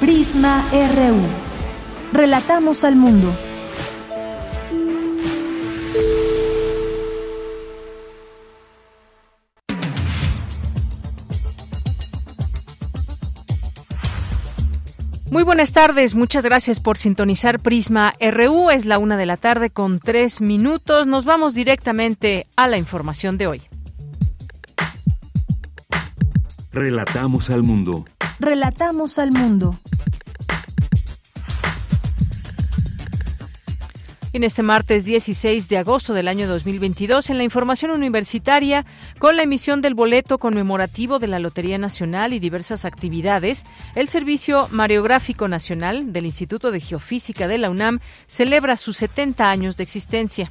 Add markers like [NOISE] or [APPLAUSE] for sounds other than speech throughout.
Prisma RU. Relatamos al mundo. Muy buenas tardes, muchas gracias por sintonizar Prisma RU. Es la una de la tarde con tres minutos. Nos vamos directamente a la información de hoy. Relatamos al mundo. Relatamos al mundo. En este martes 16 de agosto del año 2022, en la información universitaria, con la emisión del boleto conmemorativo de la Lotería Nacional y diversas actividades, el Servicio Mariográfico Nacional del Instituto de Geofísica de la UNAM celebra sus 70 años de existencia.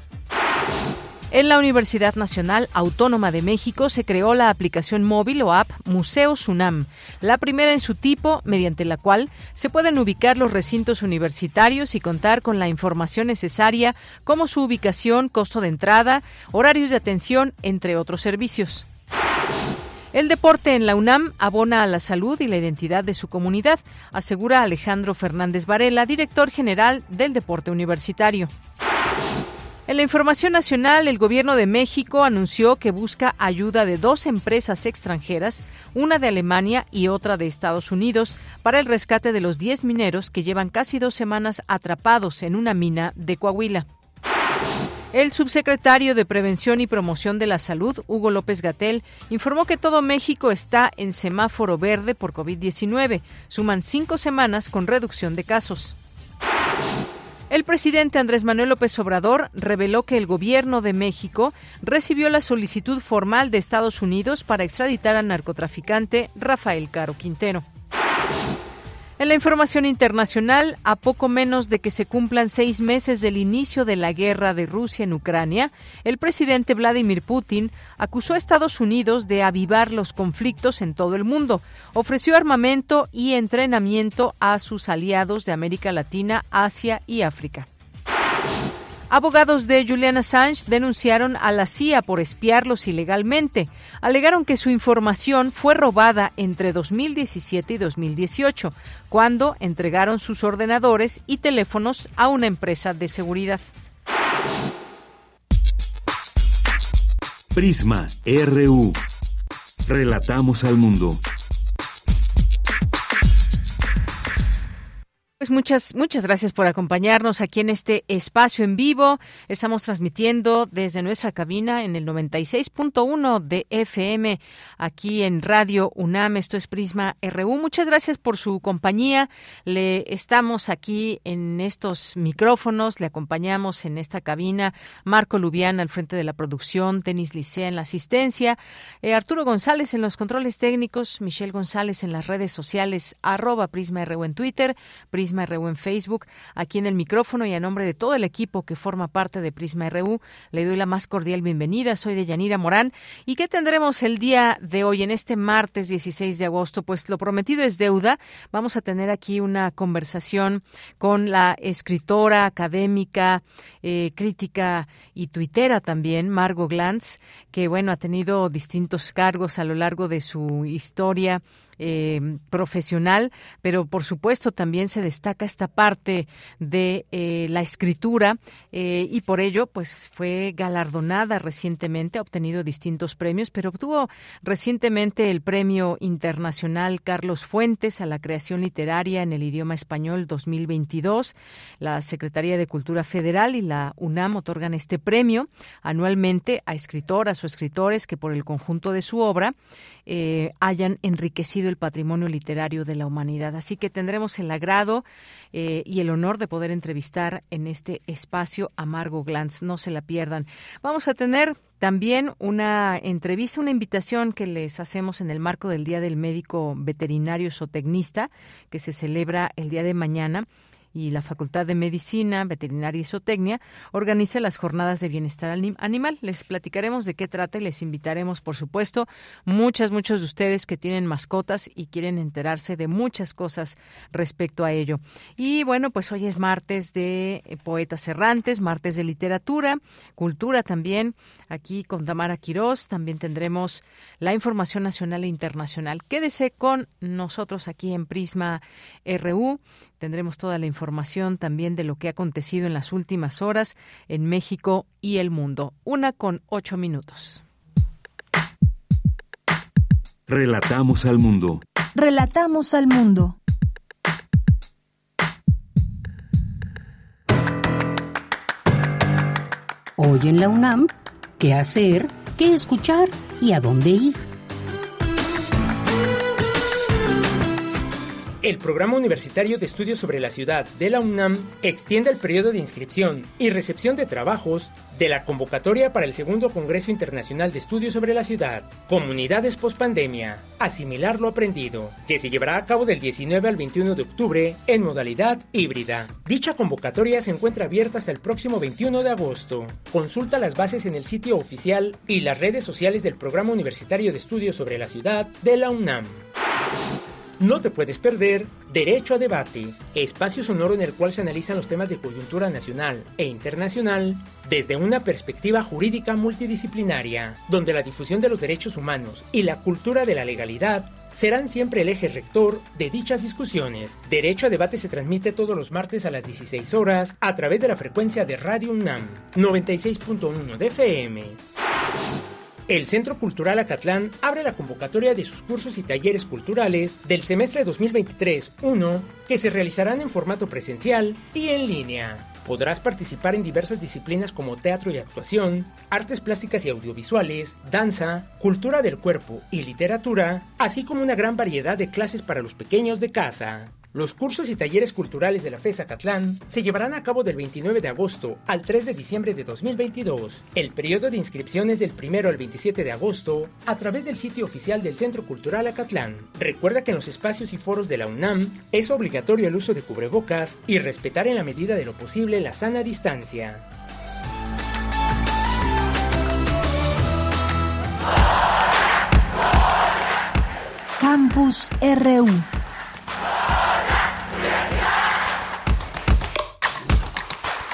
En la Universidad Nacional Autónoma de México se creó la aplicación móvil o app Museo Sunam, la primera en su tipo mediante la cual se pueden ubicar los recintos universitarios y contar con la información necesaria como su ubicación, costo de entrada, horarios de atención, entre otros servicios. El deporte en la UNAM abona a la salud y la identidad de su comunidad, asegura Alejandro Fernández Varela, director general del deporte universitario. En la información nacional, el gobierno de México anunció que busca ayuda de dos empresas extranjeras, una de Alemania y otra de Estados Unidos, para el rescate de los 10 mineros que llevan casi dos semanas atrapados en una mina de Coahuila. El subsecretario de Prevención y Promoción de la Salud, Hugo López Gatel, informó que todo México está en semáforo verde por COVID-19. Suman cinco semanas con reducción de casos. El presidente Andrés Manuel López Obrador reveló que el gobierno de México recibió la solicitud formal de Estados Unidos para extraditar al narcotraficante Rafael Caro Quintero. En la información internacional, a poco menos de que se cumplan seis meses del inicio de la guerra de Rusia en Ucrania, el presidente Vladimir Putin acusó a Estados Unidos de avivar los conflictos en todo el mundo, ofreció armamento y entrenamiento a sus aliados de América Latina, Asia y África. Abogados de Julian Assange denunciaron a la CIA por espiarlos ilegalmente. Alegaron que su información fue robada entre 2017 y 2018, cuando entregaron sus ordenadores y teléfonos a una empresa de seguridad. Prisma RU. Relatamos al mundo. Pues muchas, muchas gracias por acompañarnos aquí en este espacio en vivo. Estamos transmitiendo desde nuestra cabina en el 96.1 de FM aquí en Radio UNAM. Esto es Prisma RU. Muchas gracias por su compañía. Le estamos aquí en estos micrófonos, le acompañamos en esta cabina Marco Lubián al frente de la producción, Denis Licea en la asistencia, eh, Arturo González en los controles técnicos, Michelle González en las redes sociales, arroba Prisma RU en Twitter, Prisma Prisma RU en Facebook, aquí en el micrófono y a nombre de todo el equipo que forma parte de Prisma RU, le doy la más cordial bienvenida. Soy de Yanira Morán. ¿Y qué tendremos el día de hoy, en este martes 16 de agosto? Pues lo prometido es deuda. Vamos a tener aquí una conversación con la escritora, académica, eh, crítica y tuitera también, Margot Glantz, que bueno, ha tenido distintos cargos a lo largo de su historia eh, profesional, pero por supuesto también se destaca esta parte de eh, la escritura eh, y por ello pues fue galardonada recientemente, ha obtenido distintos premios, pero obtuvo recientemente el Premio Internacional Carlos Fuentes a la creación literaria en el idioma español 2022. La Secretaría de Cultura Federal y la UNAM otorgan este premio anualmente a escritoras o escritores que por el conjunto de su obra hayan enriquecido el patrimonio literario de la humanidad. Así que tendremos el agrado eh, y el honor de poder entrevistar en este espacio a Margo Glantz. No se la pierdan. Vamos a tener también una entrevista, una invitación que les hacemos en el marco del Día del Médico Veterinario Zootecnista, que se celebra el día de mañana y la Facultad de Medicina, Veterinaria y Zootecnia organiza las jornadas de bienestar animal. Les platicaremos de qué trata y les invitaremos, por supuesto, muchas, muchos de ustedes que tienen mascotas y quieren enterarse de muchas cosas respecto a ello. Y bueno, pues hoy es martes de eh, poetas errantes, martes de literatura, cultura también. Aquí con Tamara Quirós también tendremos la información nacional e internacional. Quédese con nosotros aquí en Prisma RU. Tendremos toda la información también de lo que ha acontecido en las últimas horas en México y el mundo. Una con ocho minutos. Relatamos al mundo. Relatamos al mundo. Hoy en la UNAM, ¿qué hacer? ¿Qué escuchar? ¿Y a dónde ir? El Programa Universitario de Estudios sobre la Ciudad de la UNAM extiende el periodo de inscripción y recepción de trabajos de la convocatoria para el segundo Congreso Internacional de Estudios sobre la Ciudad, Comunidades Postpandemia, Asimilar lo Aprendido, que se llevará a cabo del 19 al 21 de octubre en modalidad híbrida. Dicha convocatoria se encuentra abierta hasta el próximo 21 de agosto. Consulta las bases en el sitio oficial y las redes sociales del Programa Universitario de Estudios sobre la Ciudad de la UNAM. No te puedes perder Derecho a Debate, espacio sonoro en el cual se analizan los temas de coyuntura nacional e internacional desde una perspectiva jurídica multidisciplinaria, donde la difusión de los derechos humanos y la cultura de la legalidad serán siempre el eje rector de dichas discusiones. Derecho a Debate se transmite todos los martes a las 16 horas a través de la frecuencia de Radio UNAM 96.1 de FM. El Centro Cultural Acatlán abre la convocatoria de sus cursos y talleres culturales del semestre 2023-1 que se realizarán en formato presencial y en línea. Podrás participar en diversas disciplinas como teatro y actuación, artes plásticas y audiovisuales, danza, cultura del cuerpo y literatura, así como una gran variedad de clases para los pequeños de casa. Los cursos y talleres culturales de la FESA Catlán se llevarán a cabo del 29 de agosto al 3 de diciembre de 2022. El periodo de inscripción es del 1 al 27 de agosto a través del sitio oficial del Centro Cultural Acatlán. Recuerda que en los espacios y foros de la UNAM es obligatorio el uso de cubrebocas y respetar en la medida de lo posible la sana distancia. Campus RU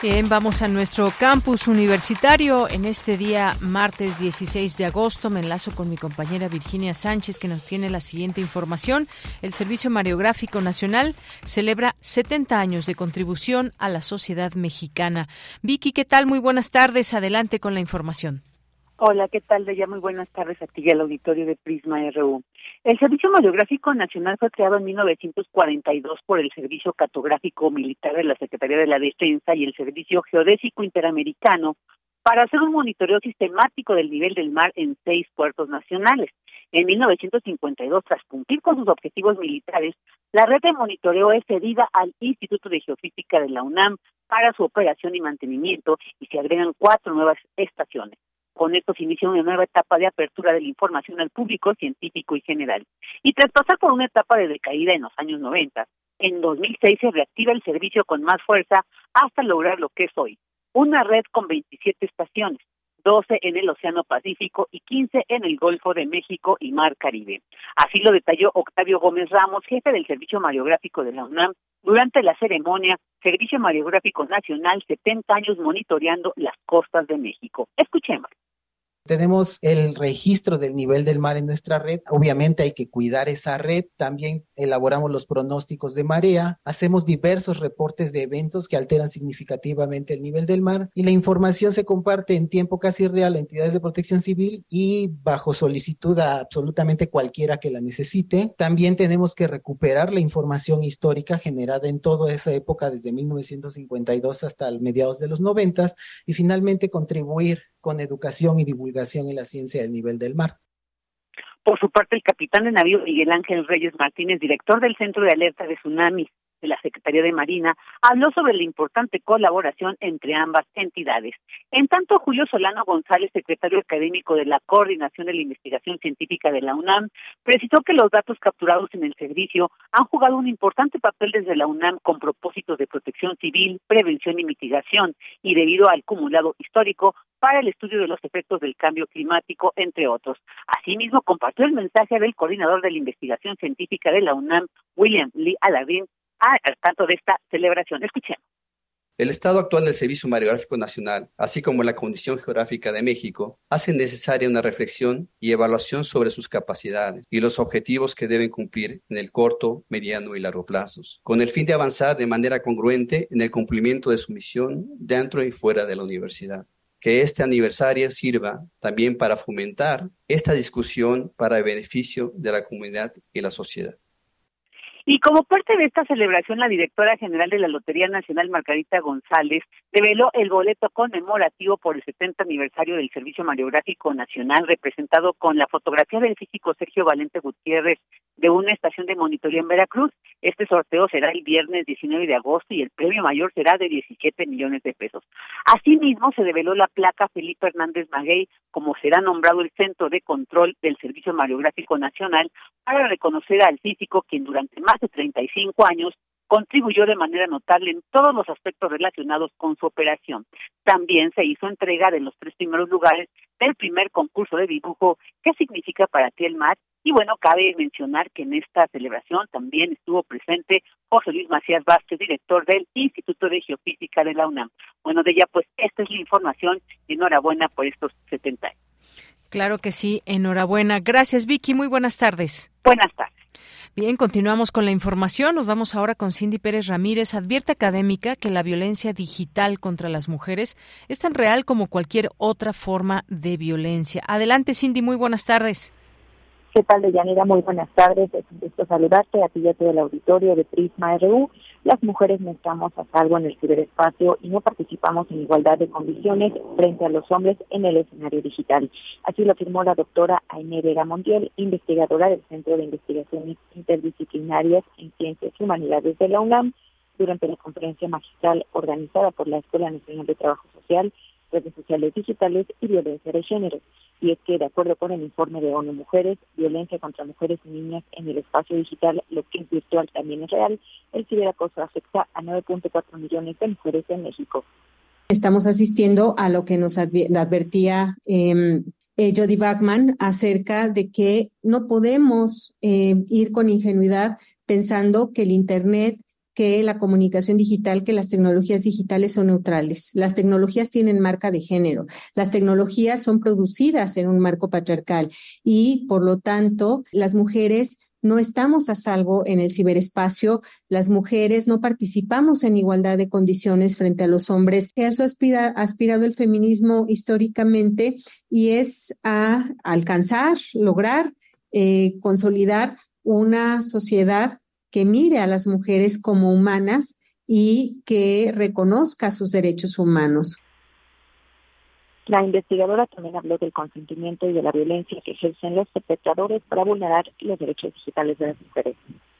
Bien, vamos a nuestro campus universitario en este día martes 16 de agosto. Me enlazo con mi compañera Virginia Sánchez que nos tiene la siguiente información. El Servicio Mariográfico Nacional celebra 70 años de contribución a la sociedad mexicana. Vicky, ¿qué tal? Muy buenas tardes. Adelante con la información. Hola, ¿qué tal? De ya muy buenas tardes a ti y al auditorio de Prisma RU. El Servicio Mariográfico Nacional fue creado en 1942 por el Servicio Cartográfico Militar de la Secretaría de la Defensa y el Servicio Geodésico Interamericano para hacer un monitoreo sistemático del nivel del mar en seis puertos nacionales. En 1952, tras cumplir con sus objetivos militares, la red de monitoreo es cedida al Instituto de Geofísica de la UNAM para su operación y mantenimiento y se agregan cuatro nuevas estaciones. Con esto se inicia una nueva etapa de apertura de la información al público científico y general. Y tras pasar por una etapa de decaída en los años 90, en 2006 se reactiva el servicio con más fuerza hasta lograr lo que es hoy, una red con 27 estaciones, 12 en el Océano Pacífico y 15 en el Golfo de México y Mar Caribe. Así lo detalló Octavio Gómez Ramos, jefe del Servicio Mariográfico de la UNAM, durante la ceremonia Servicio Mariográfico Nacional 70 años monitoreando las costas de México. Escuchemos. Tenemos el registro del nivel del mar en nuestra red. Obviamente hay que cuidar esa red. También elaboramos los pronósticos de marea. Hacemos diversos reportes de eventos que alteran significativamente el nivel del mar y la información se comparte en tiempo casi real a entidades de protección civil y bajo solicitud a absolutamente cualquiera que la necesite. También tenemos que recuperar la información histórica generada en toda esa época desde 1952 hasta mediados de los 90 y finalmente contribuir con educación y divulgación en la ciencia del nivel del mar. Por su parte, el capitán de navío Miguel Ángel Reyes Martínez, director del Centro de Alerta de Tsunamis de la Secretaría de Marina, habló sobre la importante colaboración entre ambas entidades. En tanto, Julio Solano González, secretario académico de la Coordinación de la Investigación Científica de la UNAM, precisó que los datos capturados en el servicio han jugado un importante papel desde la UNAM con propósitos de protección civil, prevención y mitigación, y debido al acumulado histórico para el estudio de los efectos del cambio climático, entre otros. Asimismo, compartió el mensaje del coordinador de la investigación científica de la UNAM, William Lee Aladín, al tanto de esta celebración. Escuchemos. El estado actual del Servicio Mariográfico Nacional, así como la condición geográfica de México, hacen necesaria una reflexión y evaluación sobre sus capacidades y los objetivos que deben cumplir en el corto, mediano y largo plazos, con el fin de avanzar de manera congruente en el cumplimiento de su misión dentro y fuera de la universidad. Que este aniversario sirva también para fomentar esta discusión para el beneficio de la comunidad y la sociedad. Y como parte de esta celebración, la directora general de la Lotería Nacional, Margarita González, reveló el boleto conmemorativo por el 70 aniversario del Servicio Mariográfico Nacional, representado con la fotografía del físico Sergio Valente Gutiérrez de una estación de monitoreo en Veracruz. Este sorteo será el viernes 19 de agosto y el premio mayor será de 17 millones de pesos. Asimismo, se reveló la placa Felipe Hernández Maguey como será nombrado el Centro de Control del Servicio Mariográfico Nacional para reconocer al físico quien durante más de 35 años contribuyó de manera notable en todos los aspectos relacionados con su operación. También se hizo entrega de los tres primeros lugares del primer concurso de dibujo ¿Qué significa para ti el mar? Y bueno, cabe mencionar que en esta celebración también estuvo presente José Luis Macías Vázquez, director del Instituto de Geofísica de la UNAM. Bueno, de ella pues esta es la información y enhorabuena por estos 70 años. Claro que sí, enhorabuena. Gracias Vicky, muy buenas tardes. Buenas tardes. Bien, continuamos con la información. Nos vamos ahora con Cindy Pérez Ramírez. Advierte académica que la violencia digital contra las mujeres es tan real como cualquier otra forma de violencia. Adelante, Cindy, muy buenas tardes. ¿Qué tal, Deyanira? Muy buenas tardes. Es un gusto saludarte a ti y a todo el auditorio de Prisma RU. Las mujeres no estamos a salvo en el ciberespacio y no participamos en igualdad de condiciones frente a los hombres en el escenario digital. Así lo afirmó la doctora Aine Vega Montiel, investigadora del Centro de Investigaciones Interdisciplinarias en Ciencias y Humanidades de la UNAM, durante la conferencia magistral organizada por la Escuela Nacional de Trabajo Social redes sociales digitales y violencia de género. Y es que, de acuerdo con el informe de ONU Mujeres, violencia contra mujeres y niñas en el espacio digital, lo que es virtual también es real, el ciberacoso afecta a 9.4 millones de mujeres en México. Estamos asistiendo a lo que nos advertía eh, eh, Jody Bachman acerca de que no podemos eh, ir con ingenuidad pensando que el Internet que la comunicación digital, que las tecnologías digitales son neutrales. Las tecnologías tienen marca de género. Las tecnologías son producidas en un marco patriarcal y, por lo tanto, las mujeres no estamos a salvo en el ciberespacio, las mujeres no participamos en igualdad de condiciones frente a los hombres. Eso ha aspirado el feminismo históricamente y es a alcanzar, lograr, eh, consolidar una sociedad que mire a las mujeres como humanas y que reconozca sus derechos humanos. La investigadora también habló del consentimiento y de la violencia que ejercen los perpetradores para vulnerar los derechos digitales de las mujeres.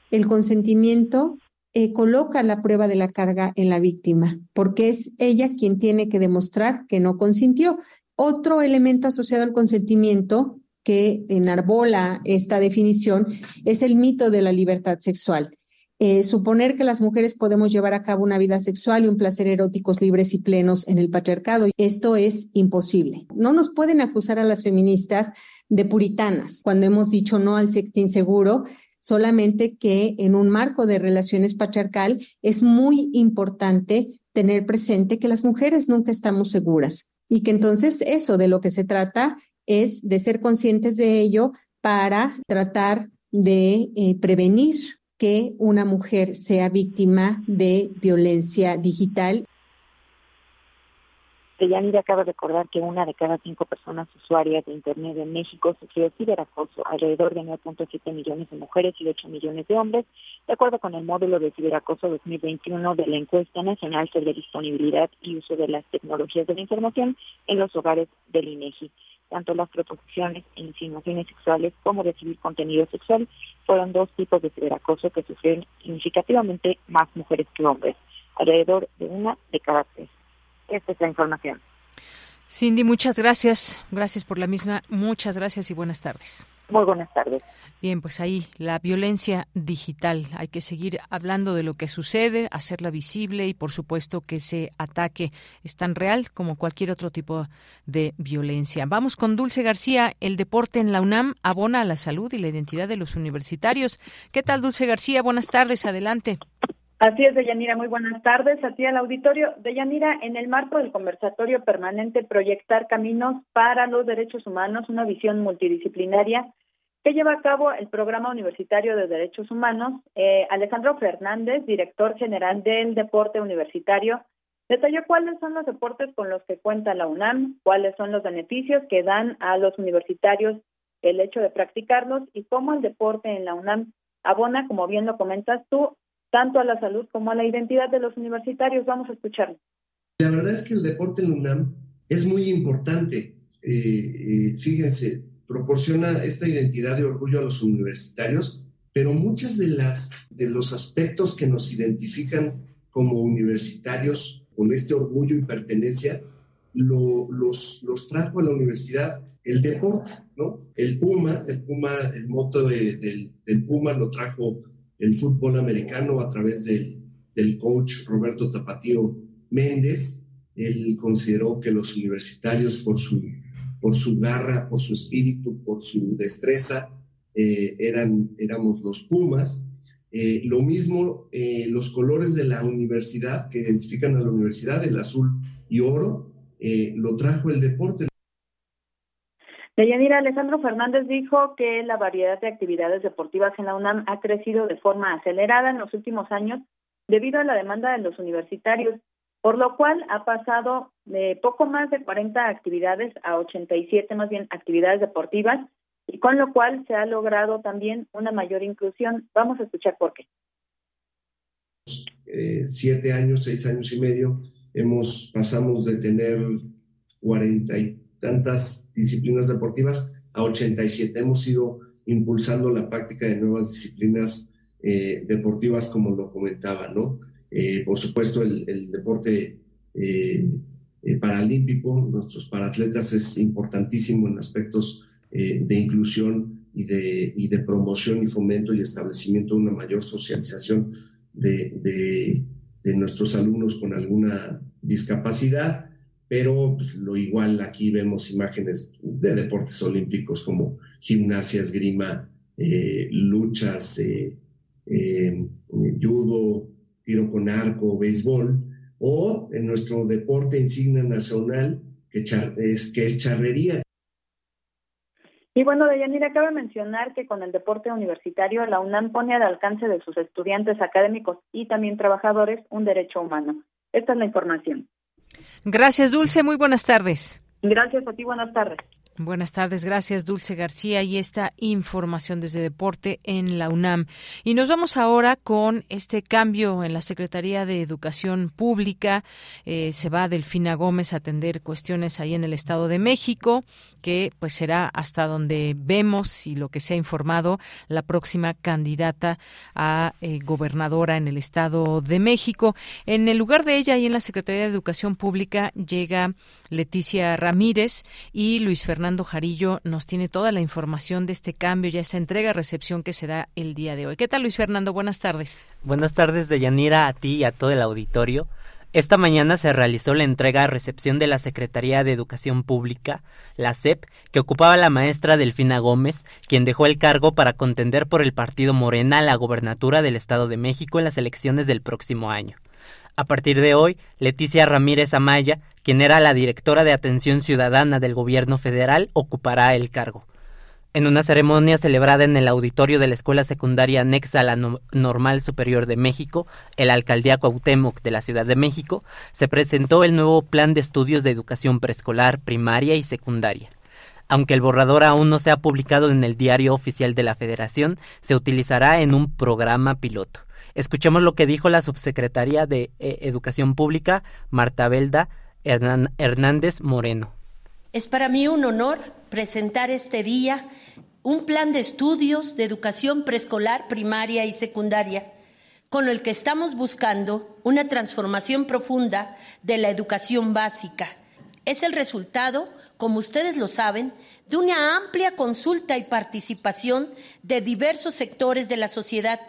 El consentimiento eh, coloca la prueba de la carga en la víctima, porque es ella quien tiene que demostrar que no consintió. Otro elemento asociado al consentimiento que enarbola esta definición es el mito de la libertad sexual. Eh, suponer que las mujeres podemos llevar a cabo una vida sexual y un placer eróticos libres y plenos en el patriarcado. Esto es imposible. No nos pueden acusar a las feministas de puritanas cuando hemos dicho no al sexo inseguro, solamente que en un marco de relaciones patriarcal es muy importante tener presente que las mujeres nunca estamos seguras y que entonces eso de lo que se trata es de ser conscientes de ello para tratar de eh, prevenir que una mujer sea víctima de violencia digital. Deyanira acaba de recordar que una de cada cinco personas usuarias de Internet en México sufrió ciberacoso, alrededor de 9.7 millones de mujeres y 8 millones de hombres, de acuerdo con el módulo de ciberacoso 2021 de la encuesta nacional sobre disponibilidad y uso de las tecnologías de la información en los hogares del INEGI. Tanto las proposiciones e insinuaciones sexuales como recibir contenido sexual fueron dos tipos de ciberacoso que sufrieron significativamente más mujeres que hombres, alrededor de una de cada tres. Esta es la información. Cindy, muchas gracias. Gracias por la misma. Muchas gracias y buenas tardes. Muy buenas tardes. Bien, pues ahí la violencia digital. Hay que seguir hablando de lo que sucede, hacerla visible y por supuesto que ese ataque es tan real como cualquier otro tipo de violencia. Vamos con Dulce García. El deporte en la UNAM abona a la salud y la identidad de los universitarios. ¿Qué tal, Dulce García? Buenas tardes. Adelante. Así es, Deyanira, muy buenas tardes. A ti al auditorio. Deyanira, en el marco del conversatorio permanente Proyectar Caminos para los Derechos Humanos, una visión multidisciplinaria que lleva a cabo el Programa Universitario de Derechos Humanos, eh, Alejandro Fernández, director general del Deporte Universitario, detalló cuáles son los deportes con los que cuenta la UNAM, cuáles son los beneficios que dan a los universitarios el hecho de practicarlos y cómo el deporte en la UNAM abona, como bien lo comentas tú, tanto a la salud como a la identidad de los universitarios. Vamos a escucharlo. La verdad es que el deporte en la UNAM es muy importante. Eh, eh, fíjense, proporciona esta identidad de orgullo a los universitarios, pero muchas de las de los aspectos que nos identifican como universitarios con este orgullo y pertenencia los, los trajo a la universidad el deporte, ¿no? El Puma, el Puma, el moto del, del Puma lo trajo el fútbol americano a través del, del coach Roberto Tapatío Méndez. Él consideró que los universitarios, por su, por su garra, por su espíritu, por su destreza, eh, eran, éramos los Pumas. Eh, lo mismo, eh, los colores de la universidad que identifican a la universidad, el azul y oro, lo trajo el deporte. Deyanira Alejandro Fernández dijo que la variedad de actividades deportivas en la UNAM ha crecido de forma acelerada en los últimos años debido a la demanda de los universitarios, por lo cual ha pasado de poco más de 40 actividades a 87 más bien actividades deportivas y con lo cual se ha logrado también una mayor inclusión. Vamos a escuchar por qué. Eh, siete años, seis años y medio, hemos pasamos de tener 40 tantas disciplinas deportivas a 87. Hemos ido impulsando la práctica de nuevas disciplinas eh, deportivas, como lo comentaba, ¿no? Eh, por supuesto, el, deporte eh, paralímpico, nuestros paratletas es importantísimo en aspectos de inclusión y de, y de promoción y fomento y establecimiento de una mayor socialización de, de, nuestros alumnos con alguna discapacidad pero pues, lo igual aquí vemos imágenes de deportes olímpicos como gimnasia, esgrima, eh, luchas, eh, eh, judo, tiro con arco, béisbol, o en nuestro deporte insignia nacional, que, es, que es charrería. Y bueno, Deyanira, cabe mencionar que con el deporte universitario, la UNAM pone al alcance de sus estudiantes académicos y también trabajadores un derecho humano. Esta es la información. Gracias, Dulce. Muy buenas tardes. Gracias a ti. Buenas tardes. Buenas tardes, gracias Dulce García y esta información desde Deporte en la UNAM. Y nos vamos ahora con este cambio en la Secretaría de Educación Pública. Eh, se va Delfina Gómez a atender cuestiones ahí en el Estado de México, que pues será hasta donde vemos y lo que se ha informado la próxima candidata a eh, gobernadora en el Estado de México. En el lugar de ella y en la Secretaría de Educación Pública llega Leticia Ramírez y Luis Fernando Fernando Jarillo nos tiene toda la información de este cambio y esta entrega-recepción que se da el día de hoy. ¿Qué tal, Luis Fernando? Buenas tardes. Buenas tardes, Deyanira, a ti y a todo el auditorio. Esta mañana se realizó la entrega-recepción de la Secretaría de Educación Pública, la SEP, que ocupaba la maestra Delfina Gómez, quien dejó el cargo para contender por el partido Morena la gobernatura del Estado de México en las elecciones del próximo año. A partir de hoy, Leticia Ramírez Amaya, quien era la directora de Atención Ciudadana del Gobierno Federal, ocupará el cargo. En una ceremonia celebrada en el auditorio de la Escuela Secundaria anexa a la Normal Superior de México, el alcaldía Cuauhtémoc de la Ciudad de México, se presentó el nuevo Plan de Estudios de Educación Preescolar, Primaria y Secundaria. Aunque el borrador aún no se ha publicado en el Diario Oficial de la Federación, se utilizará en un programa piloto. Escuchemos lo que dijo la subsecretaria de eh, Educación Pública, Marta Belda Hernández Moreno. Es para mí un honor presentar este día un plan de estudios de educación preescolar, primaria y secundaria, con el que estamos buscando una transformación profunda de la educación básica. Es el resultado, como ustedes lo saben, de una amplia consulta y participación de diversos sectores de la sociedad,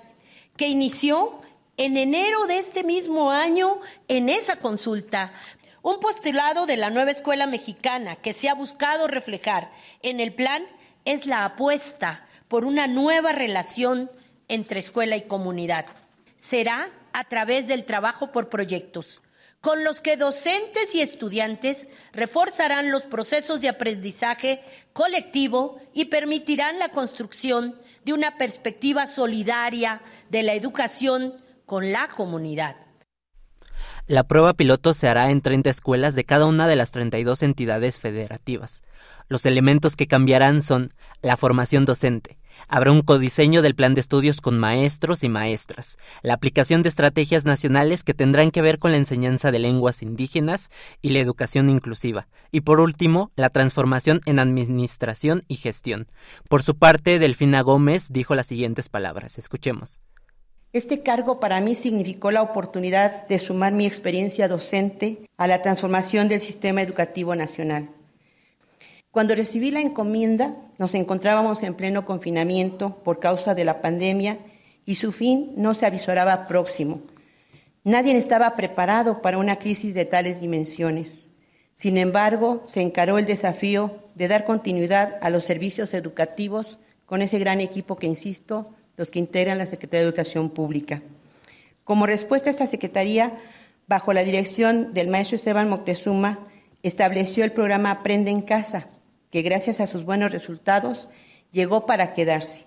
que inició en enero de este mismo año en esa consulta. Un postulado de la nueva escuela mexicana que se ha buscado reflejar en el plan es la apuesta por una nueva relación entre escuela y comunidad. Será a través del trabajo por proyectos, con los que docentes y estudiantes reforzarán los procesos de aprendizaje colectivo y permitirán la construcción de una perspectiva solidaria de la educación con la comunidad. La prueba piloto se hará en 30 escuelas de cada una de las 32 entidades federativas. Los elementos que cambiarán son la formación docente. Habrá un codiseño del plan de estudios con maestros y maestras, la aplicación de estrategias nacionales que tendrán que ver con la enseñanza de lenguas indígenas y la educación inclusiva, y por último, la transformación en administración y gestión. Por su parte, Delfina Gómez dijo las siguientes palabras. Escuchemos. Este cargo para mí significó la oportunidad de sumar mi experiencia docente a la transformación del sistema educativo nacional. Cuando recibí la encomienda, nos encontrábamos en pleno confinamiento por causa de la pandemia y su fin no se avisoraba próximo. Nadie estaba preparado para una crisis de tales dimensiones. Sin embargo, se encaró el desafío de dar continuidad a los servicios educativos con ese gran equipo que, insisto, los que integran la Secretaría de Educación Pública. Como respuesta a esta Secretaría, bajo la dirección del maestro Esteban Moctezuma, estableció el programa Aprende en Casa, que gracias a sus buenos resultados llegó para quedarse.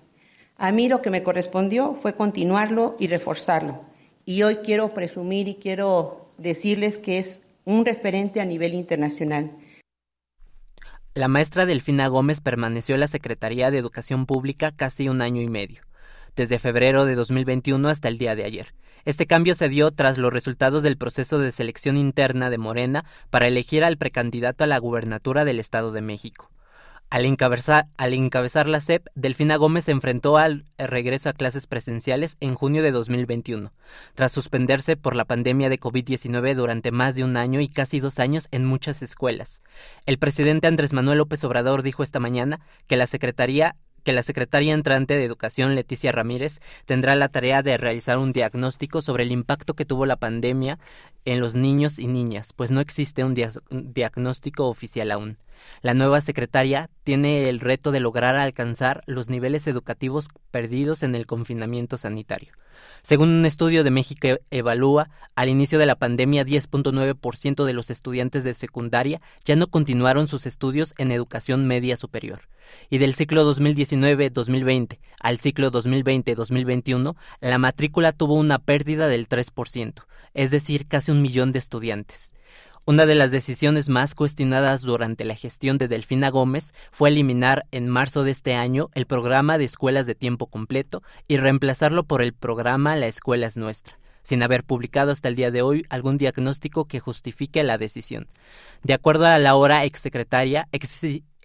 A mí lo que me correspondió fue continuarlo y reforzarlo. Y hoy quiero presumir y quiero decirles que es un referente a nivel internacional. La maestra Delfina Gómez permaneció en la Secretaría de Educación Pública casi un año y medio desde febrero de 2021 hasta el día de ayer. Este cambio se dio tras los resultados del proceso de selección interna de Morena para elegir al precandidato a la gubernatura del Estado de México. Al encabezar, la CEP, Delfina Gómez se enfrentó al regreso a clases presenciales en junio de 2021, tras suspenderse por la pandemia de COVID-19 durante más de un año y casi dos años en muchas escuelas. El presidente Andrés Manuel López Obrador dijo esta mañana que la Secretaría que la secretaria entrante de Educación, Leticia Ramírez, tendrá la tarea de realizar un diagnóstico sobre el impacto que tuvo la pandemia en los niños y niñas, pues no existe un, diagnóstico oficial aún. La nueva secretaria tiene el reto de lograr alcanzar los niveles educativos perdidos en el confinamiento sanitario. Según un estudio de México Evalúa, al inicio de la pandemia 10.9% de los estudiantes de secundaria ya no continuaron sus estudios en educación media superior. Y del ciclo 2019-2020 al ciclo 2020-2021, la matrícula tuvo una pérdida del 3%, es decir, casi un millón de estudiantes. Una de las decisiones más cuestionadas durante la gestión de Delfina Gómez fue eliminar en marzo de este año el programa de escuelas de tiempo completo y reemplazarlo por el programa La Escuela es Nuestra sin haber publicado hasta el día de hoy algún diagnóstico que justifique la decisión. De acuerdo a la hora exsecretaria,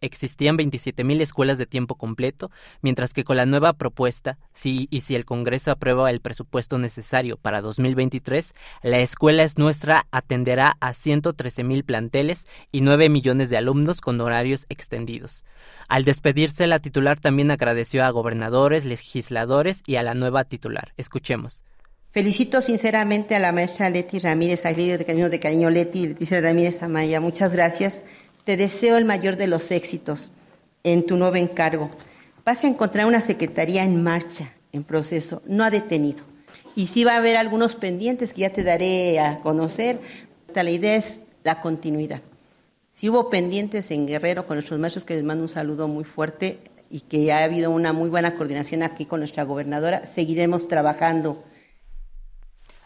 existían 27.000 escuelas de tiempo completo, mientras que con la nueva propuesta, si y si el Congreso aprueba el presupuesto necesario para 2023, la escuela es nuestra atenderá a 113.000 planteles y 9 millones de alumnos con horarios extendidos. Al despedirse, la titular también agradeció a gobernadores, legisladores y a la nueva titular. Escuchemos. Felicito sinceramente a la maestra Leti Ramírez Aguirre de Cariño de Cariño Leti, Leticia Ramírez Amaya. Muchas gracias te deseo el mayor de los éxitos en tu nuevo encargo. Vas a encontrar una secretaría en marcha, en proceso, no ha detenido. Y sí va a haber algunos pendientes que ya te daré a conocer. La idea es la continuidad. Si hubo pendientes en Guerrero con nuestros maestros, que les mando un saludo muy fuerte y que ha habido una muy buena coordinación aquí con nuestra gobernadora, seguiremos trabajando.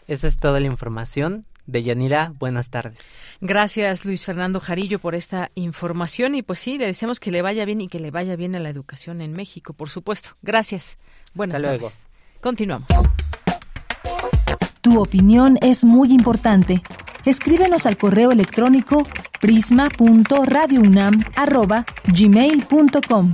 Esa es toda la información. Deyanira, buenas tardes. Gracias, Luis Fernando Jarillo, por esta información. Y pues sí, le deseamos que le vaya bien y que le vaya bien a la educación en México, por supuesto. Gracias. Buenas tardes. Continuamos. Tu opinión es muy importante. Escríbenos al correo electrónico prisma.radiounam@gmail.com.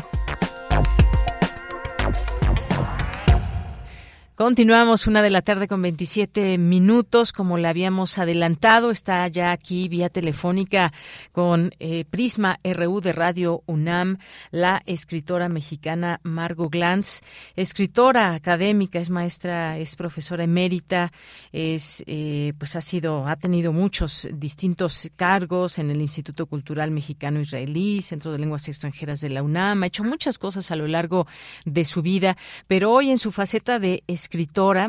Continuamos una de la tarde con 27 minutos, como le habíamos adelantado, está ya aquí vía telefónica con eh, Prisma RU de Radio UNAM, la escritora mexicana Margo Glantz, escritora académica, es maestra, es profesora emérita, es eh, pues ha sido, ha tenido muchos distintos cargos en el Instituto Cultural Mexicano Israelí, Centro de Lenguas Extranjeras de la UNAM, ha hecho muchas cosas a lo largo de su vida, pero hoy en su faceta de escritora,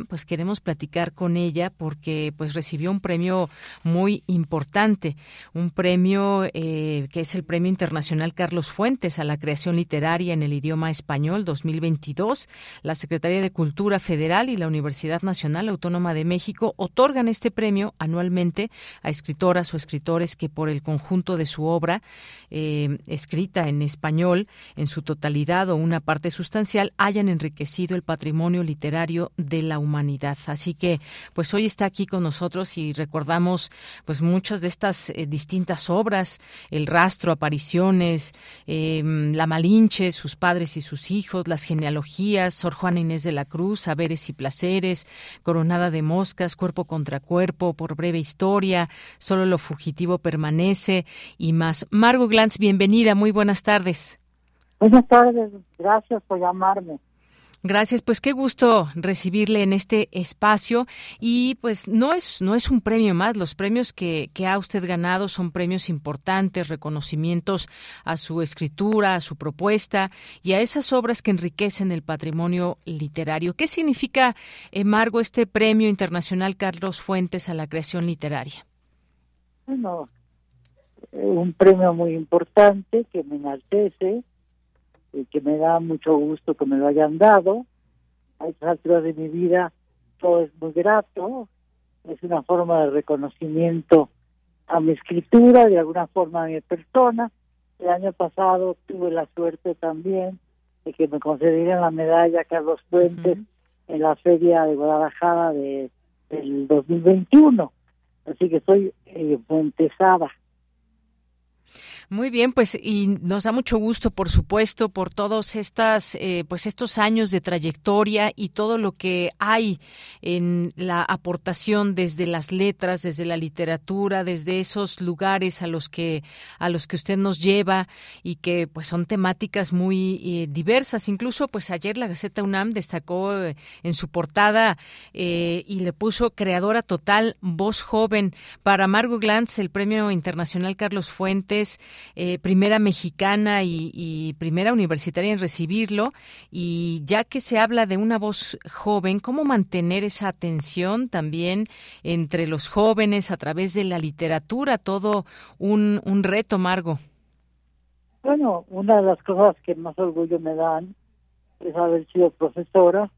pues queremos platicar con ella porque pues recibió un premio muy importante, un premio eh, que es el Premio Internacional Carlos Fuentes a la creación literaria en el idioma español 2022. La Secretaría de Cultura Federal y la Universidad Nacional Autónoma de México otorgan este premio anualmente a escritoras o escritores que por el conjunto de su obra eh, escrita en español en su totalidad o una parte sustancial hayan enriquecido el patrimonio literario de la humanidad. Así que, pues hoy está aquí con nosotros y recordamos, pues muchas de estas eh, distintas obras, El rastro, apariciones, eh, La Malinche, sus padres y sus hijos, las genealogías, Sor Juana Inés de la Cruz, Saberes y Placeres, Coronada de Moscas, Cuerpo contra Cuerpo, Por Breve Historia, Solo lo Fugitivo Permanece y más. Margo Glantz, bienvenida, muy buenas tardes. Buenas tardes, gracias por llamarme. Gracias, pues qué gusto recibirle en este espacio y pues no es no es un premio más, los premios que, que ha usted ganado son premios importantes, reconocimientos a su escritura, a su propuesta y a esas obras que enriquecen el patrimonio literario. ¿Qué significa, Margo, este premio internacional Carlos Fuentes a la creación literaria? Bueno, un premio muy importante que me enaltece que me da mucho gusto que me lo hayan dado. A estas alturas de mi vida todo es muy grato, es una forma de reconocimiento a mi escritura, de alguna forma a mi persona. El año pasado tuve la suerte también de que me concedieran la medalla Carlos Fuentes en la feria de Guadalajara de, del 2021. Así que soy eh, fuentesada. Muy bien, pues y nos da mucho gusto, por supuesto, por todos estas, eh, pues estos años de trayectoria y todo lo que hay en la aportación desde las letras, desde la literatura, desde esos lugares a los que a los que usted nos lleva y que pues son temáticas muy eh, diversas. Incluso, pues ayer la Gaceta UNAM destacó eh, en su portada y le puso creadora total, voz joven para Margot Glantz, el Premio Internacional Carlos Fuentes. Eh, primera mexicana y, primera universitaria en recibirlo. Y ya que se habla de una voz joven, ¿cómo mantener esa atención también entre los jóvenes a través de la literatura? Todo un, reto, Margo. Bueno, una de las cosas que más orgullo me dan es haber sido profesora.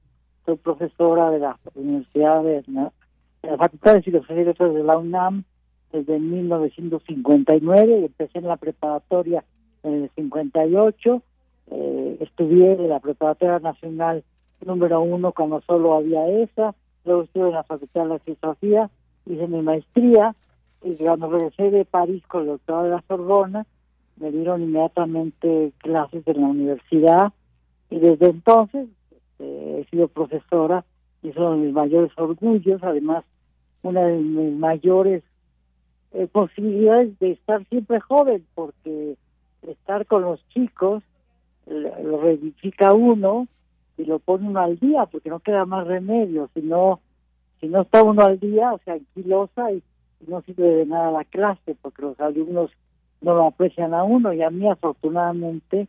Soy profesora de la Universidad de, la Facultad de Filosofía y Letras de la UNAM desde 1959, empecé en la preparatoria en el 58, eh, estudié en la preparatoria nacional número uno cuando solo había esa, luego estuve en la Facultad de Filosofía, hice mi maestría, y cuando regresé de París con el doctorado de la Sorbona, me dieron inmediatamente clases en la universidad, y desde entonces eh, he sido profesora, y son mis mayores orgullos, además una de mis mayores eh, posibilidades de estar siempre joven, porque estar con los chicos lo reedifica uno y lo pone uno al día, porque no queda más remedio, si no, si no está uno al día, o sea, anquilosa y, no sirve de nada la clase, porque los alumnos no lo aprecian a uno. Y a mí afortunadamente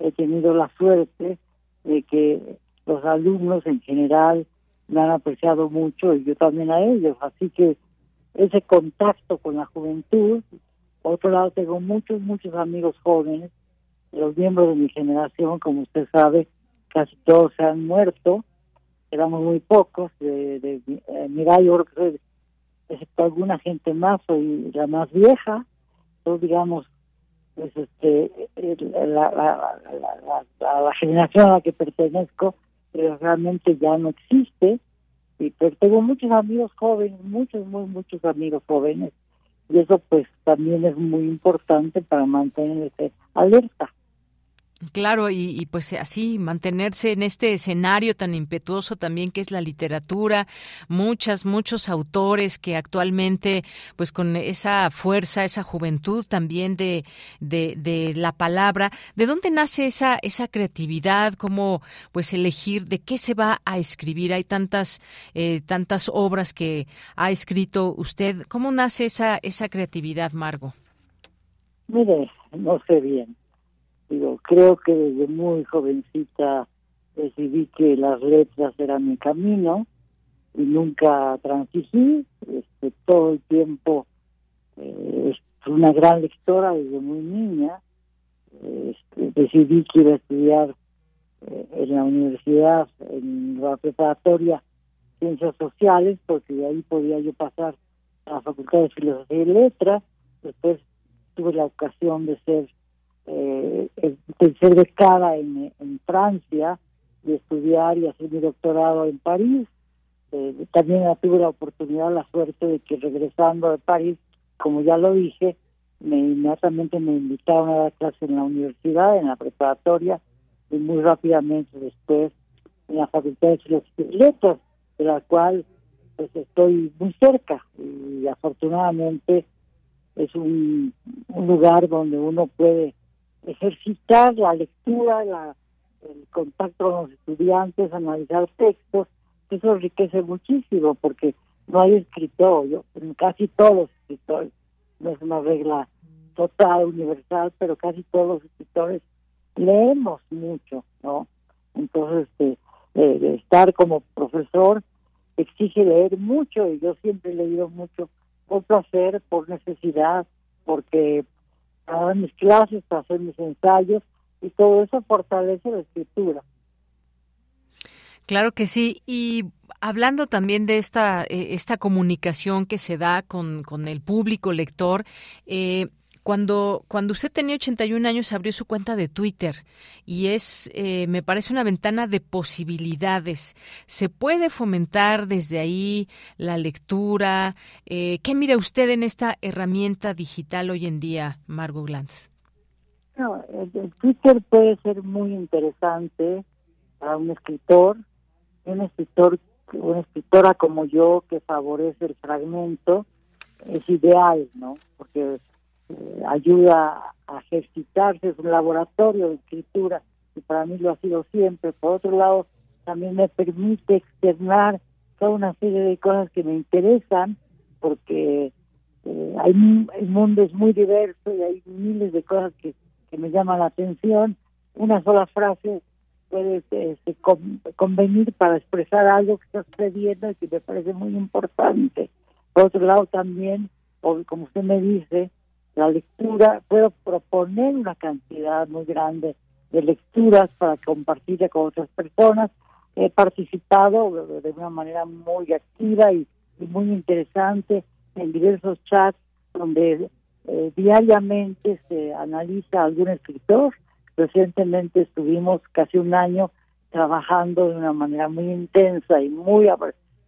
he tenido la suerte de que los alumnos en general me han apreciado mucho y yo también a ellos, así que ese contacto con la juventud. Por otro lado, tengo muchos, muchos amigos jóvenes, los miembros de mi generación, como usted sabe, casi todos se han muerto, éramos muy pocos, de, de eh, mira, yo que excepto alguna gente más, soy la más vieja, entonces digamos, pues este, la, la, la, la, generación a la que pertenezco realmente ya no existe, Sí, pero tengo muchos amigos jóvenes, muchos, muy, muchos amigos jóvenes y eso pues también es muy importante para mantenerse alerta. Claro, y, pues así mantenerse en este escenario tan impetuoso también que es la literatura, muchas, muchos autores que actualmente, pues con esa fuerza, esa juventud también de, de, la palabra, ¿de dónde nace esa, esa creatividad? ¿Cómo pues elegir de qué se va a escribir? Hay tantas, eh, tantas obras que ha escrito usted. ¿Cómo nace esa, esa creatividad, Margo? Mire, no sé bien Digo, creo que desde muy jovencita decidí que las letras eran mi camino y nunca transigí. Este, todo el tiempo eh, una gran lectora desde muy niña. Este, decidí que iba a estudiar eh, en la universidad, en la preparatoria, ciencias sociales, porque de ahí podía yo pasar a la Facultad de Filosofía y Letras. Después tuve la ocasión de ser eh, ser becada en, en Francia y estudiar y hacer mi doctorado en París. Eh, también tuve la oportunidad, la suerte de que regresando de París, como ya lo dije, me inmediatamente me invitaron a dar clase en la universidad, en la preparatoria, y muy rápidamente después en la Facultad de Filosofía y de la cual pues estoy muy cerca y afortunadamente es un lugar donde uno puede ejercitar la lectura, la, el contacto con los estudiantes, analizar textos, eso enriquece muchísimo porque no hay escritor, yo, casi todos los escritores, no es una regla total, universal, pero casi todos los escritores leemos mucho, ¿no? Entonces, este, eh, estar como profesor exige leer mucho y yo siempre he leído mucho por placer, por necesidad, porque para dar mis clases, para hacer mis ensayos y todo eso fortalece la escritura. Claro que sí. Y hablando también de esta, eh, esta comunicación que se da con, con el público lector, eh, cuando, cuando usted tenía 81 años abrió su cuenta de Twitter y es, eh, me parece una ventana de posibilidades. ¿Se puede fomentar desde ahí la lectura? Eh, ¿Qué mira usted en esta herramienta digital hoy en día, Margot Glantz? No, el, Twitter puede ser muy interesante para un escritor, un escritor, una escritora como yo que favorece el fragmento, es ideal, ¿no? Porque eh, ayuda a ejercitarse, es un laboratorio de escritura y para mí lo ha sido siempre. Por otro lado, también me permite externar toda una serie de cosas que me interesan porque eh, hay, el mundo es muy diverso y hay miles de cosas que, que me llaman la atención. Una sola frase puede este, convenir para expresar algo que está sucediendo y que me parece muy importante. Por otro lado, también, como usted me dice, la lectura, puedo proponer una cantidad muy grande de lecturas para compartirla con otras personas. He participado de una manera muy activa y, muy interesante en diversos chats donde eh, diariamente se analiza algún escritor. Recientemente estuvimos casi un año trabajando de una manera muy intensa y muy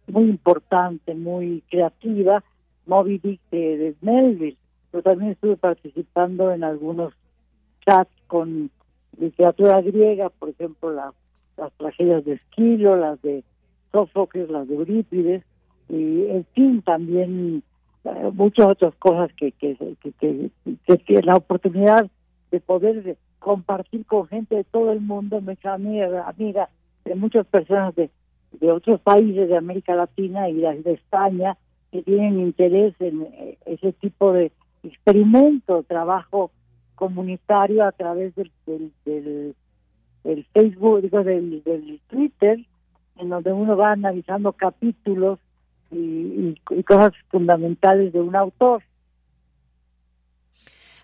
muy importante, muy creativa, Moby Dick de Melville pero también estuve participando en algunos chats con literatura griega, por ejemplo, las tragedias de Esquilo, las de Sófocles, las de Eurípides, y en fin, también eh, muchas otras cosas que, que, que, que, la oportunidad de poder compartir con gente de todo el mundo, me amiga, amiga de muchas personas de, de otros países de América Latina y de España que tienen interés en eh, ese tipo de experimento, trabajo comunitario a través del, del, del, Facebook, digo, del, del, Twitter, en donde uno va analizando capítulos y, y, cosas fundamentales de un autor.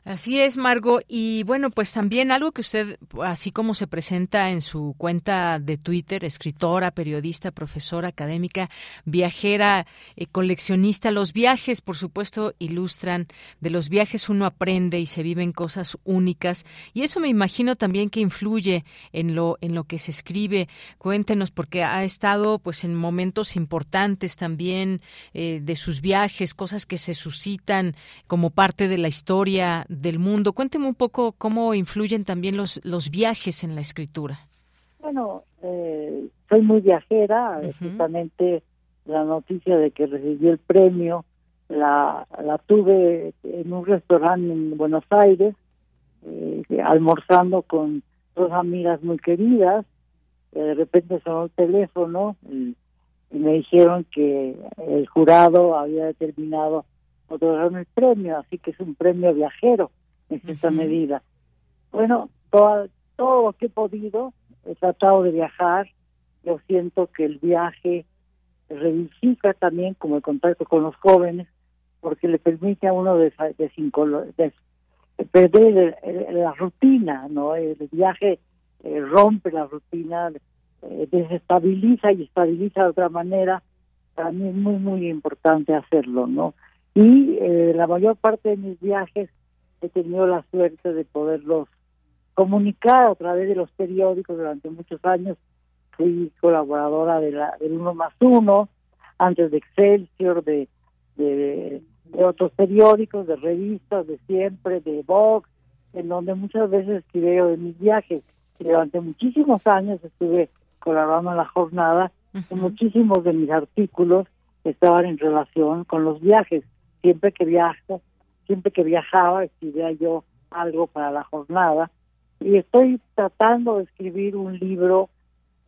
Así es, Margo. Y bueno, pues también algo que usted, así como se presenta en su cuenta de Twitter, escritora, periodista, profesora, académica, viajera, eh, coleccionista, los viajes, por supuesto, ilustran. De los viajes uno aprende y se viven cosas únicas. Y eso me imagino también que influye en lo, en lo que se escribe. Cuéntenos, porque ha estado pues en momentos importantes también eh, de sus viajes, cosas que se suscitan como parte de la historia del mundo. Cuénteme un poco cómo influyen también los, los viajes en la escritura. Bueno, eh, soy muy viajera, justamente la noticia de que recibí el premio la, la tuve en un restaurante en Buenos Aires, eh, almorzando con dos amigas muy queridas, de repente sonó el teléfono y, me dijeron que el jurado había determinado otorgarme el premio, así que es un premio viajero en cierta medida. Bueno, todo, todo lo que he podido, he tratado de viajar, yo siento que el viaje revivifica también como el contacto con los jóvenes, porque le permite a uno de, de, perder la rutina, ¿no? El viaje eh, rompe la rutina, eh, desestabiliza y estabiliza de otra manera. Para mí es muy, muy importante hacerlo, ¿no? Y eh, la mayor parte de mis viajes he tenido la suerte de poderlos comunicar a través de los periódicos durante muchos años. Fui colaboradora de la, del Uno más Uno, antes de Excelsior, de, de, otros periódicos, de revistas, de siempre, de Vox, en donde muchas veces escribí de mis viajes. Y durante muchísimos años estuve colaborando en la jornada y muchísimos de mis artículos estaban en relación con los viajes siempre que viajo, siempre que viajaba, escribía yo algo para la jornada. Y estoy tratando de escribir un libro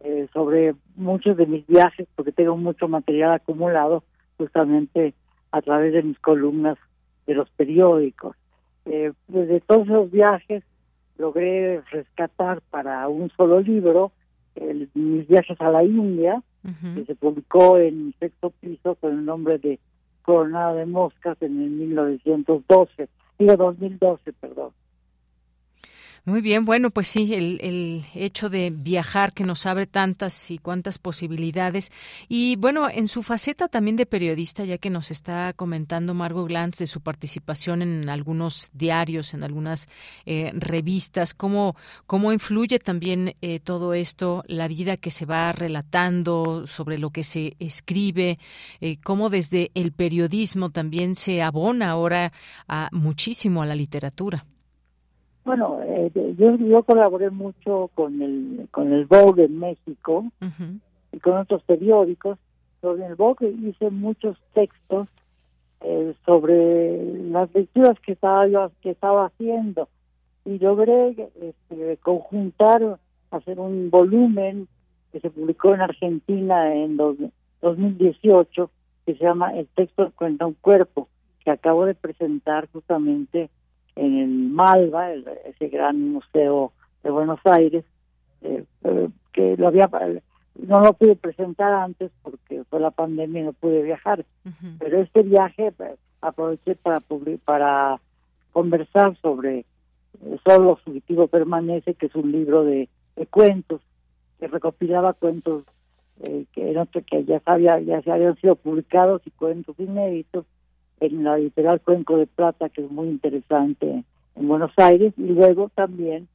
eh, sobre muchos de mis viajes, porque tengo mucho material acumulado justamente a través de mis columnas de los periódicos. Eh, desde todos esos viajes logré rescatar para un solo libro mis viajes a la India, que se publicó en sexto piso con el nombre de Coronada de Moscas en el 1912, digo 2012, perdón. Muy bien, bueno, pues sí, el, el, hecho de viajar que nos abre tantas y cuantas posibilidades. Y bueno, en su faceta también de periodista, ya que nos está comentando Margot Glantz de su participación en algunos diarios, en algunas eh, revistas, ¿cómo, cómo influye también eh, todo esto, la vida que se va relatando sobre lo que se escribe, eh, cómo desde el periodismo también se abona ahora a, muchísimo a la literatura. Bueno, eh, yo, yo colaboré mucho con el con el Vogue en México y con otros periódicos. Sobre el Vogue hice muchos textos eh, sobre las lecturas que estaba yo que estaba haciendo y logré este, conjuntar, hacer un volumen que se publicó en Argentina en 2018 que se llama El texto cuenta un cuerpo que acabo de presentar justamente en el Malva, ese gran museo de Buenos Aires, eh, eh, que lo había no lo pude presentar antes porque fue la pandemia y no pude viajar, pero este viaje pues, aproveché para para conversar sobre eh, Solo Fugitivo Permanece, que es un libro de, cuentos, que recopilaba cuentos que, no, que ya, sabía, ya se habían sido publicados y cuentos inéditos en la literal Cuenco de Plata, que es muy interesante en Buenos Aires, y luego también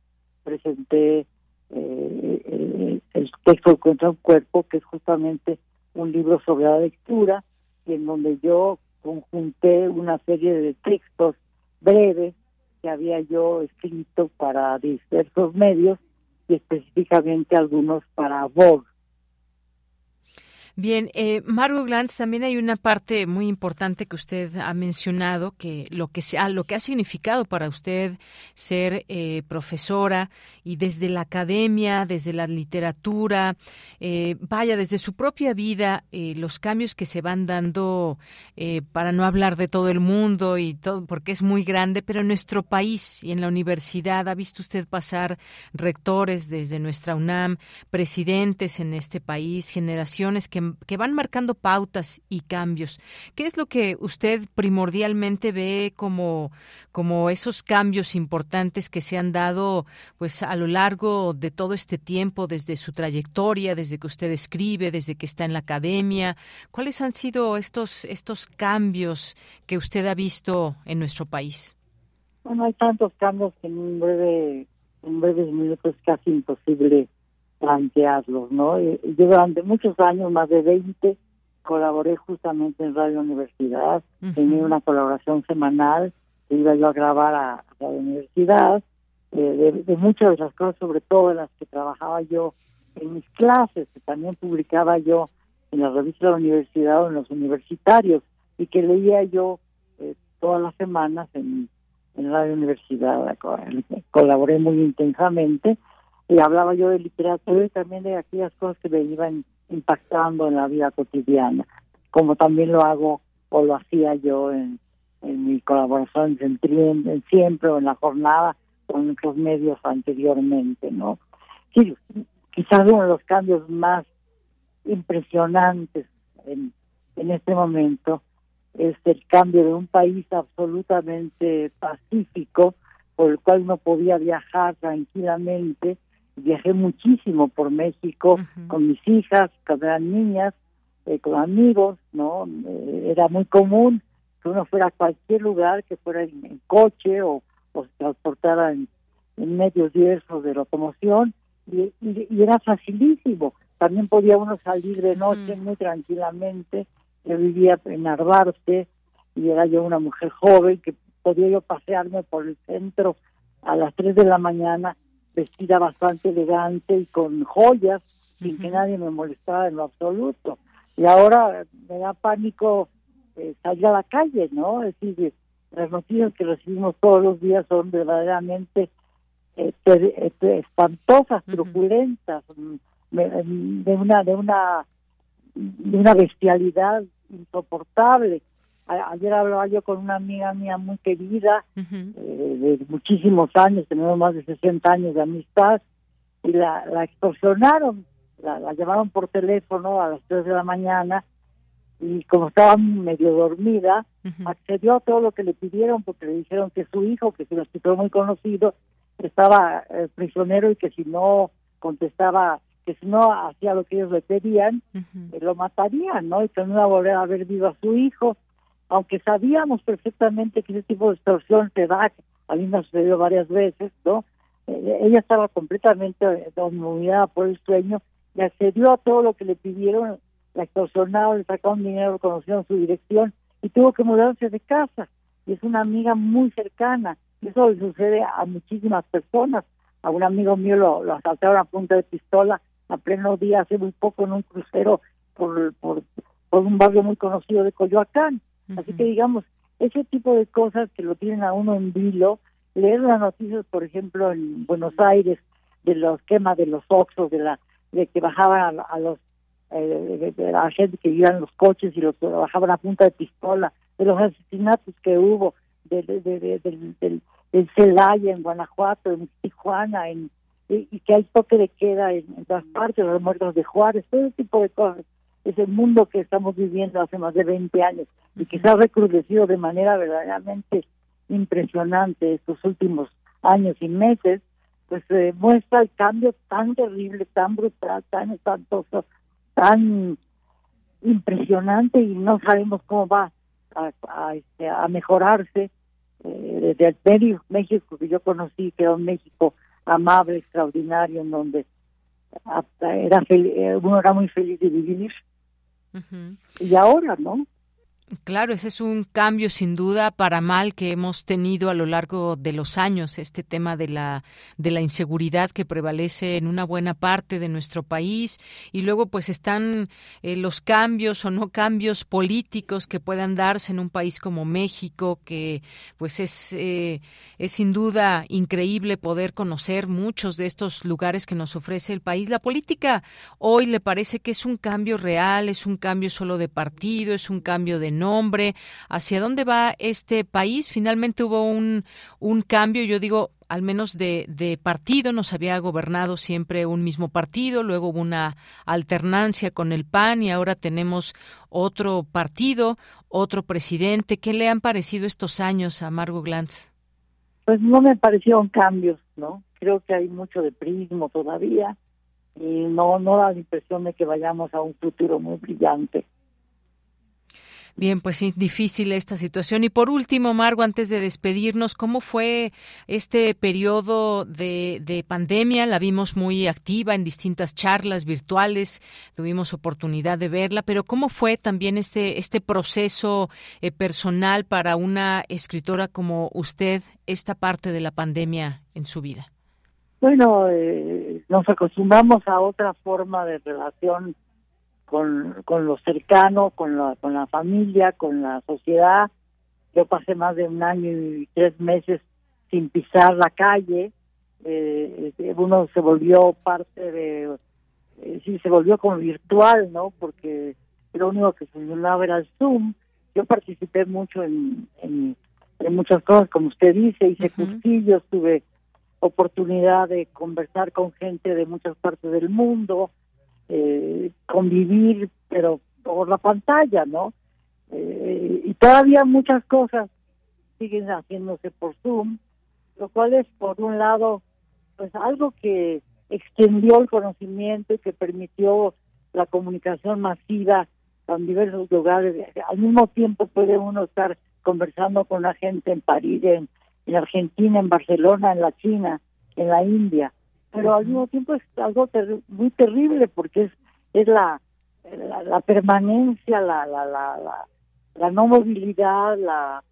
presenté eh, el, texto Encuentra un Cuerpo, que es justamente un libro sobre la lectura, y en donde yo conjunté una serie de textos breves que había yo escrito para diversos medios y específicamente algunos para Vogue. Bien, eh, Margot Glantz, también hay una parte muy importante que usted ha mencionado, que lo que, sea, lo que ha significado para usted ser eh, profesora y desde la academia, desde la literatura, eh, vaya, desde su propia vida, eh, los cambios que se van dando, para no hablar de todo el mundo y todo, porque es muy grande, pero en nuestro país y en la universidad, ¿ha visto usted pasar rectores desde nuestra UNAM, presidentes en este país, generaciones que que, van marcando pautas y cambios. ¿Qué es lo que usted primordialmente ve como, como esos cambios importantes que se han dado pues a lo largo de todo este tiempo, desde su trayectoria, desde que usted escribe, desde que está en la academia? ¿Cuáles han sido estos, estos cambios que usted ha visto en nuestro país? Bueno, hay tantos cambios que en un breve, en breves minutos es casi imposible plantearlos, ¿no? Yo durante muchos años, más de 20, colaboré justamente en Radio Universidad, tenía una colaboración semanal, iba yo a grabar a, la universidad, eh, de, muchas de las cosas, sobre todo en las que trabajaba yo en mis clases, que también publicaba yo en la revista de la universidad o en los universitarios, y que leía yo eh, todas las semanas en, en Radio Universidad, colaboré muy intensamente, y hablaba yo de literatura y también de aquellas cosas que me iban impactando en la vida cotidiana, como también lo hago o lo hacía yo en, mi colaboración siempre o en la jornada con otros medios anteriormente, ¿no? Sí, quizás uno de los cambios más impresionantes en, en este momento es el cambio de un país absolutamente pacífico por el cual uno podía viajar tranquilamente viajé muchísimo por México con mis hijas, cuando eran niñas, eh, con amigos, ¿no? Eh, era muy común que uno fuera a cualquier lugar, que fuera en, coche o, se transportara en, medios diversos de locomoción, y, y, era facilísimo. También podía uno salir de noche muy tranquilamente. Yo vivía en Arbarte y era yo una mujer joven que podía yo pasearme por el centro a las 3 de la mañana vestida bastante elegante y con joyas, sin que nadie me molestara en lo absoluto. Y ahora me da pánico eh, salir a la calle, ¿no? Es decir, las noticias que recibimos todos los días son verdaderamente eh, eh, espantosas, truculentas, mm, de una de una de una bestialidad insoportable ayer hablaba yo con una amiga mía muy querida, eh, de muchísimos años, tenemos más de 60 años de amistad, y la, la extorsionaron, la, la llamaron por teléfono a las 3 de la mañana, y como estaba medio dormida, accedió a todo lo que le pidieron, porque le dijeron que su hijo, que es un escritor muy conocido, estaba eh, prisionero y que si no contestaba que si no hacía lo que ellos le pedían, eh, lo matarían, ¿no? Y que no iba a volver a ver vivo a su hijo aunque sabíamos perfectamente que ese tipo de extorsión se da, a mí me ha sucedido varias veces, ¿no? Eh, ella estaba completamente dominada por el sueño y accedió a todo lo que le pidieron, la extorsionaron, le sacaron dinero, conocieron su dirección y tuvo que mudarse de casa. Y es una amiga muy cercana. Eso le sucede a muchísimas personas. A un amigo mío lo, lo asaltaron a punta de pistola a pleno día hace muy poco en un crucero por, por, por un barrio muy conocido de Coyoacán. Así que digamos, ese tipo de cosas que lo tienen a uno en vilo, leer las noticias, por ejemplo, en Buenos Aires, de los quemas de los oxos, de la de que bajaban a, los eh, de, la gente que iban los coches y los bajaban a punta de pistola, de los asesinatos que hubo, de, de, del, del Celaya en Guanajuato, en Tijuana, en, y, que hay toque de queda en, en todas partes, los muertos de Juárez, todo ese tipo de cosas es el mundo que estamos viviendo hace más de 20 años y que se ha recrudecido de manera verdaderamente impresionante estos últimos años y meses, pues eh, muestra el cambio tan terrible, tan brutal, tan espantoso, tan impresionante y no sabemos cómo va a, a, este, mejorarse eh, desde el México que yo conocí, que era un México amable, extraordinario, en donde era eh, uno era muy feliz de vivir y ahora, ¿no? Claro, ese es un cambio sin duda para mal que hemos tenido a lo largo de los años, este tema de la de la inseguridad que prevalece en una buena parte de nuestro país y luego pues están eh, los cambios o no cambios políticos que puedan darse en un país como México que pues es eh, es sin duda increíble poder conocer muchos de estos lugares que nos ofrece el país. La política hoy le parece que es un cambio real, es un cambio solo de partido, es un cambio de nombre, hacia dónde va este país. Finalmente hubo un, un cambio, yo digo, al menos de, de, partido, nos había gobernado siempre un mismo partido, luego hubo una alternancia con el PAN y ahora tenemos otro partido, otro presidente. ¿Qué le han parecido estos años a Margot Glantz? Pues no me parecieron cambios, ¿no? Creo que hay mucho de prismo todavía y no, no da la impresión de que vayamos a un futuro muy brillante. Bien, pues sí, difícil esta situación. Y por último, Margo, antes de despedirnos, ¿cómo fue este periodo de, de, pandemia? La vimos muy activa en distintas charlas virtuales, tuvimos oportunidad de verla, pero ¿cómo fue también este, este proceso eh, personal para una escritora como usted, esta parte de la pandemia en su vida? Bueno, eh, nos acostumbramos a otra forma de relación con, con lo cercano, con la, con la familia, con la sociedad. Yo pasé más de un año y tres meses sin pisar la calle. Eh, este, uno se volvió parte de, eh, sí, se volvió como virtual, ¿no? Porque lo único que funcionaba era el Zoom. Yo participé mucho en, en, muchas cosas, como usted dice, hice cursillos, tuve oportunidad de conversar con gente de muchas partes del mundo, eh, convivir, pero por la pantalla, ¿no? Eh, y todavía muchas cosas siguen haciéndose por Zoom, lo cual es, por un lado, pues algo que extendió el conocimiento y que permitió la comunicación masiva en diversos lugares. Al mismo tiempo puede uno estar conversando con la gente en París, en, en Argentina, en Barcelona, en la China, en la India pero al mismo tiempo es algo muy terrible porque es es la la, permanencia, la, la, la, la, no movilidad, la,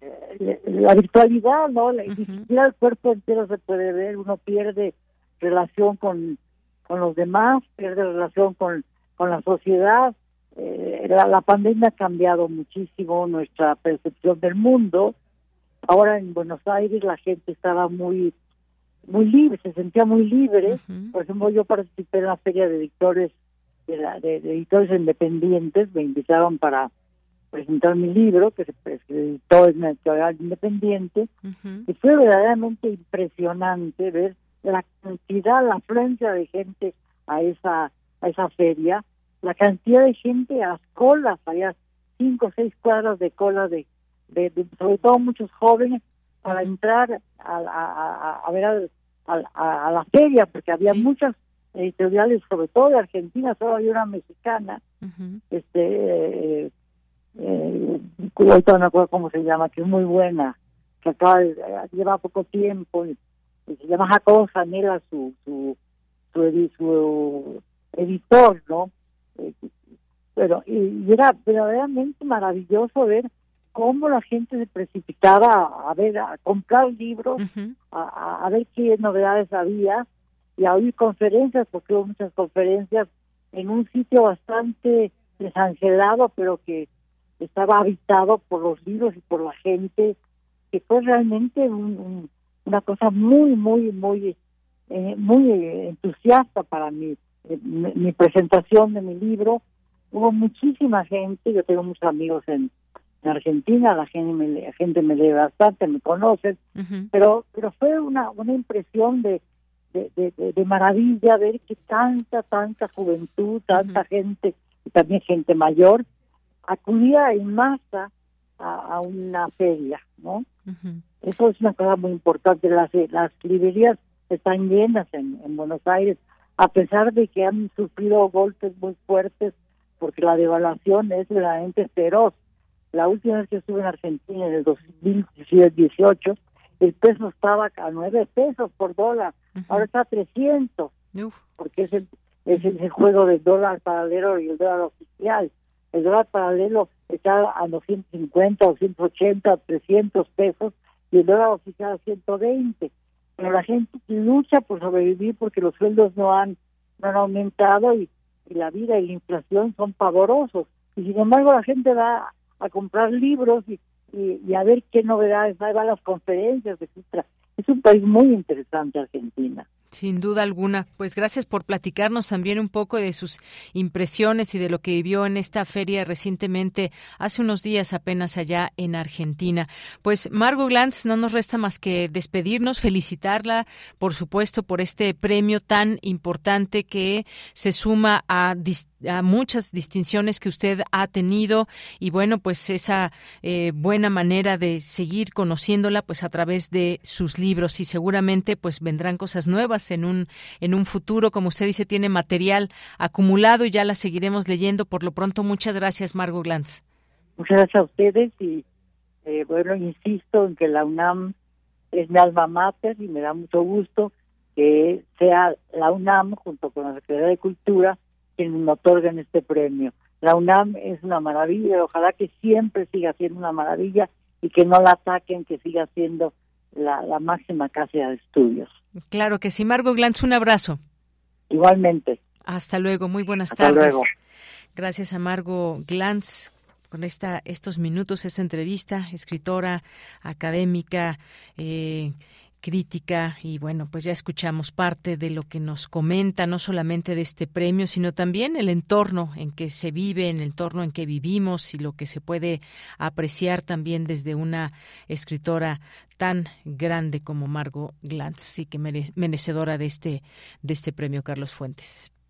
eh, la virtualidad, ¿no? Ni siquiera el cuerpo entero se puede ver, uno pierde relación con, con los demás, pierde relación con, con la sociedad. Eh, la, la pandemia ha cambiado muchísimo nuestra percepción del mundo. Ahora en Buenos Aires la gente estaba muy muy libre, se sentía muy libre. Por ejemplo, yo participé en la feria de editores de, la, de, editores independientes, me invitaron para presentar mi libro que se, editó en el editorial independiente y fue verdaderamente impresionante ver la cantidad, la afluencia de gente a esa a esa feria, la cantidad de gente a las colas, había cinco o seis cuadras de cola de, de, sobre todo muchos jóvenes para entrar a, a, a ver al, a, la feria, porque había muchas editoriales, sobre todo de Argentina, solo había una mexicana, este, eh, eh, no acuerdo cómo se llama, que es muy buena, que acaba de, lleva poco tiempo, y, se llama Jacobo Sanela, su, su, su, su editor, ¿no? Eh, pero y, era verdaderamente maravilloso ver cómo la gente se precipitaba a, ver, a comprar libros, a, ver qué novedades había y a oír conferencias, porque hubo muchas conferencias en un sitio bastante desangelado, pero que estaba habitado por los libros y por la gente, que fue realmente una cosa muy, muy, muy, eh, muy entusiasta para mí. Eh, mi presentación de mi libro, hubo muchísima gente, yo tengo muchos amigos en, en Argentina, la gente me, la gente me lee bastante, me conoce, pero pero fue una, una impresión de, de, de, maravilla ver que tanta, tanta juventud, tanta gente, y también gente mayor, acudía en masa a, una feria, ¿no? Eso es una cosa muy importante. Las, las librerías están llenas en, en Buenos Aires, a pesar de que han sufrido golpes muy fuertes, porque la devaluación es realmente feroz la última vez que estuve en Argentina, en el 2018, el peso estaba a 9 pesos por dólar, ahora está a 300, porque es el, es el juego del dólar paralelo y el dólar oficial. El dólar paralelo está a 250, 280, 300 pesos y el dólar oficial a 120. Pero la gente lucha por sobrevivir porque los sueldos no han, no han aumentado y, y la vida y la inflación son pavorosos. Y sin embargo la gente va a comprar libros y, y, a ver qué novedades hay, a las conferencias, etcétera. Es un país muy interesante, Argentina. Sin duda alguna. Pues gracias por platicarnos también un poco de sus impresiones y de lo que vivió en esta feria recientemente, hace unos días apenas allá en Argentina. Pues Margot Glantz, no nos resta más que despedirnos, felicitarla, por supuesto, por este premio tan importante que se suma a, muchas distinciones que usted ha tenido y bueno, pues esa eh, buena manera de seguir conociéndola pues a través de sus libros y seguramente pues vendrán cosas nuevas en un, en un futuro. Como usted dice, tiene material acumulado y ya la seguiremos leyendo. Por lo pronto, muchas gracias, Margot Glantz. Muchas gracias a ustedes y eh, bueno, insisto en que la UNAM es mi alma mater y me da mucho gusto que sea la UNAM junto con la Secretaría de Cultura quienes me otorguen este premio. La UNAM es una maravilla, ojalá que siempre siga siendo una maravilla y que no la ataquen, que siga siendo la, la máxima casa de estudios. Claro que sí. Margot Glantz, un abrazo. Igualmente. Hasta luego. Muy buenas Hasta tardes. Luego. Gracias a Margot Glantz con esta, estos minutos, esta entrevista, escritora, académica, eh, crítica y bueno, pues ya escuchamos parte de lo que nos comenta, no solamente de este premio, sino también el entorno en que se vive, en el entorno en que vivimos y lo que se puede apreciar también desde una escritora tan grande como Margot Glantz y que merecedora de este, de este premio Carlos Fuentes.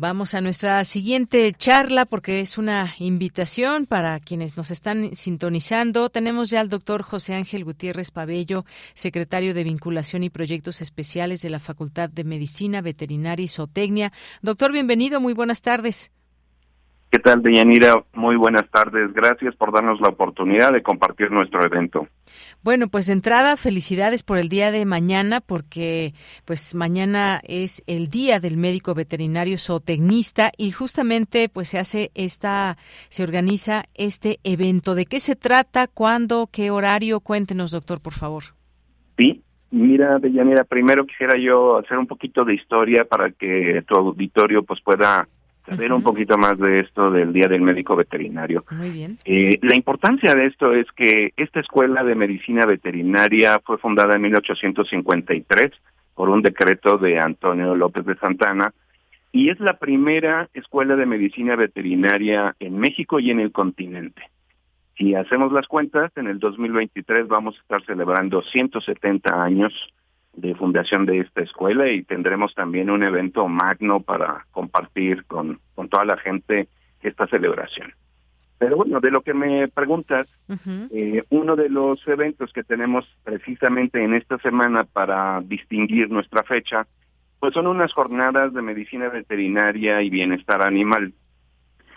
Vamos a nuestra siguiente charla porque es una invitación para quienes nos están sintonizando. Tenemos ya al doctor José Ángel Gutiérrez Pabello, secretario de Vinculación y Proyectos Especiales de la Facultad de Medicina, Veterinaria y Zootecnia. Doctor, bienvenido, muy buenas tardes. ¿Qué tal, Deyanira? Muy buenas tardes. Gracias por darnos la oportunidad de compartir nuestro evento. Bueno, pues de entrada, felicidades por el día de mañana, porque pues mañana es el día del médico veterinario zootecnista y justamente pues se hace esta, se organiza este evento. ¿De qué se trata? ¿Cuándo? ¿Qué horario? Cuéntenos, doctor, por favor. Sí, mira, Deyanira, primero quisiera yo hacer un poquito de historia para que tu auditorio pues pueda saber un poquito más de esto del Día del Médico Veterinario. Muy bien. Eh, la importancia de esto es que esta escuela de medicina veterinaria fue fundada en 1853 por un decreto de Antonio López de Santana y es la primera escuela de medicina veterinaria en México y en el continente. Si hacemos las cuentas, en el 2023 vamos a estar celebrando 170 años de fundación de esta escuela y tendremos también un evento magno para compartir con, con toda la gente esta celebración. Pero bueno, de lo que me preguntas, eh, uno de los eventos que tenemos precisamente en esta semana para distinguir nuestra fecha, pues son unas jornadas de medicina veterinaria y bienestar animal.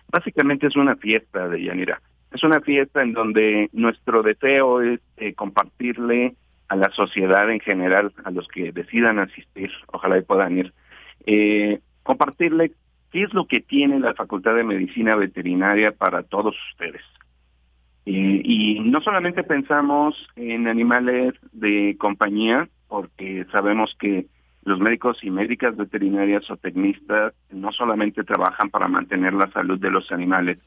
Básicamente es una fiesta de Yanira. Es una fiesta en donde nuestro deseo es eh, compartirle a la sociedad en general, a los que decidan asistir, ojalá y puedan ir, eh, compartirle qué es lo que tiene la Facultad de Medicina Veterinaria para todos ustedes. Eh, y no solamente pensamos en animales de compañía, porque sabemos que los médicos y médicas veterinarias o tecnistas no solamente trabajan para mantener la salud de los animales,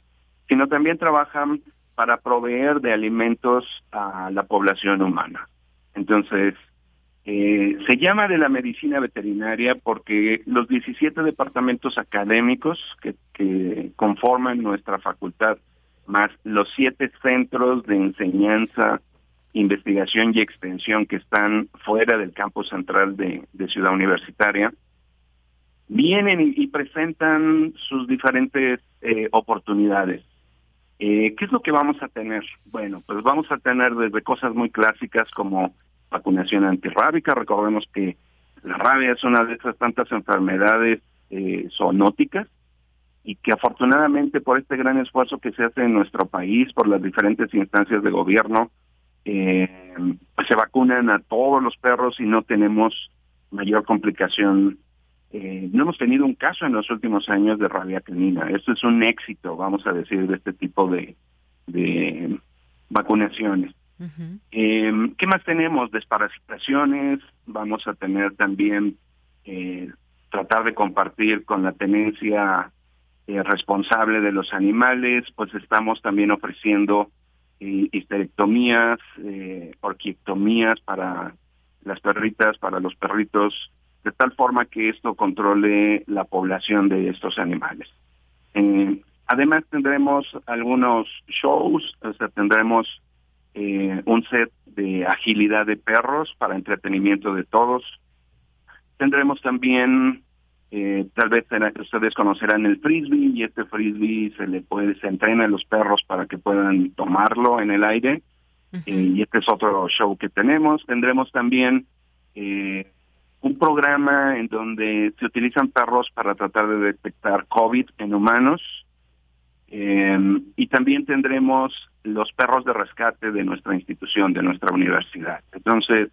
sino también trabajan para proveer de alimentos a la población humana. Entonces, eh, se llama de la medicina veterinaria porque los 17 departamentos académicos que, conforman nuestra facultad, más los siete centros de enseñanza, investigación y extensión que están fuera del campus central de, Ciudad Universitaria, vienen y, presentan sus diferentes eh, oportunidades. Eh, ¿Qué es lo que vamos a tener? Bueno, pues vamos a tener desde cosas muy clásicas como vacunación antirrábica. Recordemos que la rabia es una de esas tantas enfermedades eh, zoonóticas y que afortunadamente por este gran esfuerzo que se hace en nuestro país, por las diferentes instancias de gobierno, eh, pues se vacunan a todos los perros y no tenemos mayor complicación. Eh, no hemos tenido un caso en los últimos años de rabia canina. Esto es un éxito, vamos a decir, de este tipo de, de vacunaciones. Em, ¿Qué más tenemos? Desparasitaciones, vamos a tener también eh, tratar de compartir con la tenencia eh, responsable de los animales, pues estamos también ofreciendo eh, histerectomías, orquiectomías para las perritas, para los perritos, de tal forma que esto controle la población de estos animales. Además tendremos algunos shows, o sea, tendremos eh, un set de agilidad de perros para entretenimiento de todos. Tendremos también, eh, tal vez ustedes conocerán el frisbee y este frisbee se le puede, se entrena a los perros para que puedan tomarlo en el aire. Eh, y este es otro show que tenemos. Tendremos también eh, un programa en donde se utilizan perros para tratar de detectar COVID en humanos. Eh, y también tendremos los perros de rescate de nuestra institución, de nuestra universidad. Entonces,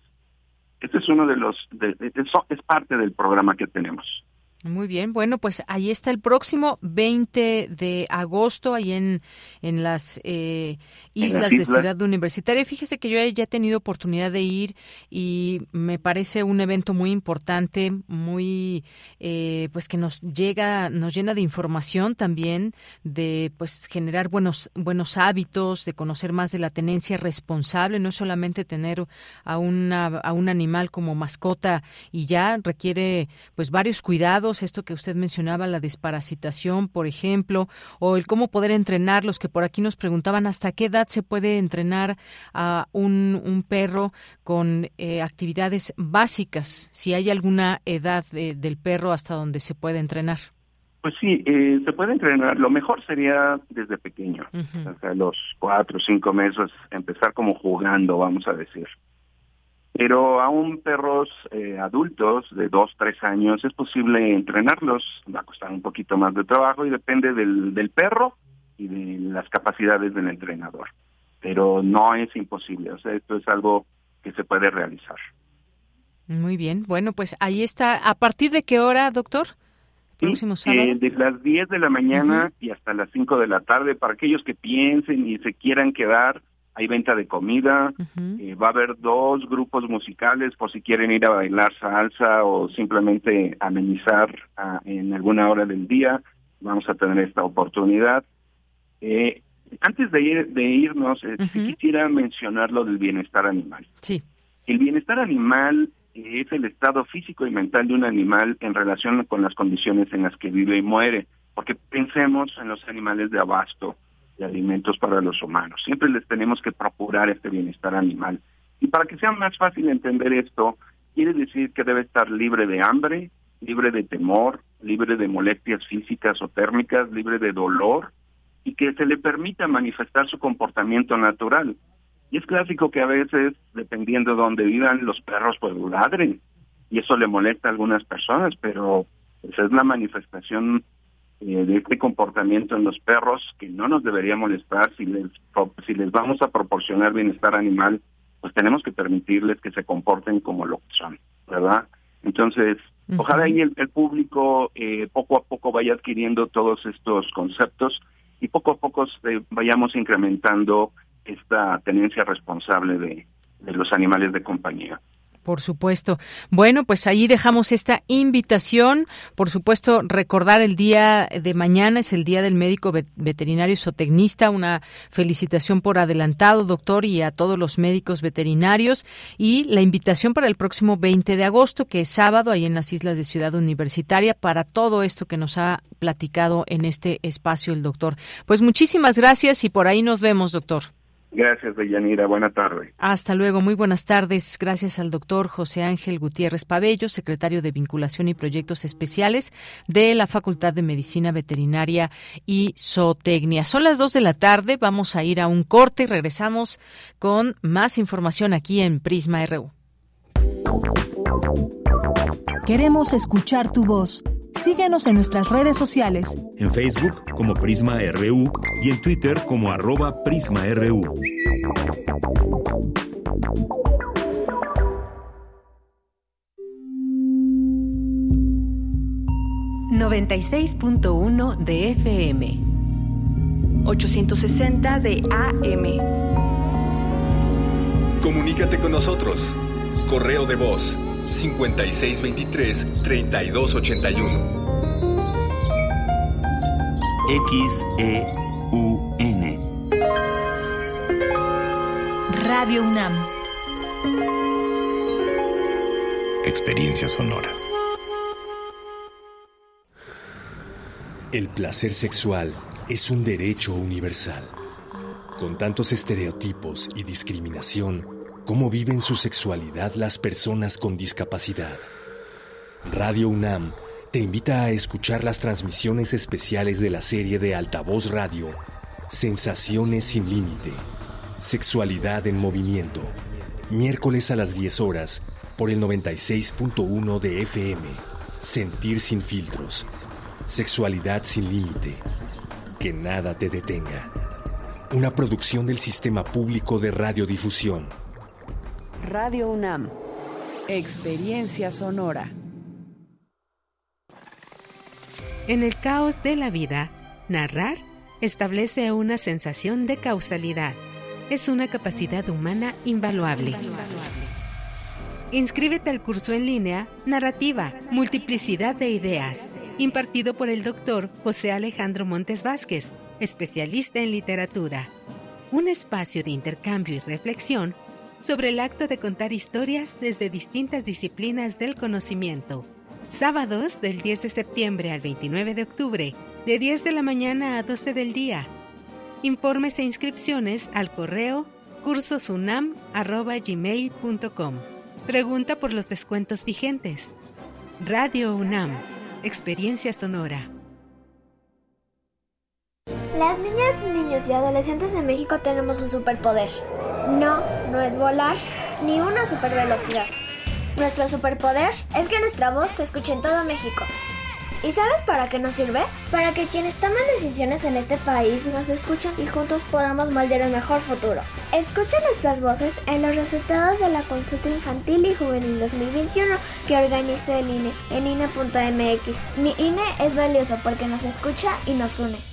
este es uno de los, de, eso es parte del programa que tenemos. Muy bien, bueno, pues ahí está el próximo 20 de agosto, ahí en, en las eh, islas de Ciudad Universitaria. Fíjese que yo ya he tenido oportunidad de ir y me parece un evento muy importante, muy, eh, pues que nos llega, nos llena de información también, de pues generar buenos, buenos hábitos, de conocer más de la tenencia responsable, no solamente tener a, una, a un animal como mascota y ya requiere pues varios cuidados esto que usted mencionaba, la desparasitación, por ejemplo, o el cómo poder entrenar, los que por aquí nos preguntaban hasta qué edad se puede entrenar a un, un perro con eh, actividades básicas, si hay alguna edad de, del perro hasta donde se puede entrenar. Pues sí, eh, se puede entrenar. Lo mejor sería desde pequeño, uh -huh. o sea, los cuatro o cinco meses, empezar como jugando, vamos a decir. Pero aún perros eh, adultos de dos, tres años es posible entrenarlos, va a costar un poquito más de trabajo y depende del, del perro y de las capacidades del entrenador. Pero no es imposible, o sea, esto es algo que se puede realizar. Muy bien, bueno, pues ahí está. ¿A partir de qué hora, doctor? Próximo sábado. Eh, de las 10 de la mañana uh -huh. y hasta las 5 de la tarde, para aquellos que piensen y se quieran quedar, hay venta de comida, uh -huh. eh, va a haber dos grupos musicales por si quieren ir a bailar salsa o simplemente amenizar uh, en alguna hora del día, vamos a tener esta oportunidad. Eh, antes de, ir, de irnos, uh -huh. quisiera mencionar lo del bienestar animal. Sí. El bienestar animal es el estado físico y mental de un animal en relación con las condiciones en las que vive y muere, porque pensemos en los animales de abasto, de alimentos para los humanos. Siempre les tenemos que procurar este bienestar animal. Y para que sea más fácil entender esto, quiere decir que debe estar libre de hambre, libre de temor, libre de molestias físicas o térmicas, libre de dolor, y que se le permita manifestar su comportamiento natural. Y es clásico que a veces, dependiendo de dónde vivan, los perros pues ladren, y eso le molesta a algunas personas, pero esa es la manifestación eh, de este comportamiento en los perros que no nos debería molestar si les si les vamos a proporcionar bienestar animal pues tenemos que permitirles que se comporten como lo que son verdad entonces uh -huh. ojalá ahí el, el público eh, poco a poco vaya adquiriendo todos estos conceptos y poco a poco eh, vayamos incrementando esta tenencia responsable de, de los animales de compañía por supuesto. Bueno, pues ahí dejamos esta invitación. Por supuesto, recordar el día de mañana es el Día del Médico Veterinario Zootecnista. Una felicitación por adelantado, doctor, y a todos los médicos veterinarios. Y la invitación para el próximo 20 de agosto, que es sábado, ahí en las islas de Ciudad Universitaria, para todo esto que nos ha platicado en este espacio el doctor. Pues muchísimas gracias y por ahí nos vemos, doctor. Gracias, Deyanira. Buena tarde. Hasta luego. Muy buenas tardes. Gracias al doctor José Ángel Gutiérrez Pabello, secretario de Vinculación y Proyectos Especiales de la Facultad de Medicina Veterinaria y Zootecnia. Son las dos de la tarde. Vamos a ir a un corte y regresamos con más información aquí en Prisma RU. Queremos escuchar tu voz. Síguenos en nuestras redes sociales. En Facebook como Prisma RU y en Twitter como arroba PrismaRU. ...96.1 de FM... ...860 de AM... Comunícate con nosotros. Correo de voz 5623 3281. XEUN. Radio UNAM. Experiencia sonora. El placer sexual es un derecho universal. Con tantos estereotipos y discriminación, ¿cómo viven su sexualidad las personas con discapacidad? Radio UNAM te invita a escuchar las transmisiones especiales de la serie de Altavoz Radio, Sensaciones sin Límite, Sexualidad en Movimiento, miércoles a las 10 horas por el 96.1 de FM, Sentir sin filtros, Sexualidad sin Límite, que nada te detenga. Una producción del Sistema Público de Radiodifusión. Radio UNAM. Experiencia sonora. En el caos de la vida, narrar establece una sensación de causalidad. Es una capacidad humana invaluable. Inscríbete al curso en línea Narrativa, Multiplicidad de Ideas, impartido por el doctor José Alejandro Montes Vázquez, especialista en literatura. Un espacio de intercambio y reflexión sobre el acto de contar historias desde distintas disciplinas del conocimiento Sábados del 10 de septiembre al 29 de octubre, de 10 de la mañana a 12 del día. Informes e inscripciones al correo cursosunam.gmail.com. Pregunta por los descuentos vigentes. Radio UNAM. Experiencia sonora. Las niñas, niños y adolescentes de México tenemos un superpoder. No, no es volar, ni una supervelocidad. Nuestro superpoder es que nuestra voz se escuche en todo México. ¿Y sabes para qué nos sirve? Para que quienes toman decisiones en este país nos escuchen y juntos podamos moldear un mejor futuro. Escucha nuestras voces en los resultados de la consulta infantil y juvenil 2021 que organizó el INE en INE.mx. Mi INE es valioso porque nos escucha y nos une.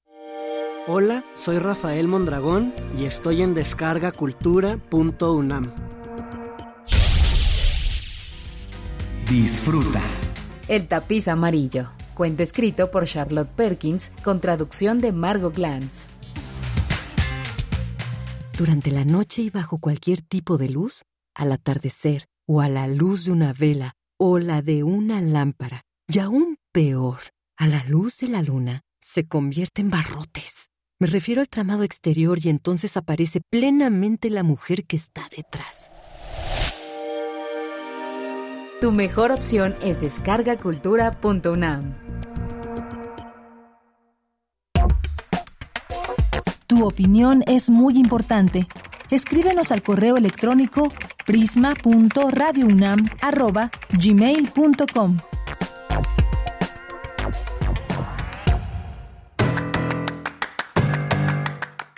Hola, soy Rafael Mondragón y estoy en descargacultura.unam. Disfruta. El tapiz amarillo. Cuento escrito por Charlotte Perkins con traducción de Margot Glantz. Durante la noche y bajo cualquier tipo de luz, al atardecer o a la luz de una vela o la de una lámpara, y aún peor, a la luz de la luna, se convierte en barrotes. Me refiero al tramado exterior y entonces aparece plenamente la mujer que está detrás. Tu mejor opción es descargacultura.unam. Tu opinión es muy importante. Escríbenos al correo electrónico prisma.radiounam@gmail.com.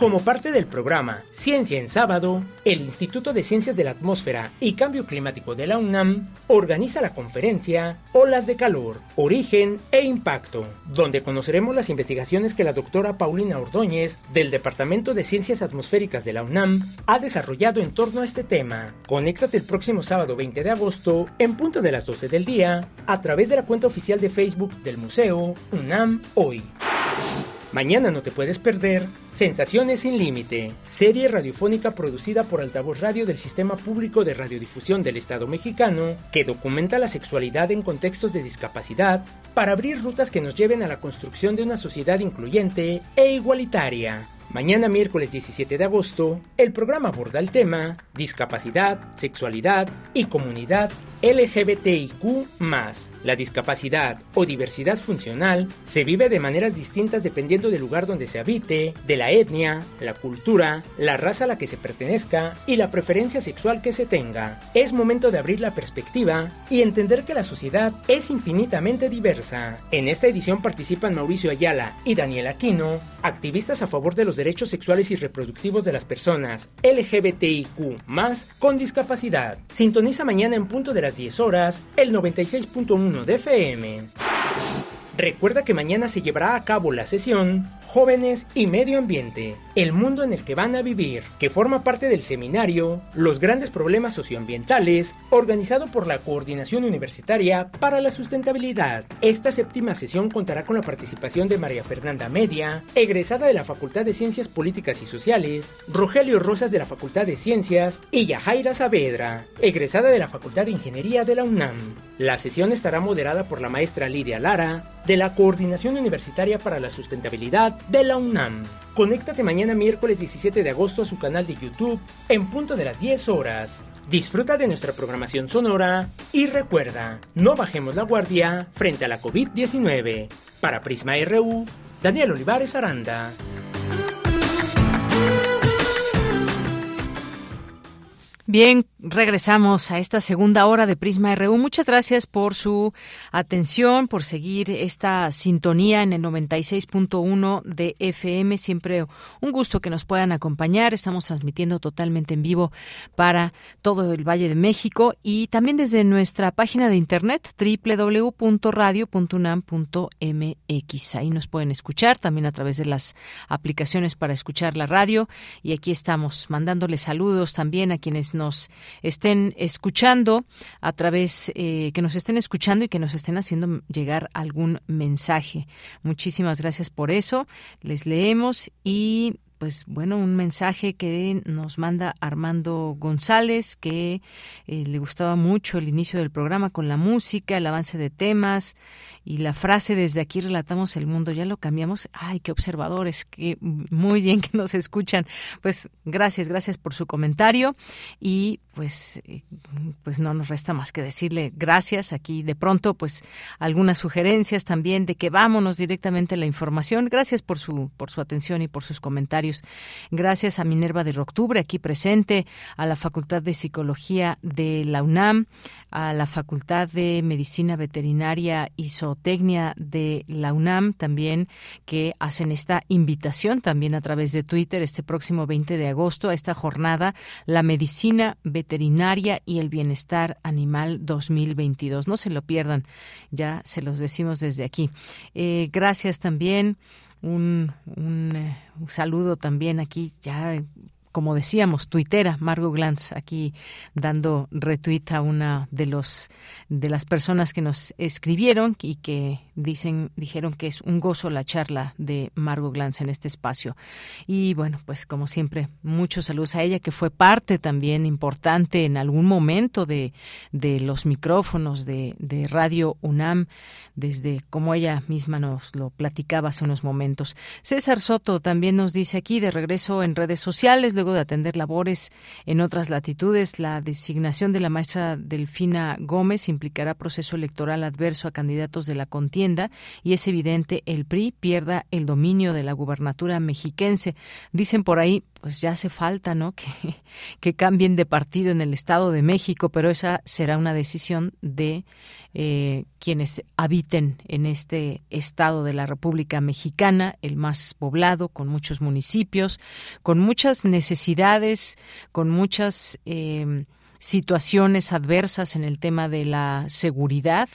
Como parte del programa Ciencia en Sábado, el Instituto de Ciencias de la Atmósfera y Cambio Climático de la UNAM organiza la conferencia Olas de Calor, Origen e Impacto, donde conoceremos las investigaciones que la doctora Paulina Ordóñez del Departamento de Ciencias Atmosféricas de la UNAM ha desarrollado en torno a este tema. Conéctate el próximo sábado 20 de agosto en punto de las 12 del día a través de la cuenta oficial de Facebook del Museo UNAM Hoy. Mañana no te puedes perder Sensaciones sin Límite, serie radiofónica producida por Altavoz Radio del Sistema Público de Radiodifusión del Estado mexicano, que documenta la sexualidad en contextos de discapacidad para abrir rutas que nos lleven a la construcción de una sociedad incluyente e igualitaria. Mañana miércoles 17 de agosto, el programa aborda el tema discapacidad, sexualidad y comunidad LGBTIQ. La discapacidad o diversidad funcional se vive de maneras distintas dependiendo del lugar donde se habite, de la etnia, la cultura, la raza a la que se pertenezca y la preferencia sexual que se tenga. Es momento de abrir la perspectiva y entender que la sociedad es infinitamente diversa. En esta edición participan Mauricio Ayala y Daniel Aquino, activistas a favor de los derechos sexuales y reproductivos de las personas LGBTIQ con discapacidad. Sintoniza mañana en punto de las 10 horas el 96.1 de FM. Recuerda que mañana se llevará a cabo la sesión Jóvenes y Medio Ambiente, el mundo en el que van a vivir, que forma parte del seminario Los grandes problemas socioambientales, organizado por la Coordinación Universitaria para la Sustentabilidad. Esta séptima sesión contará con la participación de María Fernanda Media, egresada de la Facultad de Ciencias Políticas y Sociales, Rogelio Rosas de la Facultad de Ciencias y Yajaira Saavedra, egresada de la Facultad de Ingeniería de la UNAM. La sesión estará moderada por la maestra Lidia Lara, de la Coordinación Universitaria para la Sustentabilidad de la UNAM. Conéctate mañana miércoles 17 de agosto a su canal de YouTube en punto de las 10 horas. Disfruta de nuestra programación sonora y recuerda, no bajemos la guardia frente a la COVID-19. Para Prisma RU, Daniel Olivares Aranda. Bien, regresamos a esta segunda hora de Prisma RU. Muchas gracias por su atención, por seguir esta sintonía en el 96.1 de FM. Siempre un gusto que nos puedan acompañar. Estamos transmitiendo totalmente en vivo para todo el Valle de México y también desde nuestra página de internet www.radio.unam.mx. Ahí nos pueden escuchar también a través de las aplicaciones para escuchar la radio. Y aquí estamos mandándoles saludos también a quienes nos estén escuchando a través, eh, que nos estén escuchando y que nos estén haciendo llegar algún mensaje. Muchísimas gracias por eso. Les leemos y pues bueno, un mensaje que nos manda Armando González, que eh, le gustaba mucho el inicio del programa con la música, el avance de temas y la frase desde aquí relatamos el mundo, ya lo cambiamos. Ay, qué observadores, que muy bien que nos escuchan. Pues gracias, gracias por su comentario y pues eh, pues no nos resta más que decirle gracias aquí de pronto pues algunas sugerencias también de que vámonos directamente a la información. Gracias por su por su atención y por sus comentarios Gracias a Minerva de Octubre, aquí presente, a la Facultad de Psicología de la UNAM, a la Facultad de Medicina Veterinaria y Zootecnia de la UNAM también, que hacen esta invitación también a través de Twitter este próximo 20 de agosto a esta jornada, la medicina veterinaria y el bienestar animal 2022. No se lo pierdan, ya se los decimos desde aquí. Eh, gracias también un, un, un saludo también aquí ya como decíamos, tuitera Margot Glantz aquí dando retweet a una de los de las personas que nos escribieron y que dicen dijeron que es un gozo la charla de Margot Glantz en este espacio. Y bueno, pues como siempre, muchos saludos a ella que fue parte también importante en algún momento de, de los micrófonos de, de Radio UNAM desde como ella misma nos lo platicaba hace unos momentos. César Soto también nos dice aquí de regreso en redes sociales luego de atender labores en otras latitudes. La designación de la maestra Delfina Gómez implicará proceso electoral adverso a candidatos de la contienda y es evidente el PRI pierda el dominio de la gubernatura mexiquense. Dicen por ahí, pues ya hace falta, ¿no? [LAUGHS] Que, que cambien de partido en el Estado de México, pero esa será una decisión de eh, quienes habiten en este estado de la República Mexicana, el más poblado, con muchos municipios, con muchas necesidades, con muchas eh, situaciones adversas en el tema de la seguridad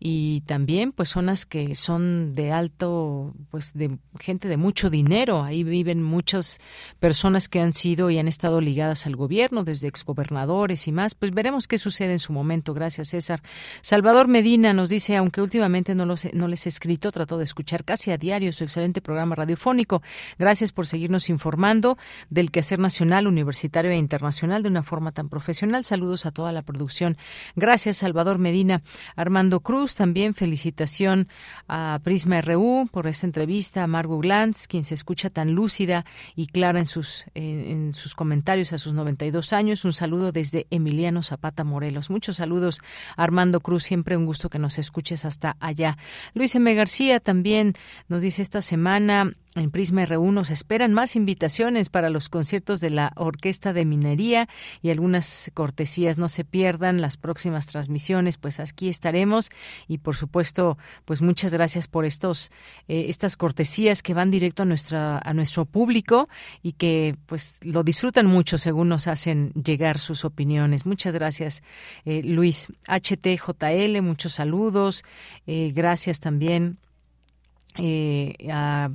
y también pues zonas que son de alto pues de gente de mucho dinero. Ahí viven muchas personas que han sido y han estado ligadas al gobierno desde exgobernadores y más. Pues veremos qué sucede en su momento. Gracias César. Salvador Medina nos dice aunque últimamente no los no les he escrito trato de escuchar casi a diario su excelente programa radiofónico. Gracias por seguirnos informando del quehacer nacional universitario e internacional de una forma tan profesional Saludos a toda la producción. Gracias, Salvador Medina. Armando Cruz, también felicitación a Prisma RU por esta entrevista. A Margot Glantz, quien se escucha tan lúcida y clara en sus, en sus comentarios a sus 92 años. Un saludo desde Emiliano Zapata Morelos. Muchos saludos, Armando Cruz. Siempre un gusto que nos escuches hasta allá. Luis M. García también nos dice esta semana en Prisma R1 nos esperan más invitaciones para los conciertos de la Orquesta de Minería y algunas cortesías. No se pierdan las próximas transmisiones, pues aquí estaremos y por supuesto, pues muchas gracias por estos eh, estas cortesías que van directo a nuestra a nuestro público y que pues lo disfrutan mucho según nos hacen llegar sus opiniones. Muchas gracias, eh, Luis HTJL, muchos saludos. Eh, gracias también a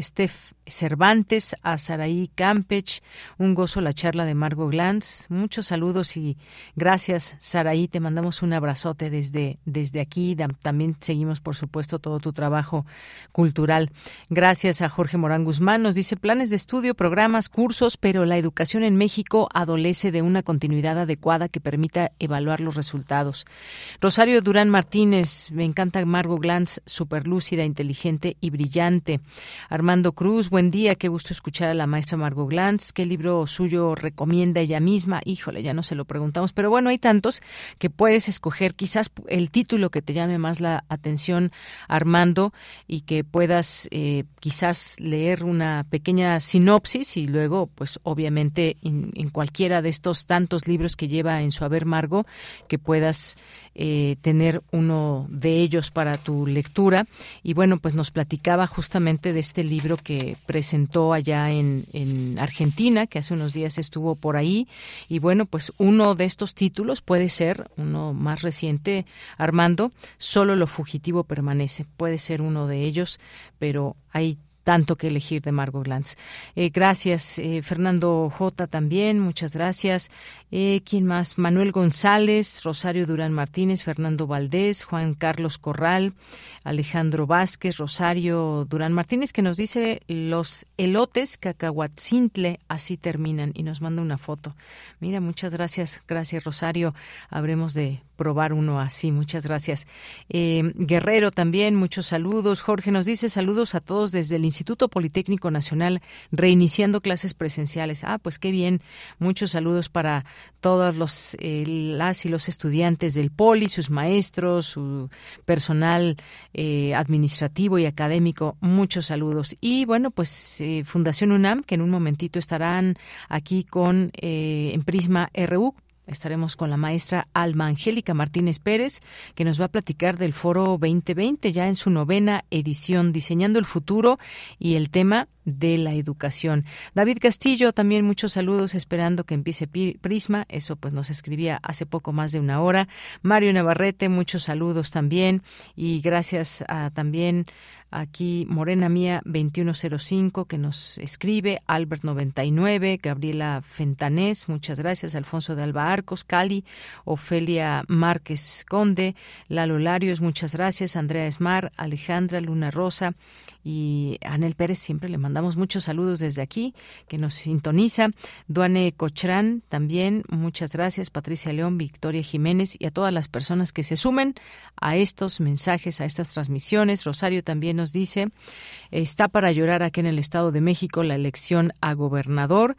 Steph Cervantes, a Saraí Campech, un gozo la charla de Margot Glantz. Muchos saludos y gracias, Saraí. Te mandamos un abrazote desde, desde aquí. También seguimos, por supuesto, todo tu trabajo cultural. Gracias a Jorge Morán Guzmán. Nos dice planes de estudio, programas, cursos, pero la educación en México adolece de una continuidad adecuada que permita evaluar los resultados. Rosario Durán Martínez, me encanta Margot Glantz, súper lúcida, inteligente y brillante. Armando Cruz, buen día, qué gusto escuchar a la maestra Margot Glantz. ¿Qué libro suyo recomienda ella misma? Híjole, ya no se lo preguntamos, pero bueno, hay tantos que puedes escoger quizás el título que te llame más la atención, Armando, y que puedas eh, quizás leer una pequeña sinopsis y luego, pues obviamente, en, cualquiera de estos tantos libros que lleva en su haber Margot, que puedas eh, tener uno de ellos para tu lectura. Y bueno, pues nos platicaba justamente de este libro que presentó allá en, en Argentina, que hace unos días estuvo por ahí. Y bueno, pues uno de estos títulos puede ser, uno más reciente, Armando, Solo lo fugitivo permanece. Puede ser uno de ellos, pero hay tanto que elegir de Margot Glantz. Eh, gracias, eh, Fernando J. también, muchas gracias. Eh, ¿Quién más? Manuel González, Rosario Durán Martínez, Fernando Valdés, Juan Carlos Corral, Alejandro Vázquez, Rosario Durán Martínez, que nos dice los elotes cacahuatzintle, así terminan, y nos manda una foto. Mira, muchas gracias, gracias Rosario. Habremos de probar uno así. Muchas gracias. Eh, Guerrero también, muchos saludos. Jorge nos dice saludos a todos desde el Instituto Politécnico Nacional, reiniciando clases presenciales. Ah, pues qué bien. Muchos saludos para todos los eh, las y los estudiantes del Poli, sus maestros, su personal eh, administrativo y académico. Muchos saludos. Y bueno, pues Fundación UNAM, que en un momentito estarán aquí con en Prisma RU Estaremos con la maestra Alma Angélica Martínez Pérez, que nos va a platicar del Foro 2020, ya en su novena edición, Diseñando el Futuro y el tema de la educación. David Castillo, también muchos saludos, esperando que empiece Prisma. Eso pues nos escribía hace poco más de una hora. Mario Navarrete, muchos saludos también. Y gracias a, también aquí Morena Mía 2105 que nos escribe, Albert 99, Gabriela Fentanés, muchas gracias, Alfonso de Alba Arcos, Cali, Ofelia Márquez Conde, Lalo Larios, muchas gracias, Andrea Esmar, Alejandra Luna Rosa, y Anel Pérez siempre le mandamos muchos saludos desde aquí, que nos sintoniza. Duane Cochrán también, muchas gracias. Patricia León, Victoria Jiménez y a todas las personas que se sumen a estos mensajes, a estas transmisiones. Rosario también nos dice, está para llorar aquí en el Estado de México la elección a gobernador,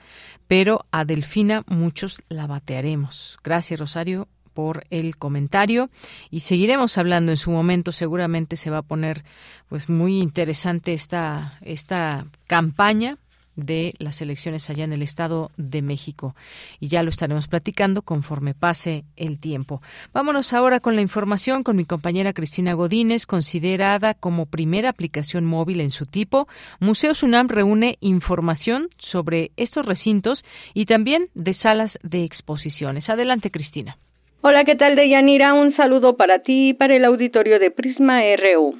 pero a Delfina muchos la batearemos. Gracias, Rosario por el comentario y seguiremos hablando en su momento seguramente se va a poner pues muy interesante esta esta campaña de las elecciones allá en el Estado de México. Y ya lo estaremos platicando conforme pase el tiempo. Vámonos ahora con la información con mi compañera Cristina Godínez, considerada como primera aplicación móvil en su tipo. Museo Sunam reúne información sobre estos recintos y también de salas de exposiciones. Adelante, Cristina. Hola, ¿qué tal, Deyanira? Un saludo para ti y para el auditorio de Prisma RU.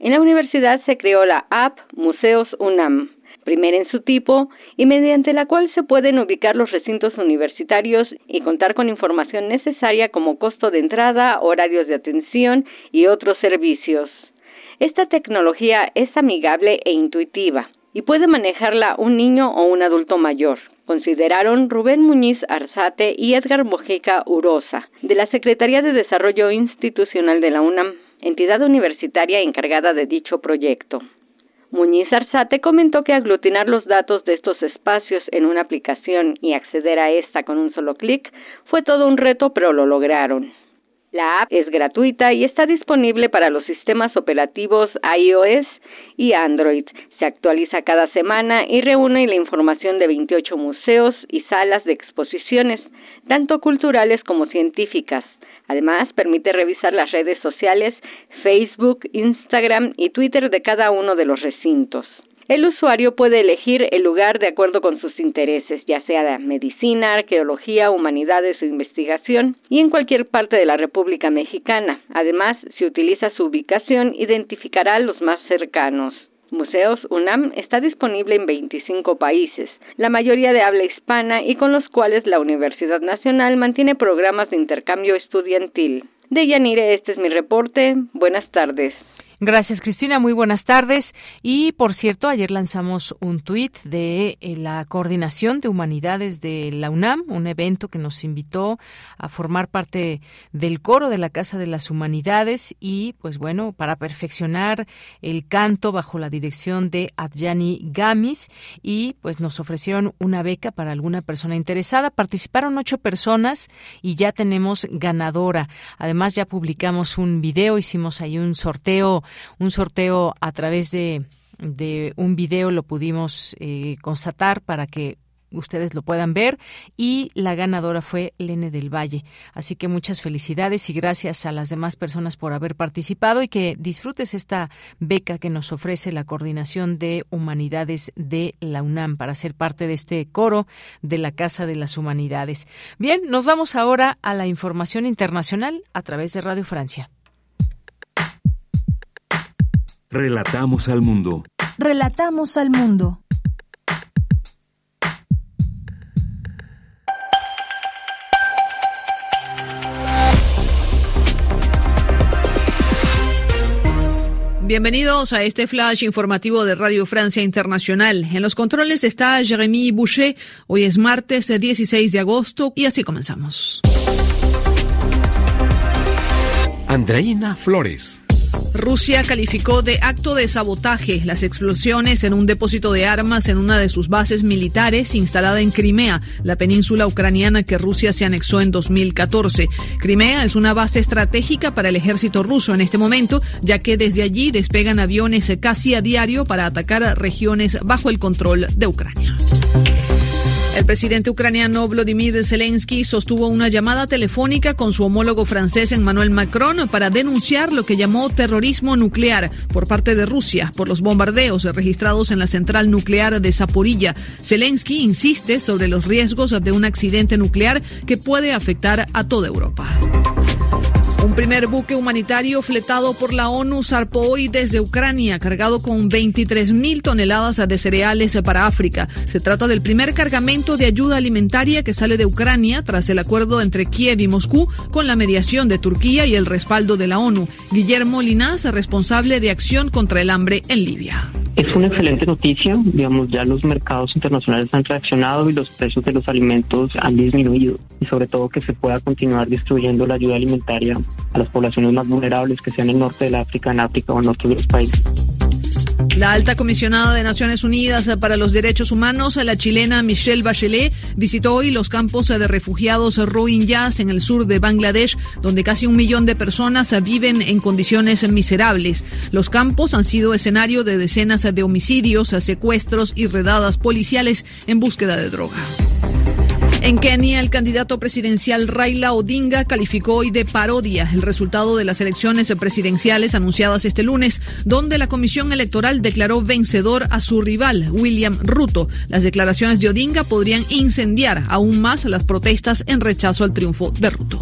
En la universidad se creó la app Museos UNAM, primera en su tipo y mediante la cual se pueden ubicar los recintos universitarios y contar con información necesaria como costo de entrada, horarios de atención y otros servicios. Esta tecnología es amigable e intuitiva y puede manejarla un niño o un adulto mayor. Consideraron Rubén Muñiz Arzate y Edgar Mojica Urosa, de la Secretaría de Desarrollo Institucional de la UNAM, entidad universitaria encargada de dicho proyecto. Muñiz Arzate comentó que aglutinar los datos de estos espacios en una aplicación y acceder a esta con un solo clic fue todo un reto, pero lo lograron. La app es gratuita y está disponible para los sistemas operativos iOS y Android. Se actualiza cada semana y reúne la información de 28 museos y salas de exposiciones, tanto culturales como científicas. Además, permite revisar las redes sociales Facebook, Instagram y Twitter de cada uno de los recintos. El usuario puede elegir el lugar de acuerdo con sus intereses, ya sea de medicina, arqueología, humanidades o investigación, y en cualquier parte de la República Mexicana. Además, si utiliza su ubicación, identificará los más cercanos. Museos UNAM está disponible en 25 países, la mayoría de habla hispana y con los cuales la Universidad Nacional mantiene programas de intercambio estudiantil. De Yanire, este es mi reporte. Buenas tardes. Gracias, Cristina. Muy buenas tardes. Y, por cierto, ayer lanzamos un tuit de eh, la Coordinación de Humanidades de la UNAM, un evento que nos invitó a formar parte del coro de la Casa de las Humanidades y, pues bueno, para perfeccionar el canto bajo la dirección de Adjani Gamis y, pues, nos ofrecieron una beca para alguna persona interesada. Participaron ocho personas y ya tenemos ganadora. Además, ya publicamos un video, hicimos ahí un sorteo un sorteo a través de, de un video lo pudimos eh, constatar para que ustedes lo puedan ver y la ganadora fue Lene del Valle. Así que muchas felicidades y gracias a las demás personas por haber participado y que disfrutes esta beca que nos ofrece la Coordinación de Humanidades de la UNAM para ser parte de este coro de la Casa de las Humanidades. Bien, nos vamos ahora a la información internacional a través de Radio Francia. Relatamos al mundo. Relatamos al mundo. Bienvenidos a este flash informativo de Radio Francia Internacional. En los controles está Jeremy Boucher. Hoy es martes 16 de agosto y así comenzamos. Andreina Flores. Rusia calificó de acto de sabotaje las explosiones en un depósito de armas en una de sus bases militares instalada en Crimea, la península ucraniana que Rusia se anexó en 2014. Crimea es una base estratégica para el ejército ruso en este momento, ya que desde allí despegan aviones casi a diario para atacar regiones bajo el control de Ucrania. El presidente ucraniano Vladimir Zelensky sostuvo una llamada telefónica con su homólogo francés Emmanuel Macron para denunciar lo que llamó terrorismo nuclear por parte de Rusia por los bombardeos registrados en la central nuclear de Zaporilla. Zelensky insiste sobre los riesgos de un accidente nuclear que puede afectar a toda Europa. Primer buque humanitario fletado por la ONU zarpó hoy desde Ucrania, cargado con 23.000 toneladas de cereales para África. Se trata del primer cargamento de ayuda alimentaria que sale de Ucrania tras el acuerdo entre Kiev y Moscú con la mediación de Turquía y el respaldo de la ONU. Guillermo Linás, responsable de acción contra el hambre en Libia. Es una excelente noticia, digamos, ya los mercados internacionales han reaccionado y los precios de los alimentos han disminuido y sobre todo que se pueda continuar distribuyendo la ayuda alimentaria a las poblaciones más vulnerables que sean el norte del África, en África o en de los países. La alta comisionada de Naciones Unidas para los Derechos Humanos, la chilena Michelle Bachelet, visitó hoy los campos de refugiados Rohingyas en el sur de Bangladesh, donde casi un millón de personas viven en condiciones miserables. Los campos han sido escenario de decenas de homicidios, secuestros y redadas policiales en búsqueda de droga. En Kenia, el candidato presidencial Raila Odinga calificó hoy de parodia el resultado de las elecciones presidenciales anunciadas este lunes, donde la Comisión Electoral declaró vencedor a su rival, William Ruto. Las declaraciones de Odinga podrían incendiar aún más las protestas en rechazo al triunfo de Ruto.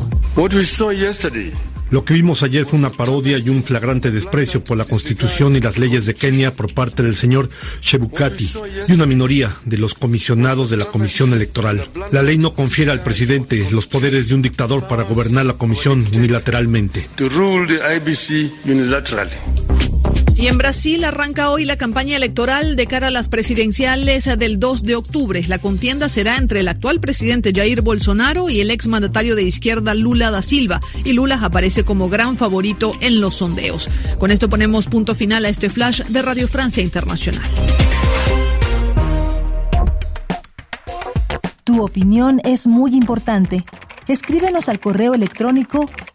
Lo que vimos ayer fue una parodia y un flagrante desprecio por la constitución y las leyes de Kenia por parte del señor Chebukati y una minoría de los comisionados de la comisión electoral. La ley no confiere al presidente los poderes de un dictador para gobernar la comisión unilateralmente. Y en Brasil arranca hoy la campaña electoral de cara a las presidenciales del 2 de octubre. La contienda será entre el actual presidente Jair Bolsonaro y el exmandatario de izquierda Lula da Silva. Y Lula aparece como gran favorito en los sondeos. Con esto ponemos punto final a este flash de Radio Francia Internacional. Tu opinión es muy importante. Escríbenos al correo electrónico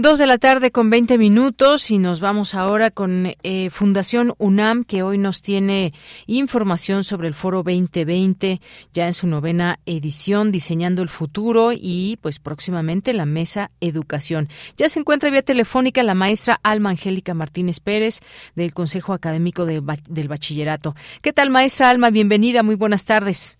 Dos de la tarde con 20 minutos y nos vamos ahora con eh, Fundación UNAM que hoy nos tiene información sobre el Foro 2020 ya en su novena edición Diseñando el Futuro y pues próximamente la Mesa Educación. Ya se encuentra vía telefónica la maestra Alma Angélica Martínez Pérez del Consejo Académico del Bachillerato. ¿Qué tal maestra Alma? Bienvenida, muy buenas tardes.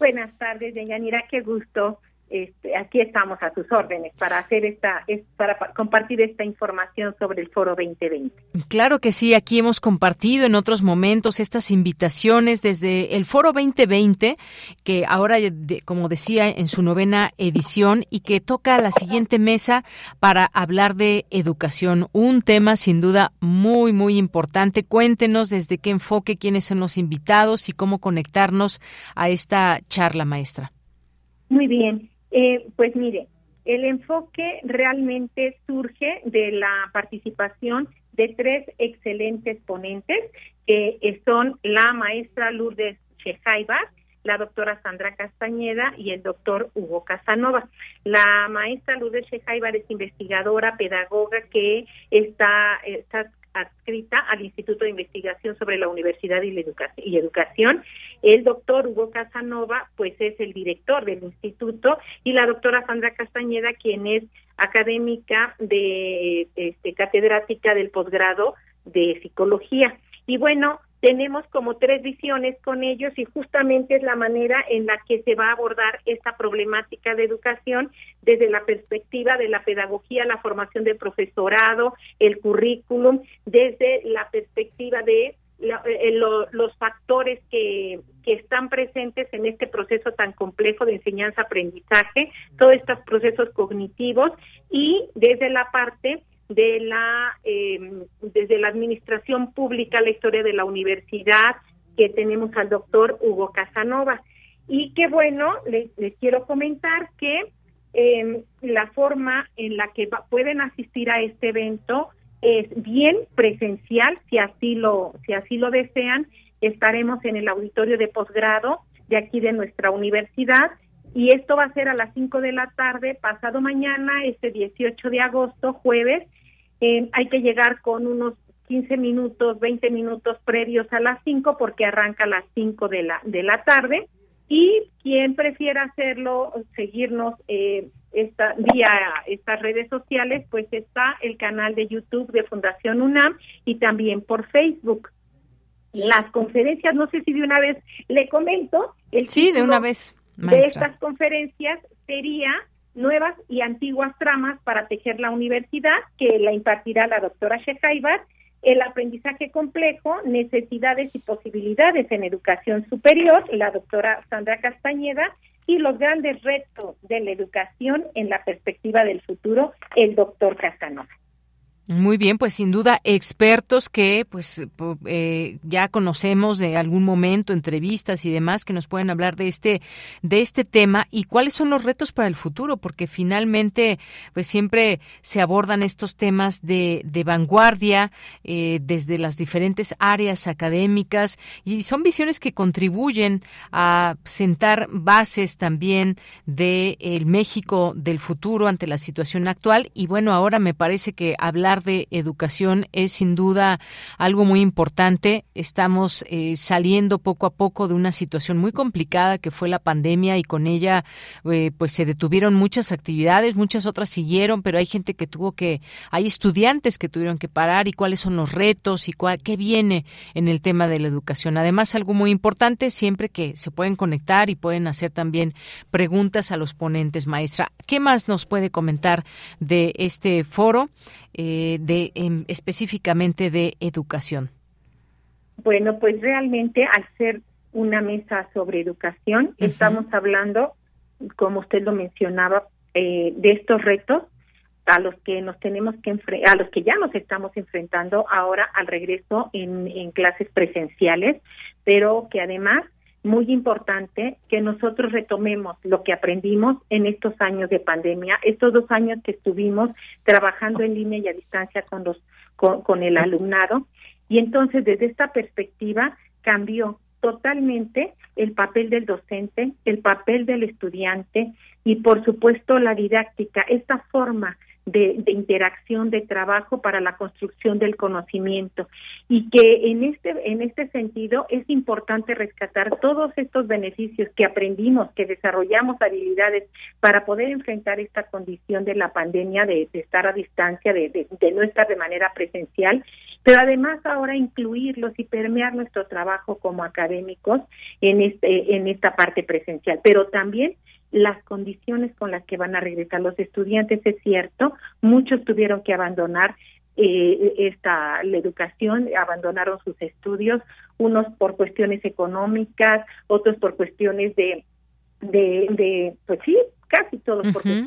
Buenas tardes, Deyanira, qué gusto este, aquí estamos a sus órdenes para hacer esta, para compartir esta información sobre el Foro 2020. Claro que sí, aquí hemos compartido en otros momentos estas invitaciones desde el Foro 2020, que ahora, como decía, en su novena edición y que toca la siguiente mesa para hablar de educación, un tema sin duda muy, muy importante. Cuéntenos desde qué enfoque, quiénes son los invitados y cómo conectarnos a esta charla, maestra. Muy bien. Eh, pues mire, el enfoque realmente surge de la participación de tres excelentes ponentes, que son la maestra Lourdes Chejaiba, la doctora Sandra Castañeda y el doctor Hugo Casanova. La maestra Lourdes Chejaiba es investigadora, pedagoga que está, está adscrita al Instituto de Investigación sobre la Universidad y, la y Educación. El doctor Hugo Casanova, pues es el director del instituto, y la doctora Sandra Castañeda, quien es académica de este, catedrática del posgrado de psicología. Y bueno, tenemos como tres visiones con ellos y justamente es la manera en la que se va a abordar esta problemática de educación desde la perspectiva de la pedagogía, la formación del profesorado, el currículum, desde la perspectiva de eh, los factores que, que están presentes en este proceso tan complejo de enseñanza-aprendizaje, todos estos procesos cognitivos y desde la parte de la em, desde la administración pública la historia de la universidad que tenemos al doctor Hugo Casanova. Y qué bueno les, quiero comentar que em, la forma en la que pueden asistir a este evento es bien presencial si así lo si así lo desean estaremos en el auditorio de posgrado de aquí de nuestra universidad y esto va a ser a las 5 de la tarde pasado mañana este 18 de agosto jueves hay que llegar con unos 15 minutos, 20 minutos previos a las 5 porque arranca a las 5 de la, de la tarde. Y quien prefiera hacerlo, seguirnos eh, esta, vía estas redes sociales, pues está el canal de YouTube de Fundación UNAM y también por Facebook. Las conferencias, no sé si de una vez le comento. El sí, de una vez. De estas conferencias sería nuevas y antiguas tramas para tejer la universidad, que la impartirá la doctora Shekaibar, el aprendizaje complejo, necesidades y posibilidades en educación superior, la doctora Sandra Castañeda, y los grandes retos de la educación en la perspectiva del futuro, el doctor Casanova. Muy bien, pues sin duda expertos que pues eh, ya conocemos de algún momento, entrevistas y demás que nos pueden hablar de este de este tema y cuáles son los retos para el futuro, porque finalmente pues siempre se abordan estos temas de, de vanguardia eh, desde las diferentes áreas académicas y son visiones que contribuyen a sentar bases también de el México del futuro ante la situación actual. Y bueno ahora me parece que hablar de educación es sin duda algo muy importante. Estamos eh, saliendo poco a poco de una situación muy complicada que fue la pandemia y con ella eh, pues se detuvieron muchas actividades, muchas otras siguieron, pero hay gente que tuvo que, hay estudiantes que tuvieron que parar y cuáles son los retos y cuál, qué viene en el tema de la educación. Además, algo muy importante, siempre que se pueden conectar y pueden hacer también preguntas a los ponentes, maestra. ¿Qué más nos puede comentar de este foro? Eh, de em, específicamente de educación? Bueno, pues realmente al ser una mesa sobre educación, estamos hablando como usted lo mencionaba, eh, de estos retos a los que nos tenemos que a los que ya nos estamos enfrentando ahora al regreso en, en clases presenciales, pero que además muy importante que nosotros retomemos lo que aprendimos en estos años de pandemia, estos dos años que estuvimos trabajando en línea y a distancia con los con, el alumnado. Y entonces desde esta perspectiva cambió totalmente el papel del docente, el papel del estudiante y por supuesto la didáctica, esta forma de, interacción, de trabajo para la construcción del conocimiento. Y que en este en este sentido es importante rescatar todos estos beneficios que aprendimos, que desarrollamos habilidades para poder enfrentar esta condición de la pandemia, de, estar a distancia, de, de no estar de manera presencial pero además ahora incluirlos y permear nuestro trabajo como académicos en este en esta parte presencial, pero también las condiciones con las que van a regresar los estudiantes, es cierto, muchos tuvieron que abandonar eh, esta la educación, abandonaron sus estudios, unos por cuestiones económicas, otros por cuestiones de de, de pues sí, casi todos porque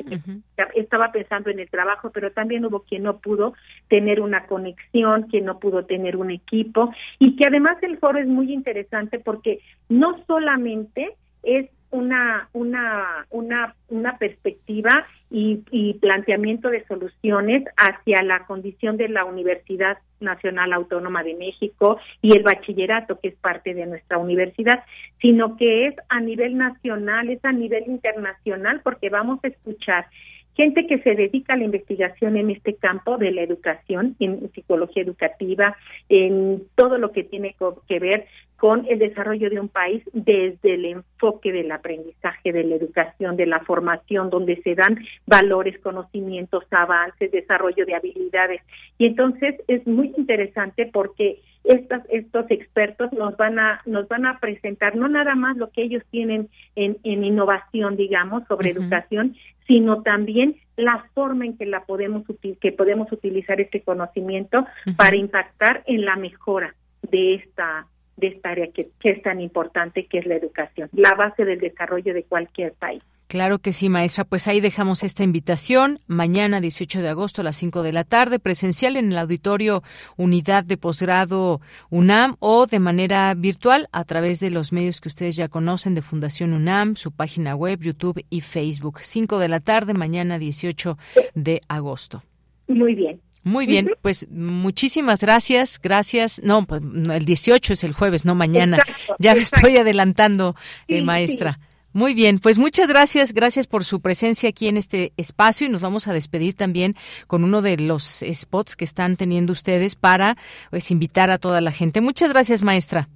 estaba pensando en el trabajo, pero también hubo quien no pudo tener una conexión, quien no pudo tener un equipo y que además el foro es muy interesante porque no solamente es una, una, una, una perspectiva y, y, planteamiento de soluciones hacia la condición de la Universidad Nacional Autónoma de México y el bachillerato, que es parte de nuestra universidad, sino que es a nivel nacional, es a nivel internacional, porque vamos a escuchar gente que se dedica a la investigación en este campo de la educación, en psicología educativa, en todo lo que tiene que ver con el desarrollo de un país desde el enfoque del aprendizaje, de la educación, de la formación, donde se dan valores, conocimientos, avances, desarrollo de habilidades. Y entonces es muy interesante porque estos, estos expertos nos van a nos van a presentar no nada más lo que ellos tienen en, en innovación digamos sobre educación sino también la forma en que la podemos que podemos utilizar este conocimiento para impactar en la mejora de esta de esta área que, que es tan importante que es la educación la base del desarrollo de cualquier país Claro que sí, maestra. Pues ahí dejamos esta invitación. Mañana, 18 de agosto, a las 5 de la tarde, presencial en el auditorio Unidad de Posgrado UNAM o de manera virtual a través de los medios que ustedes ya conocen de Fundación UNAM, su página web, YouTube y Facebook. 5 de la tarde, mañana, 18 de agosto. Muy bien. Muy bien, pues muchísimas gracias, gracias. No, pues el 18 es el jueves, no mañana. ya me estoy adelantando, eh, maestra. Muy bien, pues muchas gracias, gracias por su presencia aquí en este espacio y nos vamos a despedir también con uno de los spots que están teniendo ustedes para pues invitar a toda la gente. Muchas gracias, maestra.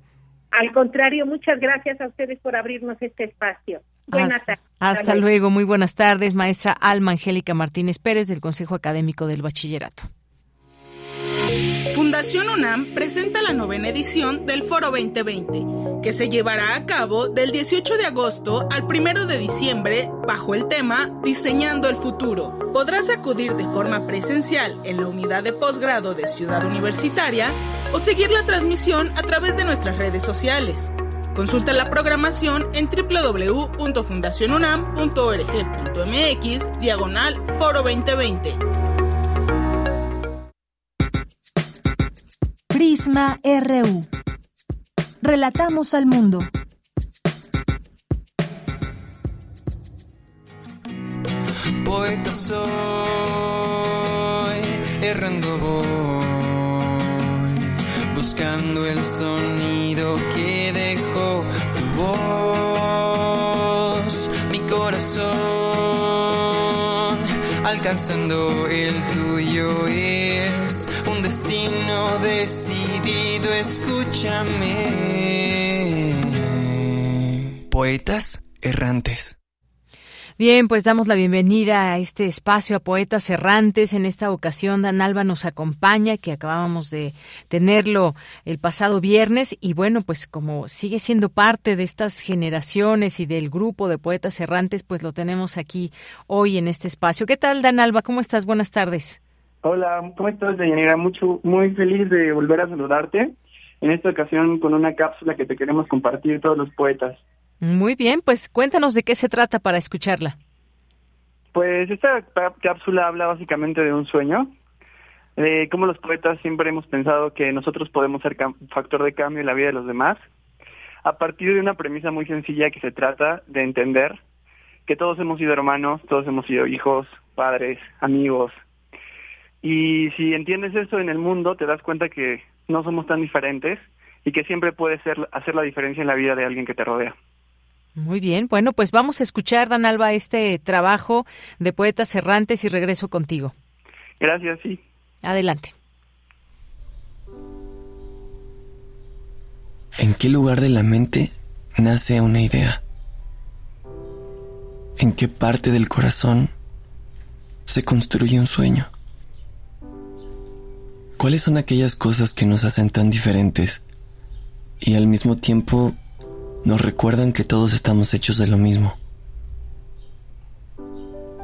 Al contrario, muchas gracias a ustedes por abrirnos este espacio. Buenas tardes. Hasta luego, muy buenas tardes, maestra Alma Angélica Martínez Pérez del Consejo Académico del Bachillerato. Fundación UNAM presenta la novena edición del Foro 2020, que se llevará a cabo del 18 de agosto al 1 de diciembre bajo el tema Diseñando el Futuro. Podrás acudir de forma presencial en la unidad de posgrado de Ciudad Universitaria o seguir la transmisión a través de nuestras redes sociales. Consulta la programación en www.fundacionunam.org.mx diagonal Foro 2020. Prisma RU. Relatamos al mundo. Poeta soy, errando voy, buscando el sonido que dejó tu voz, mi corazón, alcanzando el tuyo es destino decidido, escúchame. Poetas errantes. Bien, pues damos la bienvenida a este espacio a Poetas Errantes. En esta ocasión, Dan Alba nos acompaña, que acabábamos de tenerlo el pasado viernes. Y bueno, pues como sigue siendo parte de estas generaciones y del grupo de Poetas Errantes, pues lo tenemos aquí hoy en este espacio. ¿Qué tal, Dan Alba? ¿Cómo estás? Buenas tardes. Hola, ¿cómo estás, Deyanira? Mucho, muy feliz de volver a saludarte. En esta ocasión con una cápsula que te queremos compartir todos los poetas. Muy bien, pues cuéntanos de qué se trata para escucharla. Pues esta cápsula habla básicamente de un sueño, de cómo los poetas siempre hemos pensado que nosotros podemos ser factor de cambio en la vida de los demás, a partir de una premisa muy sencilla que se trata de entender que todos hemos sido hermanos, todos hemos sido hijos, padres, amigos. Y si entiendes eso en el mundo, te das cuenta que no somos tan diferentes y que siempre puedes ser, hacer la diferencia en la vida de alguien que te rodea. Muy bien, bueno, pues vamos a escuchar, Dan Alba, este trabajo de Poetas Errantes y regreso contigo. Gracias, sí. Adelante. ¿En qué lugar de la mente nace una idea? ¿En qué parte del corazón se construye un sueño? ¿Cuáles son aquellas cosas que nos hacen tan diferentes y al mismo tiempo nos recuerdan que todos estamos hechos de lo mismo?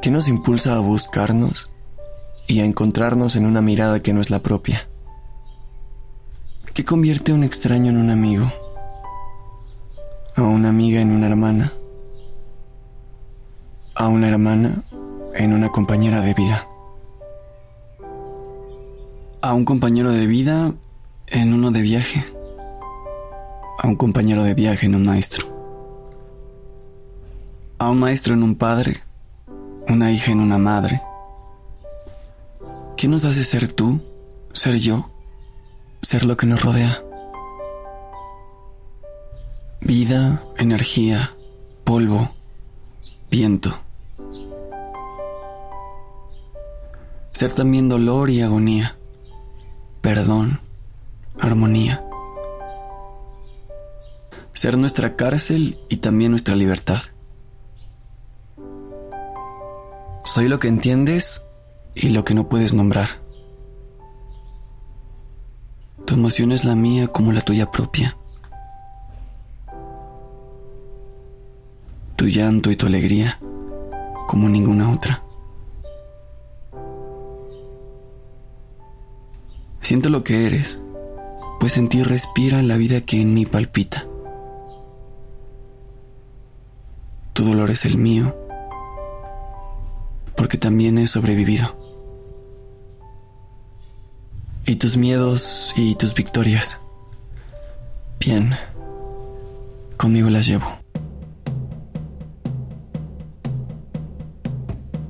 ¿Qué nos impulsa a buscarnos y a encontrarnos en una mirada que no es la propia? ¿Qué convierte a un extraño en un amigo? ¿A una amiga en una hermana? ¿A una hermana en una compañera de vida? ¿A un compañero de vida en uno de viaje? ¿A un compañero de viaje en un maestro? ¿A un maestro en un padre? ¿Una hija en una madre? ¿Qué nos hace ser tú, ser yo? ser lo que nos rodea. Vida, energía, polvo, viento. Ser también dolor y agonía, perdón, armonía. Ser nuestra cárcel y también nuestra libertad. Soy lo que entiendes y lo que no puedes nombrar. Tu emoción es la mía como la tuya propia. Tu llanto y tu alegría como ninguna otra. Siento lo que eres, pues en ti respira la vida que en mí palpita. Tu dolor es el mío, porque también he sobrevivido. Y tus miedos y tus victorias. Bien, conmigo las llevo.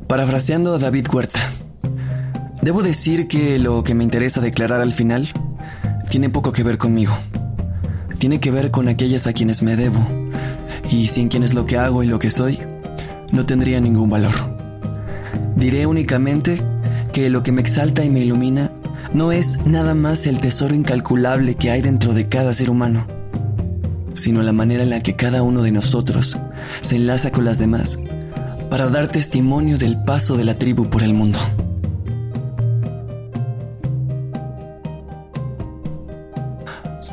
Parafraseando a David Huerta, debo decir que lo que me interesa declarar al final tiene poco que ver conmigo. Tiene que ver con aquellas a quienes me debo, y sin quienes lo que hago y lo que soy no tendría ningún valor. Diré únicamente que lo que me exalta y me ilumina no es nada más el tesoro incalculable que hay dentro de cada ser humano, sino la manera en la que cada uno de nosotros se enlaza con las demás para dar testimonio del paso de la tribu por el mundo.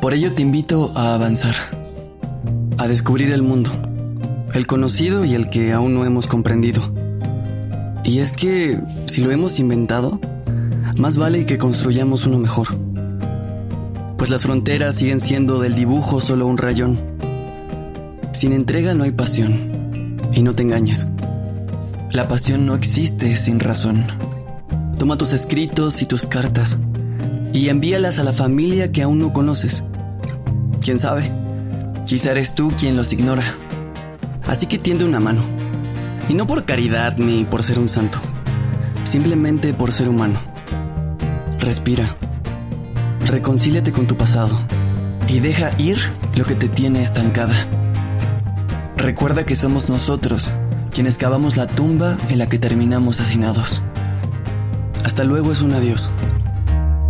Por ello te invito a avanzar, a descubrir el mundo, el conocido y el que aún no hemos comprendido. Y es que, si lo hemos inventado, más vale que construyamos uno mejor. Pues las fronteras siguen siendo del dibujo solo un rayón. Sin entrega no hay pasión. Y no te engañes. La pasión no existe sin razón. Toma tus escritos y tus cartas y envíalas a la familia que aún no conoces. ¿Quién sabe? Quizá eres tú quien los ignora. Así que tiende una mano. Y no por caridad ni por ser un santo. Simplemente por ser humano. Respira. Reconcíliate con tu pasado y deja ir lo que te tiene estancada. Recuerda que somos nosotros quienes cavamos la tumba en la que terminamos hacinados. Hasta luego es un adiós,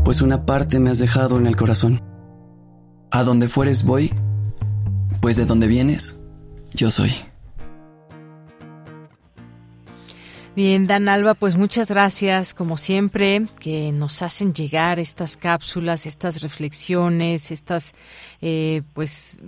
pues una parte me has dejado en el corazón. A donde fueres voy, pues de donde vienes, yo soy. Bien, Dan Alba, pues muchas gracias, como siempre, que nos hacen llegar estas cápsulas, estas reflexiones, estas, eh, pues,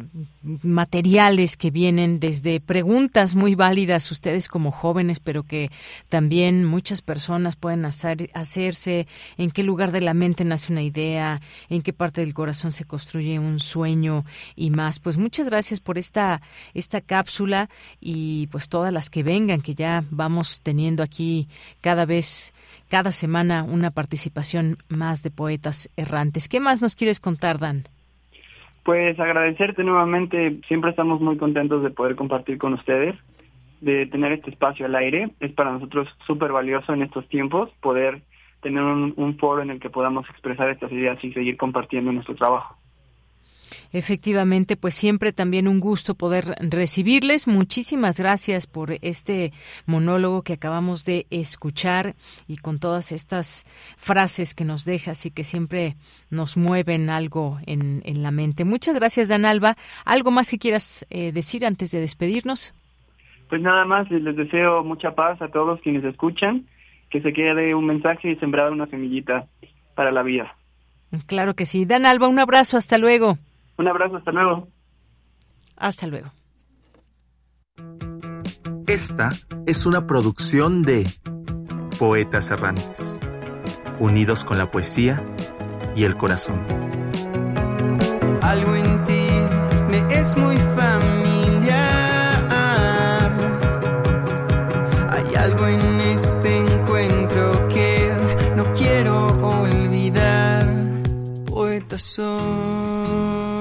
materiales que vienen desde preguntas muy válidas, ustedes como jóvenes, pero que también muchas personas pueden hacer, hacerse, en qué lugar de la mente nace una idea, en qué parte del corazón se construye un sueño y más. Pues muchas gracias por esta, esta cápsula y pues todas las que vengan, que ya vamos teniendo aquí cada vez, cada semana, una participación más de poetas errantes. ¿Qué más nos quieres contar, Dan? Pues agradecerte nuevamente, siempre estamos muy contentos de poder compartir con ustedes, de tener este espacio al aire. Es para nosotros súper valioso en estos tiempos poder tener un, foro en el que podamos expresar estas ideas y seguir compartiendo nuestro trabajo. Efectivamente, pues siempre también un gusto poder recibirles. Muchísimas gracias por este monólogo que acabamos de escuchar y con todas estas frases que nos dejas y que siempre nos mueven algo en, la mente. Muchas gracias, Dan Alba. ¿Algo más que quieras eh, decir antes de despedirnos? Pues nada más, les deseo mucha paz a todos quienes escuchan, que se quede un mensaje y sembrar una semillita para la vida. Claro que sí. Dan Alba, un abrazo, hasta luego. Un abrazo, hasta luego. Hasta luego. Esta es una producción de Poetas Errantes, unidos con la poesía y el corazón. Algo en ti me es muy familiar. Hay algo en este encuentro que no quiero olvidar. Poetas son.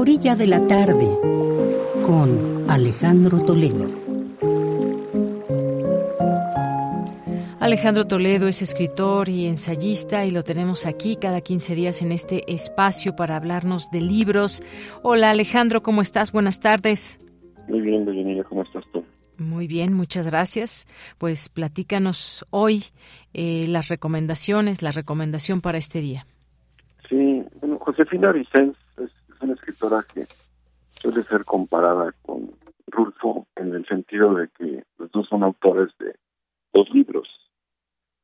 Orilla de la tarde con Alejandro Toledo. Alejandro Toledo es escritor y ensayista y lo tenemos aquí cada 15 días en este espacio para hablarnos de libros. Hola Alejandro, ¿cómo estás? Buenas tardes. Muy bien, bienvenida, ¿cómo estás tú? Muy bien, muchas gracias. Pues platícanos hoy eh, las recomendaciones, la recomendación para este día. Sí, bueno, Josefina Vicens una escritora que suele ser comparada con Rulfo en el sentido de que los dos son autores de dos libros,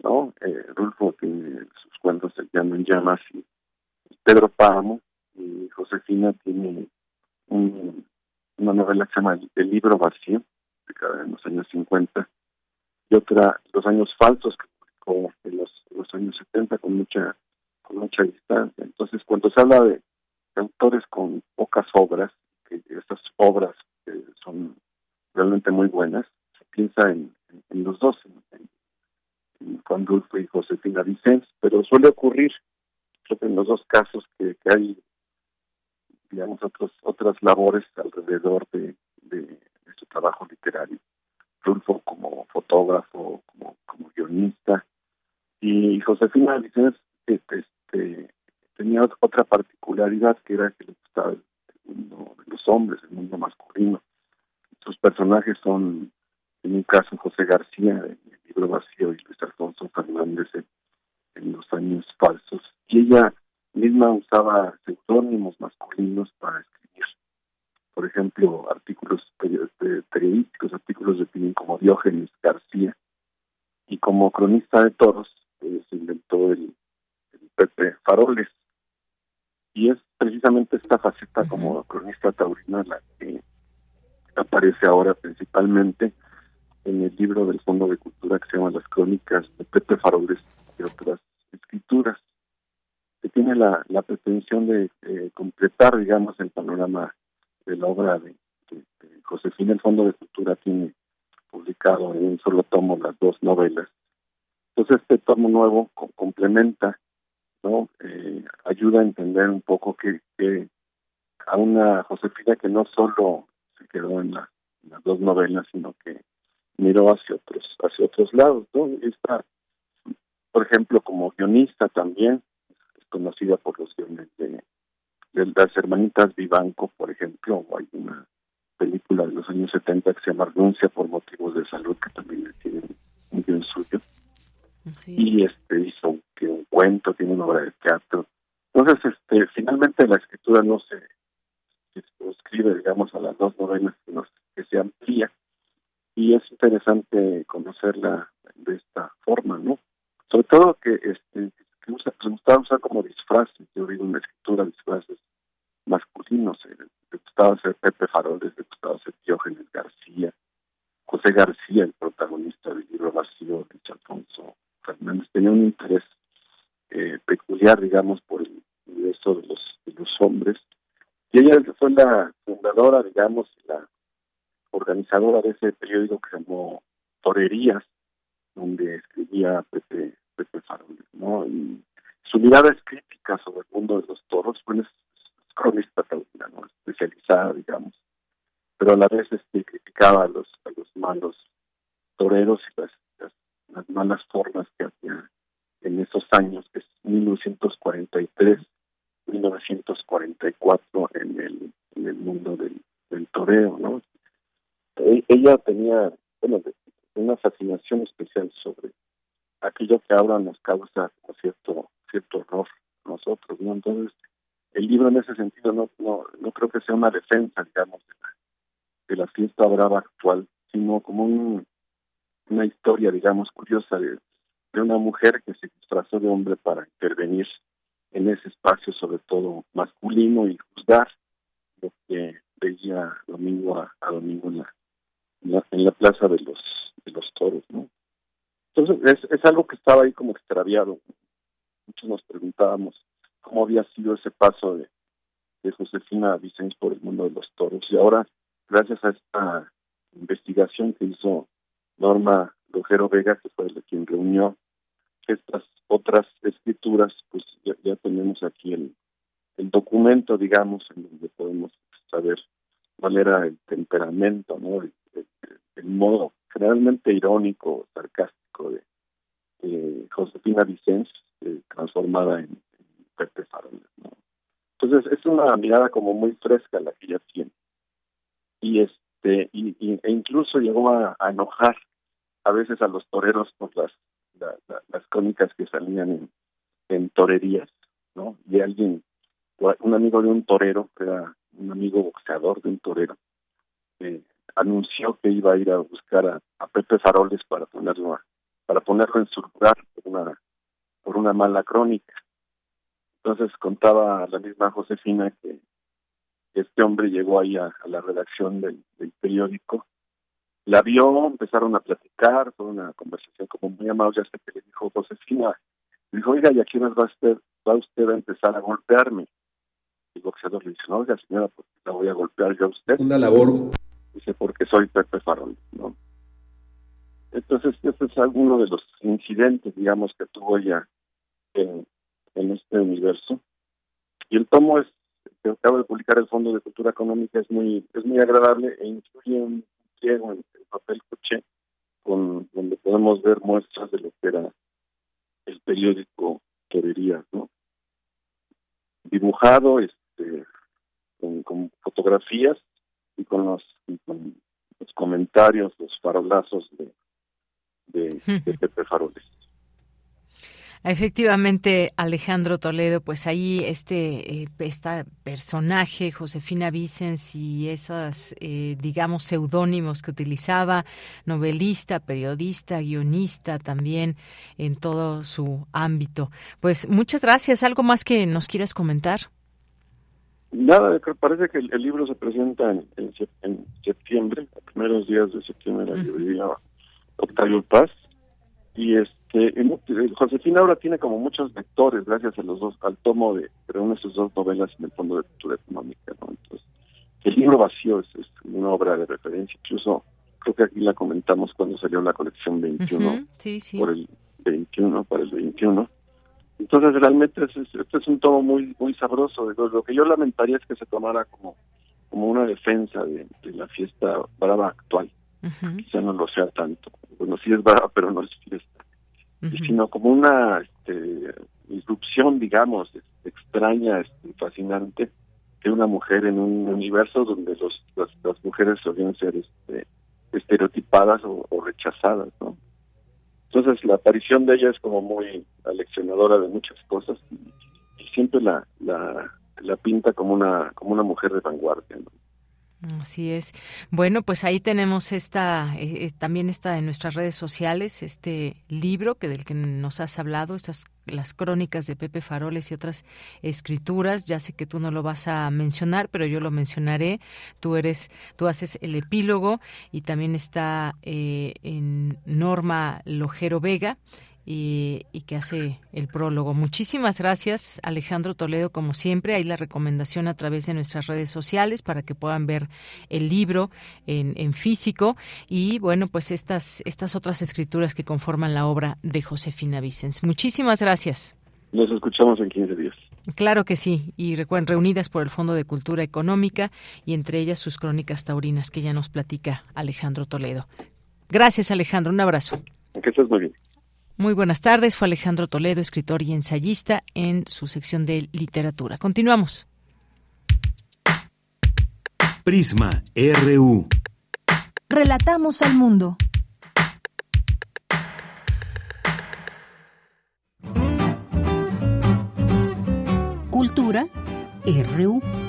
¿no? Eh, Rulfo tiene sus cuentos se llaman Llamas y Pedro Páramo y Josefina tiene una novela que se llama El libro vacío, de en los años 50, y otra, Los años falsos, que publicó en los, los años 70 con mucha con mucha distancia. Entonces, cuando se habla de autores con pocas obras, que estas obras son realmente muy buenas, se piensa en, los dos, en, Juan Dulfo y Josefina Vicens, pero suele ocurrir, creo que en los dos casos, que, hay, digamos, otros, otras labores alrededor de, su trabajo literario. Rulfo como fotógrafo, como, como guionista, y Josefina Vicens este, tenía otra particularidad que era que le gustaba el mundo de los hombres, el mundo masculino. Sus personajes son, en un caso, José García, en el libro vacío, y Luis Alfonso Fernández en, los años falsos. Y ella misma usaba seudónimos masculinos para escribir. Por ejemplo, artículos periodísticos, artículos de opinión como Diógenes García. Y como cronista de toros, eh, se inventó el Pepe Faroles, y es precisamente esta faceta como cronista taurina la que aparece ahora principalmente en el libro del Fondo de Cultura que se llama Las Crónicas de Pepe Faroles y otras escrituras, que tiene la, la pretensión de completar, digamos, el panorama de la obra de, Josefina. El Fondo de Cultura tiene publicado en un solo tomo las dos novelas. Entonces este tomo nuevo complementa eh, ayuda a entender un poco que, a una Josefina que no solo se quedó en, las dos novelas, sino que miró hacia otros, hacia otros lados, ¿no? Está, por ejemplo, como guionista también, es conocida por los guiones de, las hermanitas Vivanco, por ejemplo, o hay una película de los años 70 que se llama Renuncia por motivos de salud, que también tiene un guion suyo y este hizo un, un cuento, tiene una obra de teatro. Entonces, este, finalmente la escritura no se que escribe, digamos, a las dos novelas que, nos, que se amplía. Y es interesante conocerla de esta forma, ¿no? Sobre todo que, este, que usa, le gustaba usar como disfraces, yo digo una escritura disfraces masculinos, eh, le gustaba ser Pepe Faroles, le gustaba ser Diógenes García, José García, el protagonista del libro vacío de Alfonso Fernández, tenía un interés eh, peculiar, digamos, por el universo de los, hombres. Y ella fue la fundadora, digamos, la organizadora de ese periódico que se llamó Torerías, donde escribía Pepe, Pepe ¿no? Y su mirada es crítica sobre el mundo de los toros, bueno, es, cronista taurina, ¿no? Especializada, digamos, pero a la vez este, criticaba a los, a los malos toreros y las, malas formas que había en esos años, que es 1943, 1944 en el, en el mundo del, del toreo, ¿no? E, ella tenía, bueno, una fascinación especial sobre aquello que ahora nos causa cierto cierto horror nosotros, ¿no? Entonces, el libro en ese sentido no no, no creo que sea una defensa, digamos, de la, de la fiesta brava actual, sino como un, una historia, digamos, curiosa de, de una mujer que se disfrazó de hombre para intervenir en ese espacio, sobre todo masculino, y juzgar lo que veía domingo a, a domingo en la, en la, plaza de los de los toros, ¿no? Entonces es, es algo que estaba ahí como extraviado. Muchos nos preguntábamos cómo había sido ese paso de, de Josefina Vicens por el mundo de los toros. Y ahora, gracias a esta investigación que hizo Norma Lojero Vega, que fue quien reunió estas otras escrituras, pues ya, tenemos aquí el, el documento, digamos, en donde podemos saber cuál era el temperamento, ¿no? El, modo generalmente irónico, sarcástico de, Josefina Vicens, eh, transformada en, Pepe Farol, ¿no? Entonces es una mirada como muy fresca la que ella tiene. Y este y, e incluso llegó a, enojar a veces a los toreros por las las crónicas que salían en, en torerías, ¿no? Y alguien, un amigo de un torero, que era un amigo boxeador de un torero, eh, anunció que iba a ir a buscar a, a Pepe Faroles para ponerlo para ponerlo en su lugar por una por una mala crónica. Entonces contaba la misma Josefina que este hombre llegó ahí a, la redacción del, periódico, la vio, empezaron a platicar, fue una conversación como muy amable hasta que le dijo Josefina, dijo, oiga, ¿y a quién va usted, va usted a empezar a golpearme? El boxeador le dice, no, oiga señora, pues la voy a golpear yo a usted. Una labor dice porque soy Pepe Farol, ¿no? Entonces, este es alguno de los incidentes, digamos, que tuvo ella en, en este universo. Y el tomo es que acabo de publicar el Fondo de Cultura Económica es muy es muy agradable e incluye un pliego en el papel coche con donde podemos ver muestras de lo que era el periódico Querería, ¿no? Dibujado este con, con fotografías y con los, los comentarios, los farolazos de, de, Pepe Faroles. Efectivamente, Alejandro Toledo, pues ahí este, este personaje, Josefina Vicens y esas, eh, digamos, seudónimos que utilizaba, novelista, periodista, guionista también en todo su ámbito. Pues muchas gracias. ¿Algo más que nos quieras comentar? Nada, parece que el, libro se presenta en, en, septiembre, a primeros días de septiembre, la librería Octavio Paz. Y este, Josefina ahora tiene como muchos lectores, gracias a los dos, al tomo de, de sus dos novelas en el Fondo de Cultura Económica. ¿no? Entonces, el libro vacío es, una obra de referencia, incluso creo que aquí la comentamos cuando salió la colección 21, sí, sí. por el 21, para el 21 entonces realmente este es un tomo muy muy sabroso. Lo que yo lamentaría es que se tomara como como una defensa de, la fiesta brava actual. Quizá no lo sea tanto. Bueno, sí es brava, pero no es fiesta. Sino como una este, disrupción, digamos, extraña, este, fascinante de una mujer en un universo donde los, las, mujeres solían ser este, estereotipadas o, rechazadas. Entonces la aparición de ella es como muy aleccionadora de muchas cosas y, siempre la, la, la pinta como una como una mujer de vanguardia. Así es. Bueno, pues ahí tenemos esta, eh, eh, también está en nuestras redes sociales, este libro que del que nos has hablado, estas las crónicas de Pepe Faroles y otras escrituras. Ya sé que tú no lo vas a mencionar, pero yo lo mencionaré. Tú eres, tú haces el epílogo y también está eh, en Norma Lojero Vega y, que hace el prólogo. Muchísimas gracias, Alejandro Toledo, como siempre. Hay la recomendación a través de nuestras redes sociales para que puedan ver el libro en, físico y, bueno, pues estas, estas otras escrituras que conforman la obra de Josefina Vicens. Muchísimas gracias. Nos escuchamos en 15 días. Claro que sí, y recuerden, reunidas por el Fondo de Cultura Económica y entre ellas sus crónicas taurinas que ya nos platica Alejandro Toledo. Gracias, Alejandro. Un abrazo. Que estés muy bien. Muy buenas tardes. Fue Alejandro Toledo, escritor y ensayista en su sección de literatura. Continuamos. Prisma RU. Relatamos al mundo. Cultura RU.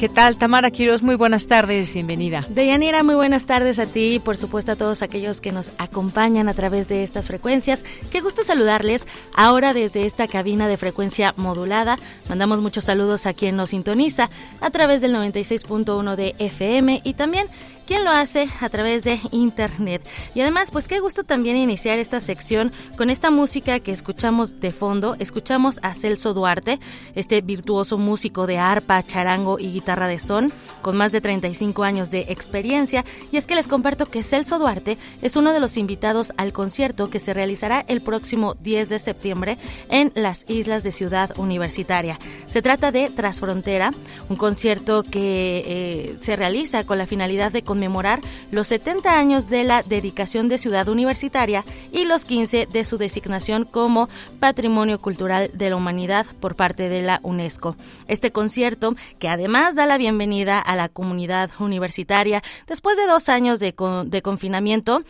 ¿Qué tal, Tamara Quiroz? Muy buenas tardes, bienvenida. Deyanira, muy buenas tardes a ti y por supuesto a todos aquellos que nos acompañan a través de estas frecuencias. Qué gusto saludarles ahora desde esta cabina de frecuencia modulada. Mandamos muchos saludos a quien nos sintoniza a través del 96.1 de FM y también ¿Quién lo hace a través de internet. Y además, pues qué gusto también iniciar esta sección con esta música que escuchamos de fondo. Escuchamos a Celso Duarte, este virtuoso músico de arpa, charango y guitarra de son, con más de 35 años de experiencia. Y es que les comparto que Celso Duarte es uno de los invitados al concierto que se realizará el próximo 10 de septiembre en las islas de Ciudad Universitaria. Se trata de Trasfrontera, un concierto que eh, se realiza con la finalidad de conmemorar los 70 años de la dedicación de Ciudad Universitaria y los 15 de su designación como Patrimonio Cultural de la Humanidad por parte de la UNESCO. Este concierto, que además da la bienvenida a la comunidad universitaria después de dos años de, de confinamiento,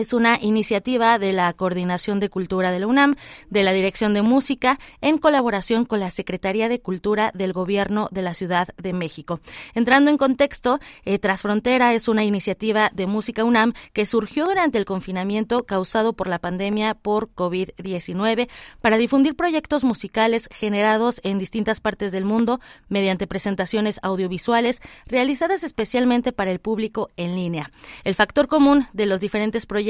es una iniciativa de la Coordinación de Cultura de la UNAM, de la Dirección de Música, en colaboración con la Secretaría de Cultura del Gobierno de la Ciudad de México. Entrando en contexto, eh, Trasfrontera es una iniciativa de Música UNAM que surgió durante el confinamiento causado por la pandemia por COVID-19 para difundir proyectos musicales generados en distintas partes del mundo mediante presentaciones audiovisuales realizadas especialmente para el público en línea. El factor común de los diferentes proyectos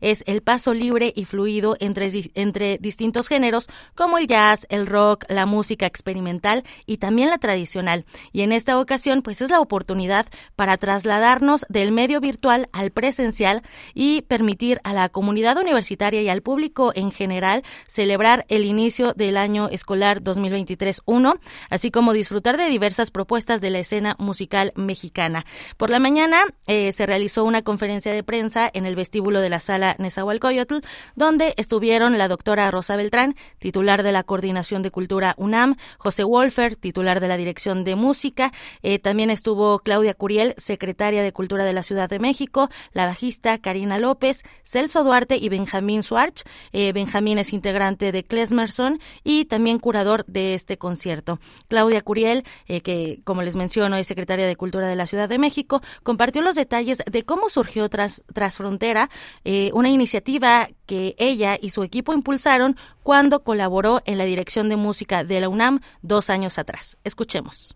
es el paso libre y fluido entre, entre distintos géneros como el jazz, el rock, la música experimental y también la tradicional. Y en esta ocasión, pues es la oportunidad para trasladarnos del medio virtual al presencial y permitir a la comunidad universitaria y al público en general celebrar el inicio del año escolar 2023-1, así como disfrutar de diversas propuestas de la escena musical mexicana. Por la mañana eh, se realizó una conferencia de prensa en el vestíbulo de la sala Nezahualcóyotl, donde estuvieron la doctora Rosa Beltrán, titular de la Coordinación de Cultura UNAM, José Wolfer, titular de la Dirección de Música, eh, también estuvo Claudia Curiel, secretaria de Cultura de la Ciudad de México, la bajista Karina López, Celso Duarte y Benjamín Suarch. Eh, Benjamín es integrante de Klesmerson y también curador de este concierto. Claudia Curiel, eh, que como les menciono es secretaria de Cultura de la Ciudad de México, compartió los detalles de cómo surgió tras, tras Frontera eh, una iniciativa que ella y su equipo impulsaron cuando colaboró en la dirección de música de la UNAM dos años atrás. Escuchemos.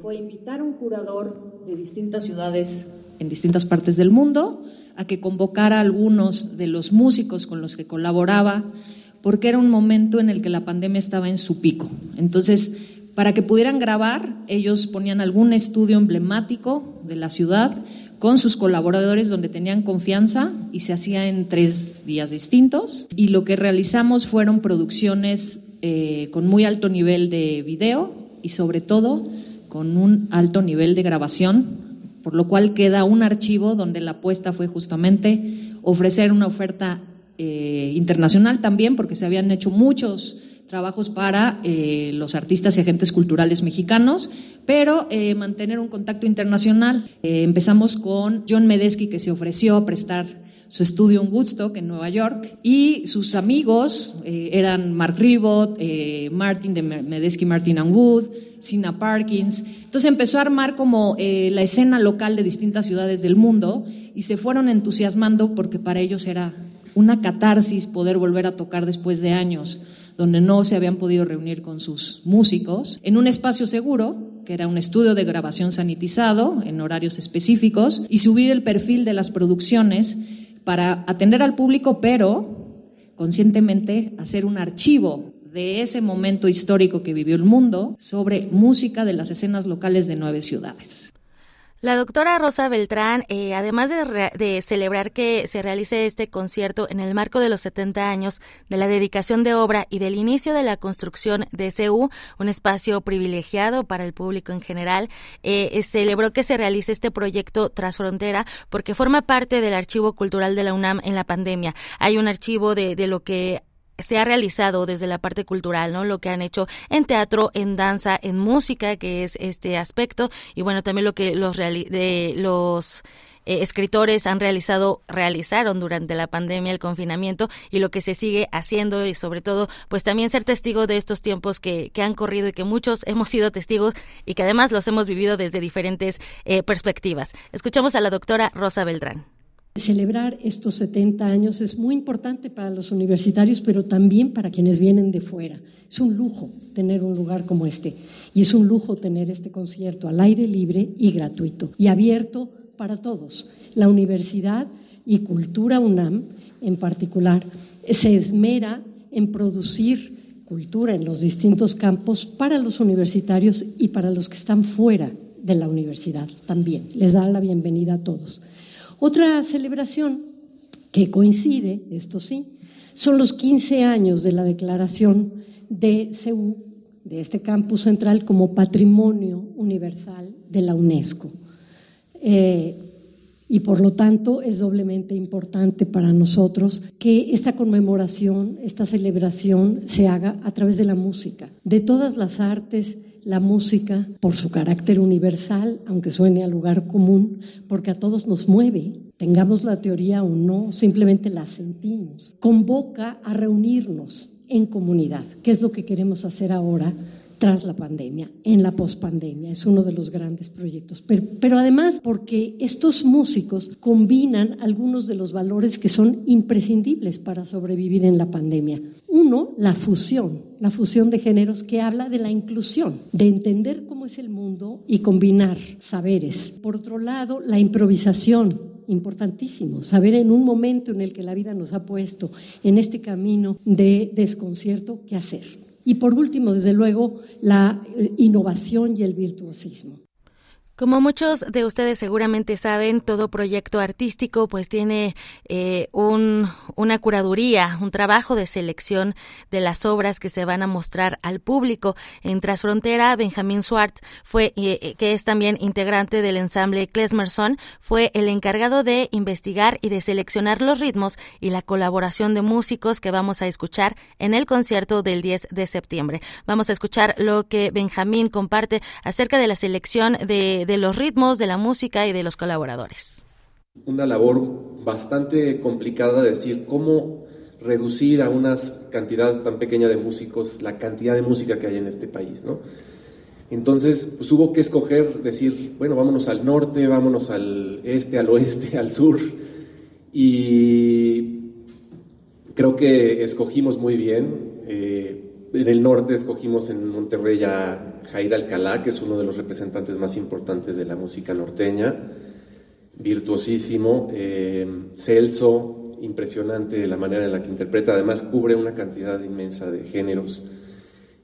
Fue invitar a un curador de distintas ciudades en distintas partes del mundo a que convocara a algunos de los músicos con los que colaboraba, porque era un momento en el que la pandemia estaba en su pico. Entonces, para que pudieran grabar, ellos ponían algún estudio emblemático de la ciudad con sus colaboradores donde tenían confianza y se hacía en tres días distintos. Y lo que realizamos fueron producciones eh, con muy alto nivel de video y sobre todo con un alto nivel de grabación, por lo cual queda un archivo donde la apuesta fue justamente ofrecer una oferta eh, internacional también, porque se habían hecho muchos trabajos para eh, los artistas y agentes culturales mexicanos, pero eh, mantener un contacto internacional. empezamos con John Medesky, que se ofreció a prestar su estudio en Woodstock, en Nueva York, y sus amigos eran Mark Ribot, Martin de Medesky, Martin and Wood, Sina Parkins. Entonces empezó a armar como la escena local de distintas ciudades del mundo y se fueron entusiasmando porque para ellos era una catarsis poder volver a tocar después de años donde no se habían podido reunir con sus músicos, en un espacio seguro, que era un estudio de grabación sanitizado en horarios específicos, y subir el perfil de las producciones para atender al público, pero conscientemente hacer un archivo de ese momento histórico que vivió el mundo sobre música de las escenas locales de nueve ciudades. La doctora Rosa Beltrán, eh, además de, celebrar que se realice este concierto en el marco de los 70 años de la dedicación de obra y del inicio de la construcción de CU, un espacio privilegiado para el público en general, eh, celebró que se realice este proyecto Transfrontera porque forma parte del archivo cultural de la UNAM en la pandemia. Hay un archivo de, de lo que se ha realizado desde la parte cultural, ¿no? Lo que han hecho en teatro, en danza, en música, que es este aspecto, y bueno, también lo que los, de los eh, escritores han realizado, realizaron durante la pandemia, el confinamiento, y lo que se sigue haciendo, y sobre todo, pues también ser testigo de estos tiempos que, que han corrido y que muchos [LAUGHS] hemos sido testigos y que además los hemos vivido desde diferentes eh, perspectivas. Escuchamos a la doctora Rosa Beltrán. Celebrar estos 70 años es muy importante para los universitarios, pero también para quienes vienen de fuera. Es un lujo tener un lugar como este y es un lujo tener este concierto al aire libre y gratuito y abierto para todos. La Universidad y Cultura UNAM en particular se esmera en producir cultura en los distintos campos para los universitarios y para los que están fuera de la universidad también. Les da la bienvenida a todos. Otra celebración que coincide, esto sí, son los 15 años de la declaración de CEU, de este campus central, como patrimonio universal de la UNESCO. Eh, y por lo tanto es doblemente importante para nosotros que esta conmemoración, esta celebración se haga a través de la música, de todas las artes, la música, por su carácter universal, aunque suene a lugar común, porque a todos nos mueve, tengamos la teoría o no, simplemente la sentimos. Convoca a reunirnos en comunidad, que es lo que queremos hacer ahora tras la pandemia, en la pospandemia. Es uno de los grandes proyectos. Pero, pero, además porque estos músicos combinan algunos de los valores que son imprescindibles para sobrevivir en la pandemia. Uno, la fusión, la fusión de géneros que habla de la inclusión, de entender cómo es el mundo y combinar saberes. Por otro lado, la improvisación, importantísimo, saber en un momento en el que la vida nos ha puesto en este camino de desconcierto qué hacer. Y por último, desde luego, la eh, innovación y el virtuosismo. Como muchos de ustedes seguramente saben, todo proyecto artístico pues tiene eh, un, una curaduría, un trabajo de selección de las obras que se van a mostrar al público. En Trasfrontera, Benjamín Swart fue, eh, que es también integrante del ensamble Klesmerson, fue el encargado de investigar y de seleccionar los ritmos y la colaboración de músicos que vamos a escuchar en el concierto del 10 de septiembre. Vamos a escuchar lo que Benjamín comparte acerca de la selección de de los ritmos, de la música y de los colaboradores. Una labor bastante complicada de decir cómo reducir a una cantidad tan pequeña de músicos la cantidad de música que hay en este país, ¿no? Entonces, pues hubo que escoger, decir, bueno, vámonos al norte, vámonos al este, al oeste, [LAUGHS] al sur. Y creo que escogimos muy bien. Eh, en el norte escogimos en Monterrey a Jair Alcalá, que es uno de los representantes más importantes de la música norteña, virtuosísimo, eh, Celso, impresionante la manera en la que interpreta, además cubre una cantidad inmensa de géneros.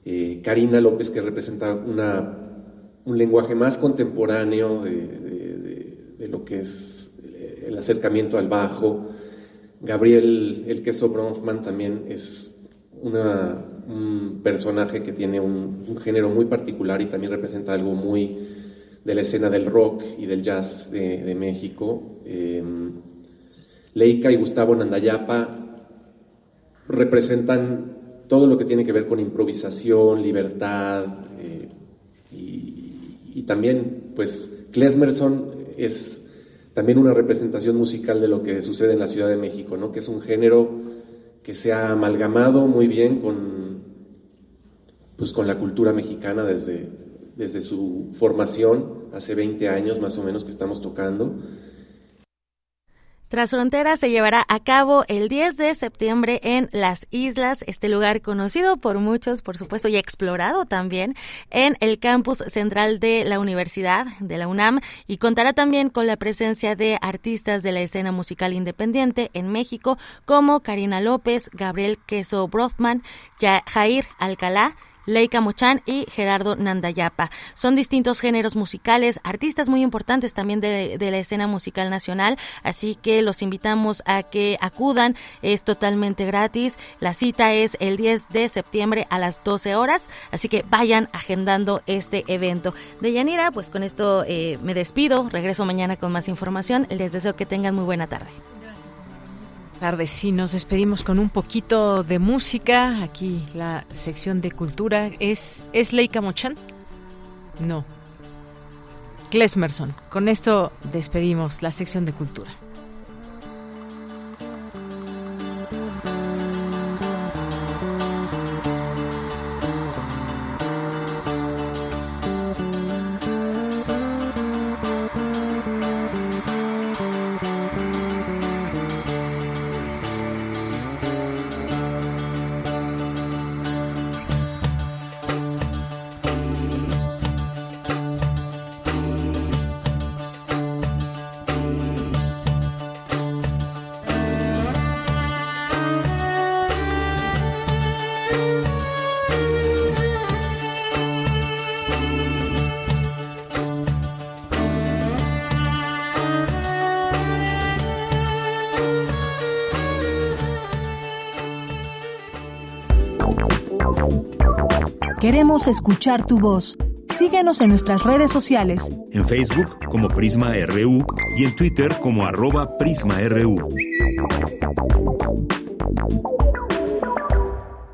Eh, Karina López, que representa una, un lenguaje más contemporáneo de, de, lo que es el acercamiento al bajo. Gabriel El Queso Bronfman también es una un personaje que tiene un, género muy particular y también representa algo muy de la escena del rock y del jazz de, México. Em, Leica y Gustavo Nandayapa representan todo lo que tiene que ver con improvisación, libertad eh, y, también, pues, Klesmerson es también una representación musical de lo que sucede en la Ciudad de México, ¿no? que es un género que se ha amalgamado muy bien con, pues, con la cultura mexicana desde, desde su formación, hace 20 años más o menos que estamos tocando. Tras Frontera se llevará a cabo el 10 de septiembre en Las Islas, este lugar conocido por muchos, por supuesto, y explorado también en el campus central de la Universidad de la UNAM y contará también con la presencia de artistas de la escena musical independiente en México como Karina López, Gabriel Queso Brothman, Jair Alcalá, Leica Mochan y Gerardo Nandayapa. Son distintos géneros musicales, artistas muy importantes también de, la escena musical nacional, así que los invitamos a que acudan, es totalmente gratis. La cita es el 10 de septiembre a las 12 horas, así que vayan agendando este evento. De Yanira, pues con esto eh, me despido, regreso mañana con más información, les deseo que tengan muy buena tarde tardes. Sí, nos despedimos con un poquito de música. Aquí la sección de cultura. ¿Es, ¿es Leica Mochan? No. Klesmerson. Con esto despedimos la sección de cultura. Queremos escuchar tu voz. Síguenos en nuestras redes sociales. En Facebook como Prisma RU y en Twitter como arroba PrismaRU.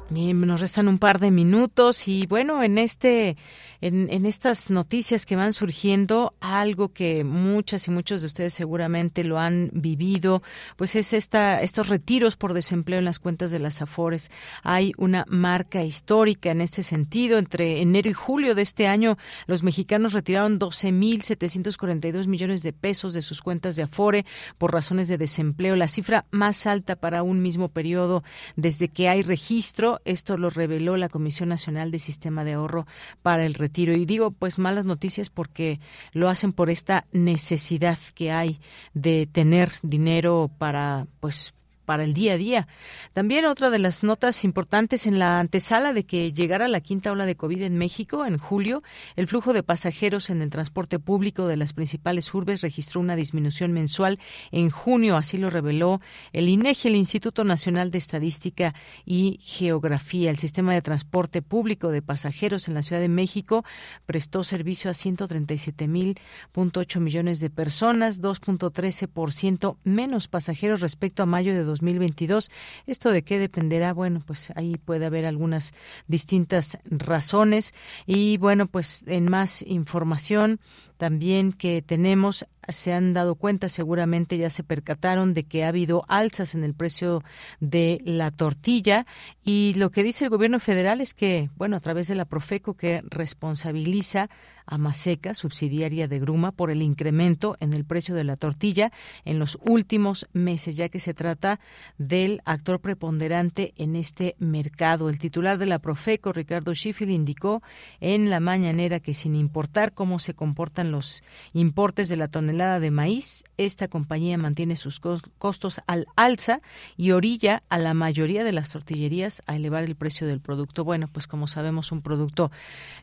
Bien, nos restan un par de minutos y bueno, en este en, estas noticias que van surgiendo, algo que muchas y muchos de ustedes seguramente lo han vivido, pues es esta, estos retiros por desempleo en las cuentas de las AFORES. Hay una marca histórica en este sentido. Entre enero y julio de este año, los mexicanos retiraron 12.742 millones de pesos de sus cuentas de Afore por razones de desempleo, la cifra más alta para un mismo periodo desde que hay registro. Esto lo reveló la Comisión Nacional de Sistema de Ahorro para el Retiro y digo, pues malas noticias porque lo hacen por esta necesidad que hay de tener dinero para, pues, para el día a día. También otra de las notas importantes en la antesala de que llegara la quinta ola de COVID en México en julio, el flujo de pasajeros en el transporte público de las principales urbes registró una disminución mensual en junio, así lo reveló el INEGI, el Instituto Nacional de Estadística y Geografía. El sistema de transporte público de pasajeros en la Ciudad de México prestó servicio a 137.000.8 millones de personas, 2.13% menos pasajeros respecto a mayo de 2022. ¿Esto de qué dependerá? Bueno, pues ahí puede haber algunas distintas razones. Y bueno, pues en más información también que tenemos, se han dado cuenta, seguramente ya se percataron de que ha habido alzas en el precio de la tortilla y lo que dice el gobierno federal es que, bueno, a través de la Profeco que responsabiliza a Maseca, subsidiaria de Gruma, por el incremento en el precio de la tortilla en los últimos meses, ya que se trata del actor preponderante en este mercado. El titular de la Profeco, Ricardo Schiffel, indicó en la mañanera que sin importar cómo se comportan los importes de la tonelada de maíz, esta compañía mantiene sus costos al alza y orilla a la mayoría de las tortillerías a elevar el precio del producto. Bueno, pues como sabemos, un producto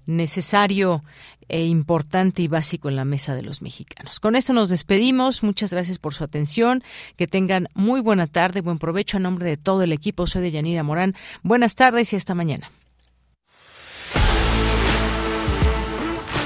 necesario e importante y básico en la mesa de los mexicanos. Con esto nos despedimos. Muchas gracias por su atención. Que tengan muy buena tarde, buen provecho. A nombre de todo el equipo, soy de Yanira Morán. Buenas tardes y hasta mañana.